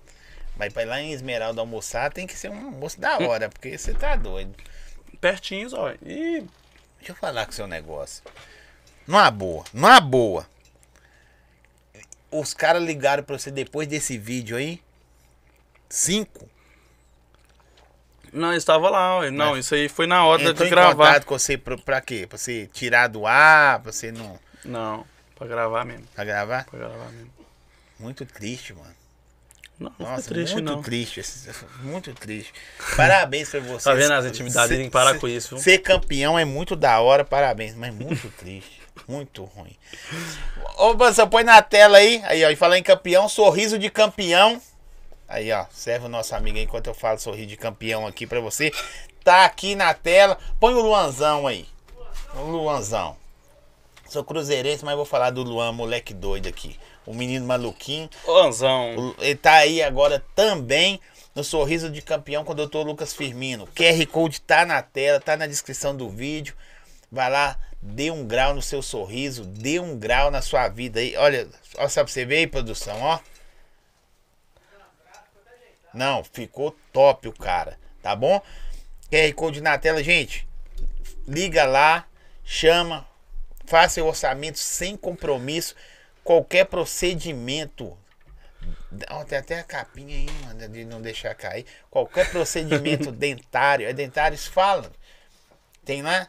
Mas pra ir lá em Esmeralda almoçar tem que ser um almoço da hora, porque você tá doido. pertinho, ó. Ih, Deixa eu falar com o seu negócio. Numa boa, numa boa. Os caras ligaram pra você depois desse vídeo aí? Cinco? Não, estava lá. Não, isso aí foi na hora de em gravar. contato com você pra, pra quê? Pra você tirar do ar? Pra você não. Não, pra gravar mesmo. Pra gravar? Pra gravar mesmo. Muito triste, mano. Não, não Nossa, triste, muito não. triste. Muito triste. Parabéns pra você. Tá vendo as intimidades? Tem que parar com isso, viu? Ser campeão é muito da hora, parabéns. Mas muito triste. Muito ruim. Ô, você põe na tela aí. Aí, ó. E falar em campeão, sorriso de campeão. Aí, ó. Serve o nosso amigo aí enquanto eu falo sorriso de campeão aqui pra você. Tá aqui na tela. Põe o Luanzão aí. O Luanzão. Sou cruzeirense, mas vou falar do Luan, moleque doido aqui. O menino maluquinho. Ô, Anzão. O- Ele tá aí agora também no Sorriso de Campeão com o Dr. Lucas Firmino. QR Code tá na tela, tá na descrição do vídeo. Vai lá, dê um grau no seu sorriso, dê um grau na sua vida aí. Olha, olha só pra você ver aí, produção, ó. Não, ficou top o cara, tá bom? QR Code na tela, gente. Liga lá, chama, faça o orçamento sem compromisso. qualquer procedimento. Ó, Tem até a capinha aí, mano, de não deixar cair. Qualquer procedimento dentário. É dentários falam. Tem lá?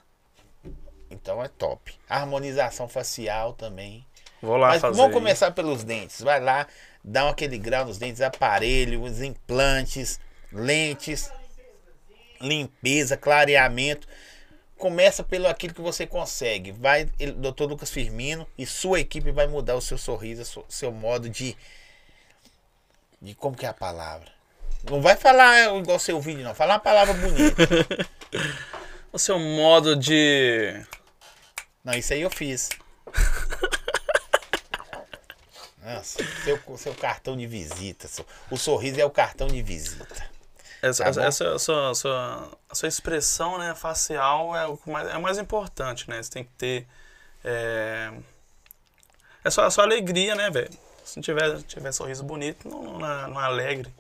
Então é top. Harmonização facial também. Vou lá Mas fazer. vamos começar pelos dentes. Vai lá, dá um aquele grau nos dentes, aparelho, os implantes, lentes, limpeza, clareamento. Começa pelo aquilo que você consegue. Vai, ele- Dr. Lucas Firmino e sua equipe vai mudar o seu sorriso, o seu- modo de de como que é a palavra. Não vai falar igual seu vídeo não, fala uma palavra bonita. O seu modo de. Não, isso aí eu fiz. Nossa, seu, seu cartão de visita. seu- o sorriso é o cartão de visita. Essa, Tá essa, essa, essa- essa- a sua expressão né, facial é o, mais, é o mais importante, né? Você tem que ter. É, é só a sua alegria, né, velho? Se não tiver, tiver sorriso bonito, não, não, é- não é alegre.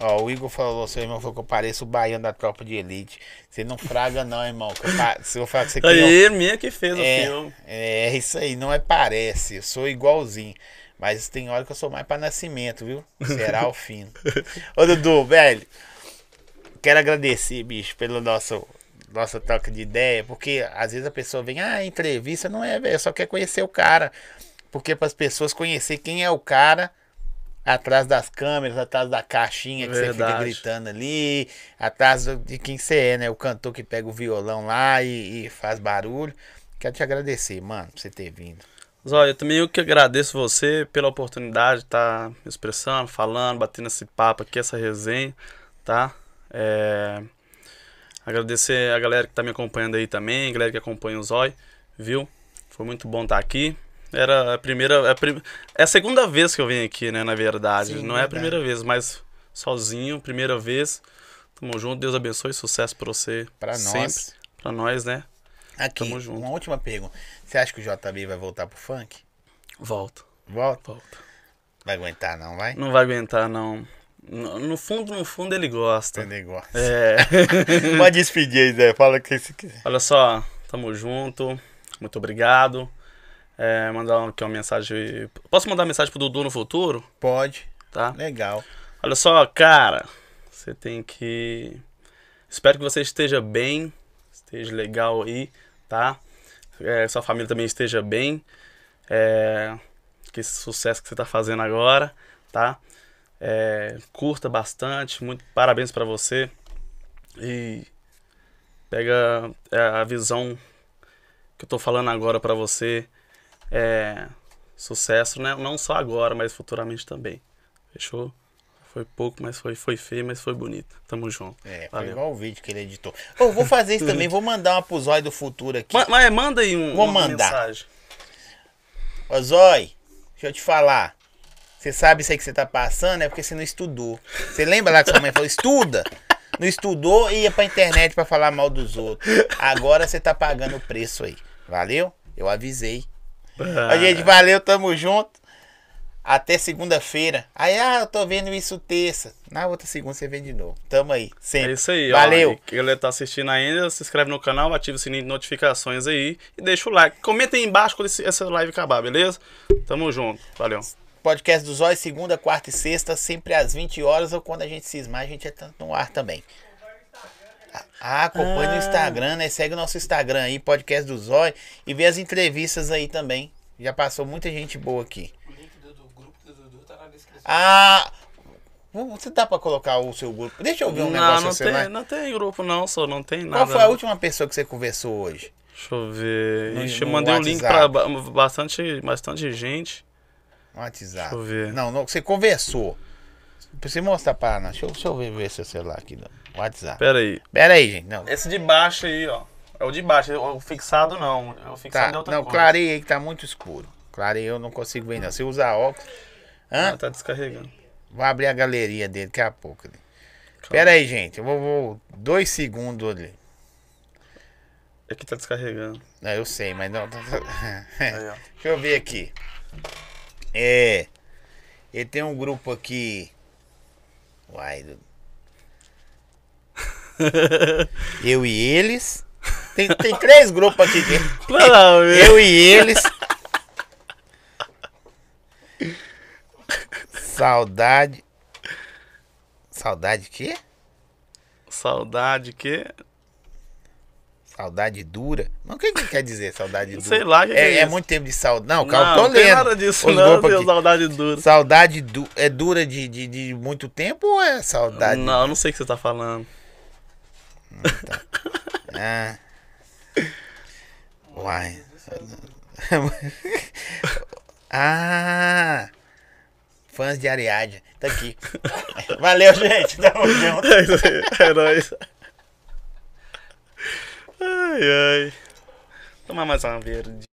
Ó, o Igor falou, seu irmão falou que eu pareço o baiano da tropa de elite. Você não fraga não, irmão. que eu pa- Se eu falar que você criou- Aí, minha que fez o é, filme. é isso aí, não é parece. Eu sou igualzinho. Mas tem hora que eu sou mais pra nascimento, viu? Será o fim. Ô, Dudu, velho. Quero agradecer, bicho, pelo nosso nossa troca de ideia, porque às vezes a pessoa vem, ah, entrevista, não é, velho, só quer conhecer o cara. Porque para as pessoas conhecer quem é o cara atrás das câmeras, atrás da caixinha que você fica Verdade. gritando ali, atrás de quem você é, né? O cantor que pega o violão lá e, e faz barulho. Quero te agradecer, mano, por você ter vindo. Zóia, eu também eu que agradeço você pela oportunidade de estar me expressando, falando, batendo esse papo aqui, essa resenha, tá? É, Agradecer a galera que tá me acompanhando aí também, a galera que acompanha o Zói, viu? Foi muito bom estar aqui. Era a primeira. A prim... É a segunda vez que eu venho aqui, né? Na verdade. Sim, Não é a verdade. primeira vez, mas sozinho, primeira vez. Tamo junto, Deus abençoe, sucesso pra você. Pra sempre. nós. Pra nós, né? Aqui, Tamo junto. uma última pergunta. Você acha que o JB vai voltar pro funk? Volta, Volta? volta. Vai aguentar, não vai? Não vai aguentar, não. No no fundo, no fundo, ele gosta. Tem negócio. É. Pode despedir aí, Zé. Fala o que você quiser. Olha só, tamo junto. Muito obrigado. É, mandar aqui uma mensagem. Posso mandar mensagem pro Dudu no futuro? Pode. Tá? Legal. Olha só, cara. Você tem que. Espero que você esteja bem. Esteja legal aí, tá? É, sua família também esteja bem. É, que esse sucesso que você tá fazendo agora, tá? É, curta bastante. Muito parabéns pra você. E pega é, a visão que eu tô falando agora pra você. É, sucesso, né? Não só agora, mas futuramente também. Fechou? Foi pouco, mas foi, foi feio, mas foi bonito. Tamo junto. É, foi Valeu. igual o vídeo que ele editou. Ô, vou fazer isso também. Vou mandar uma pro Zói do futuro aqui. Ma- Mas manda aí um, Vou uma mandar. mensagem. Ô, Zói, deixa eu te falar. Você sabe isso aí que você tá passando é porque você não estudou. Você lembra lá que sua mãe falou, estuda? Não estudou e ia pra internet pra falar mal dos outros. Agora você tá pagando o preço aí. Valeu? Eu avisei. Ah, Ó, gente, valeu, tamo junto. Até segunda-feira. Aí, ah, eu tô vendo isso terça. Na outra segunda você vem de novo. Tamo aí. Sempre. É isso aí, Valeu. ó. Que a galera tá assistindo ainda, se inscreve no canal, ativa o sininho de notificações aí e deixa o like. Comenta aí embaixo quando essa live acabar, beleza? Tamo junto. Valeu. Podcast do Zói, segunda, quarta e sexta, sempre às 20 horas ou quando a gente cismar, a gente tá no ar também. Ah, acompanha no Instagram, né? Segue o nosso Instagram aí, podcast do Zói, e vê as entrevistas aí também. Já passou muita gente boa aqui. O link do, do grupo do Dudu tá na descrição. Ah, você dá pra colocar o seu grupo? Deixa eu ver um não, negócio não tem, não tem grupo não, só não tem nada. Qual foi a última pessoa que você conversou hoje? Deixa eu ver. No- Ixi, eu mandei o link pra bastante, bastante gente. WhatsApp. Deixa eu ver. Não, não, você conversou. Você mostrar pra Ana. Deixa eu, deixa eu ver, ver seu celular aqui no WhatsApp. Pera aí. Pera aí, gente. Não, Esse de baixo aí, ó. É o de baixo, o fixado não. É o fixado tá, é outra não coisa. clareia aí que tá muito escuro. Clareia eu não consigo ver não. Se usar óculos. Hã? Ah, tá descarregando. Vou abrir a galeria dele daqui a pouco. ali. Pera aí, gente. Eu vou, vou dois segundos ali. Aqui tá descarregando. Não, eu sei, mas não. Aí, ó. Deixa eu ver aqui. É. Ele tem um grupo aqui. Uai. eu e eles. Tem, tem três grupos aqui. Eu e eles. Saudade. Saudade que? Saudade que? Saudade dura? Mas o que, que quer dizer saudade dura? Sei lá, que que é, é é muito tempo de saudade. Não, calma, não, tô não tem lendo. nada disso, os não. Tem saudade dura. Saudade du é dura de, de, de muito tempo ou é saudade? Não, eu não sei o que você tá falando. Ah. Uai. ah. Fãs de Ariadne. Tá aqui. Valeu, gente. Tamo junto. É é nóis. Ai, ai. Tomar mais uma verde.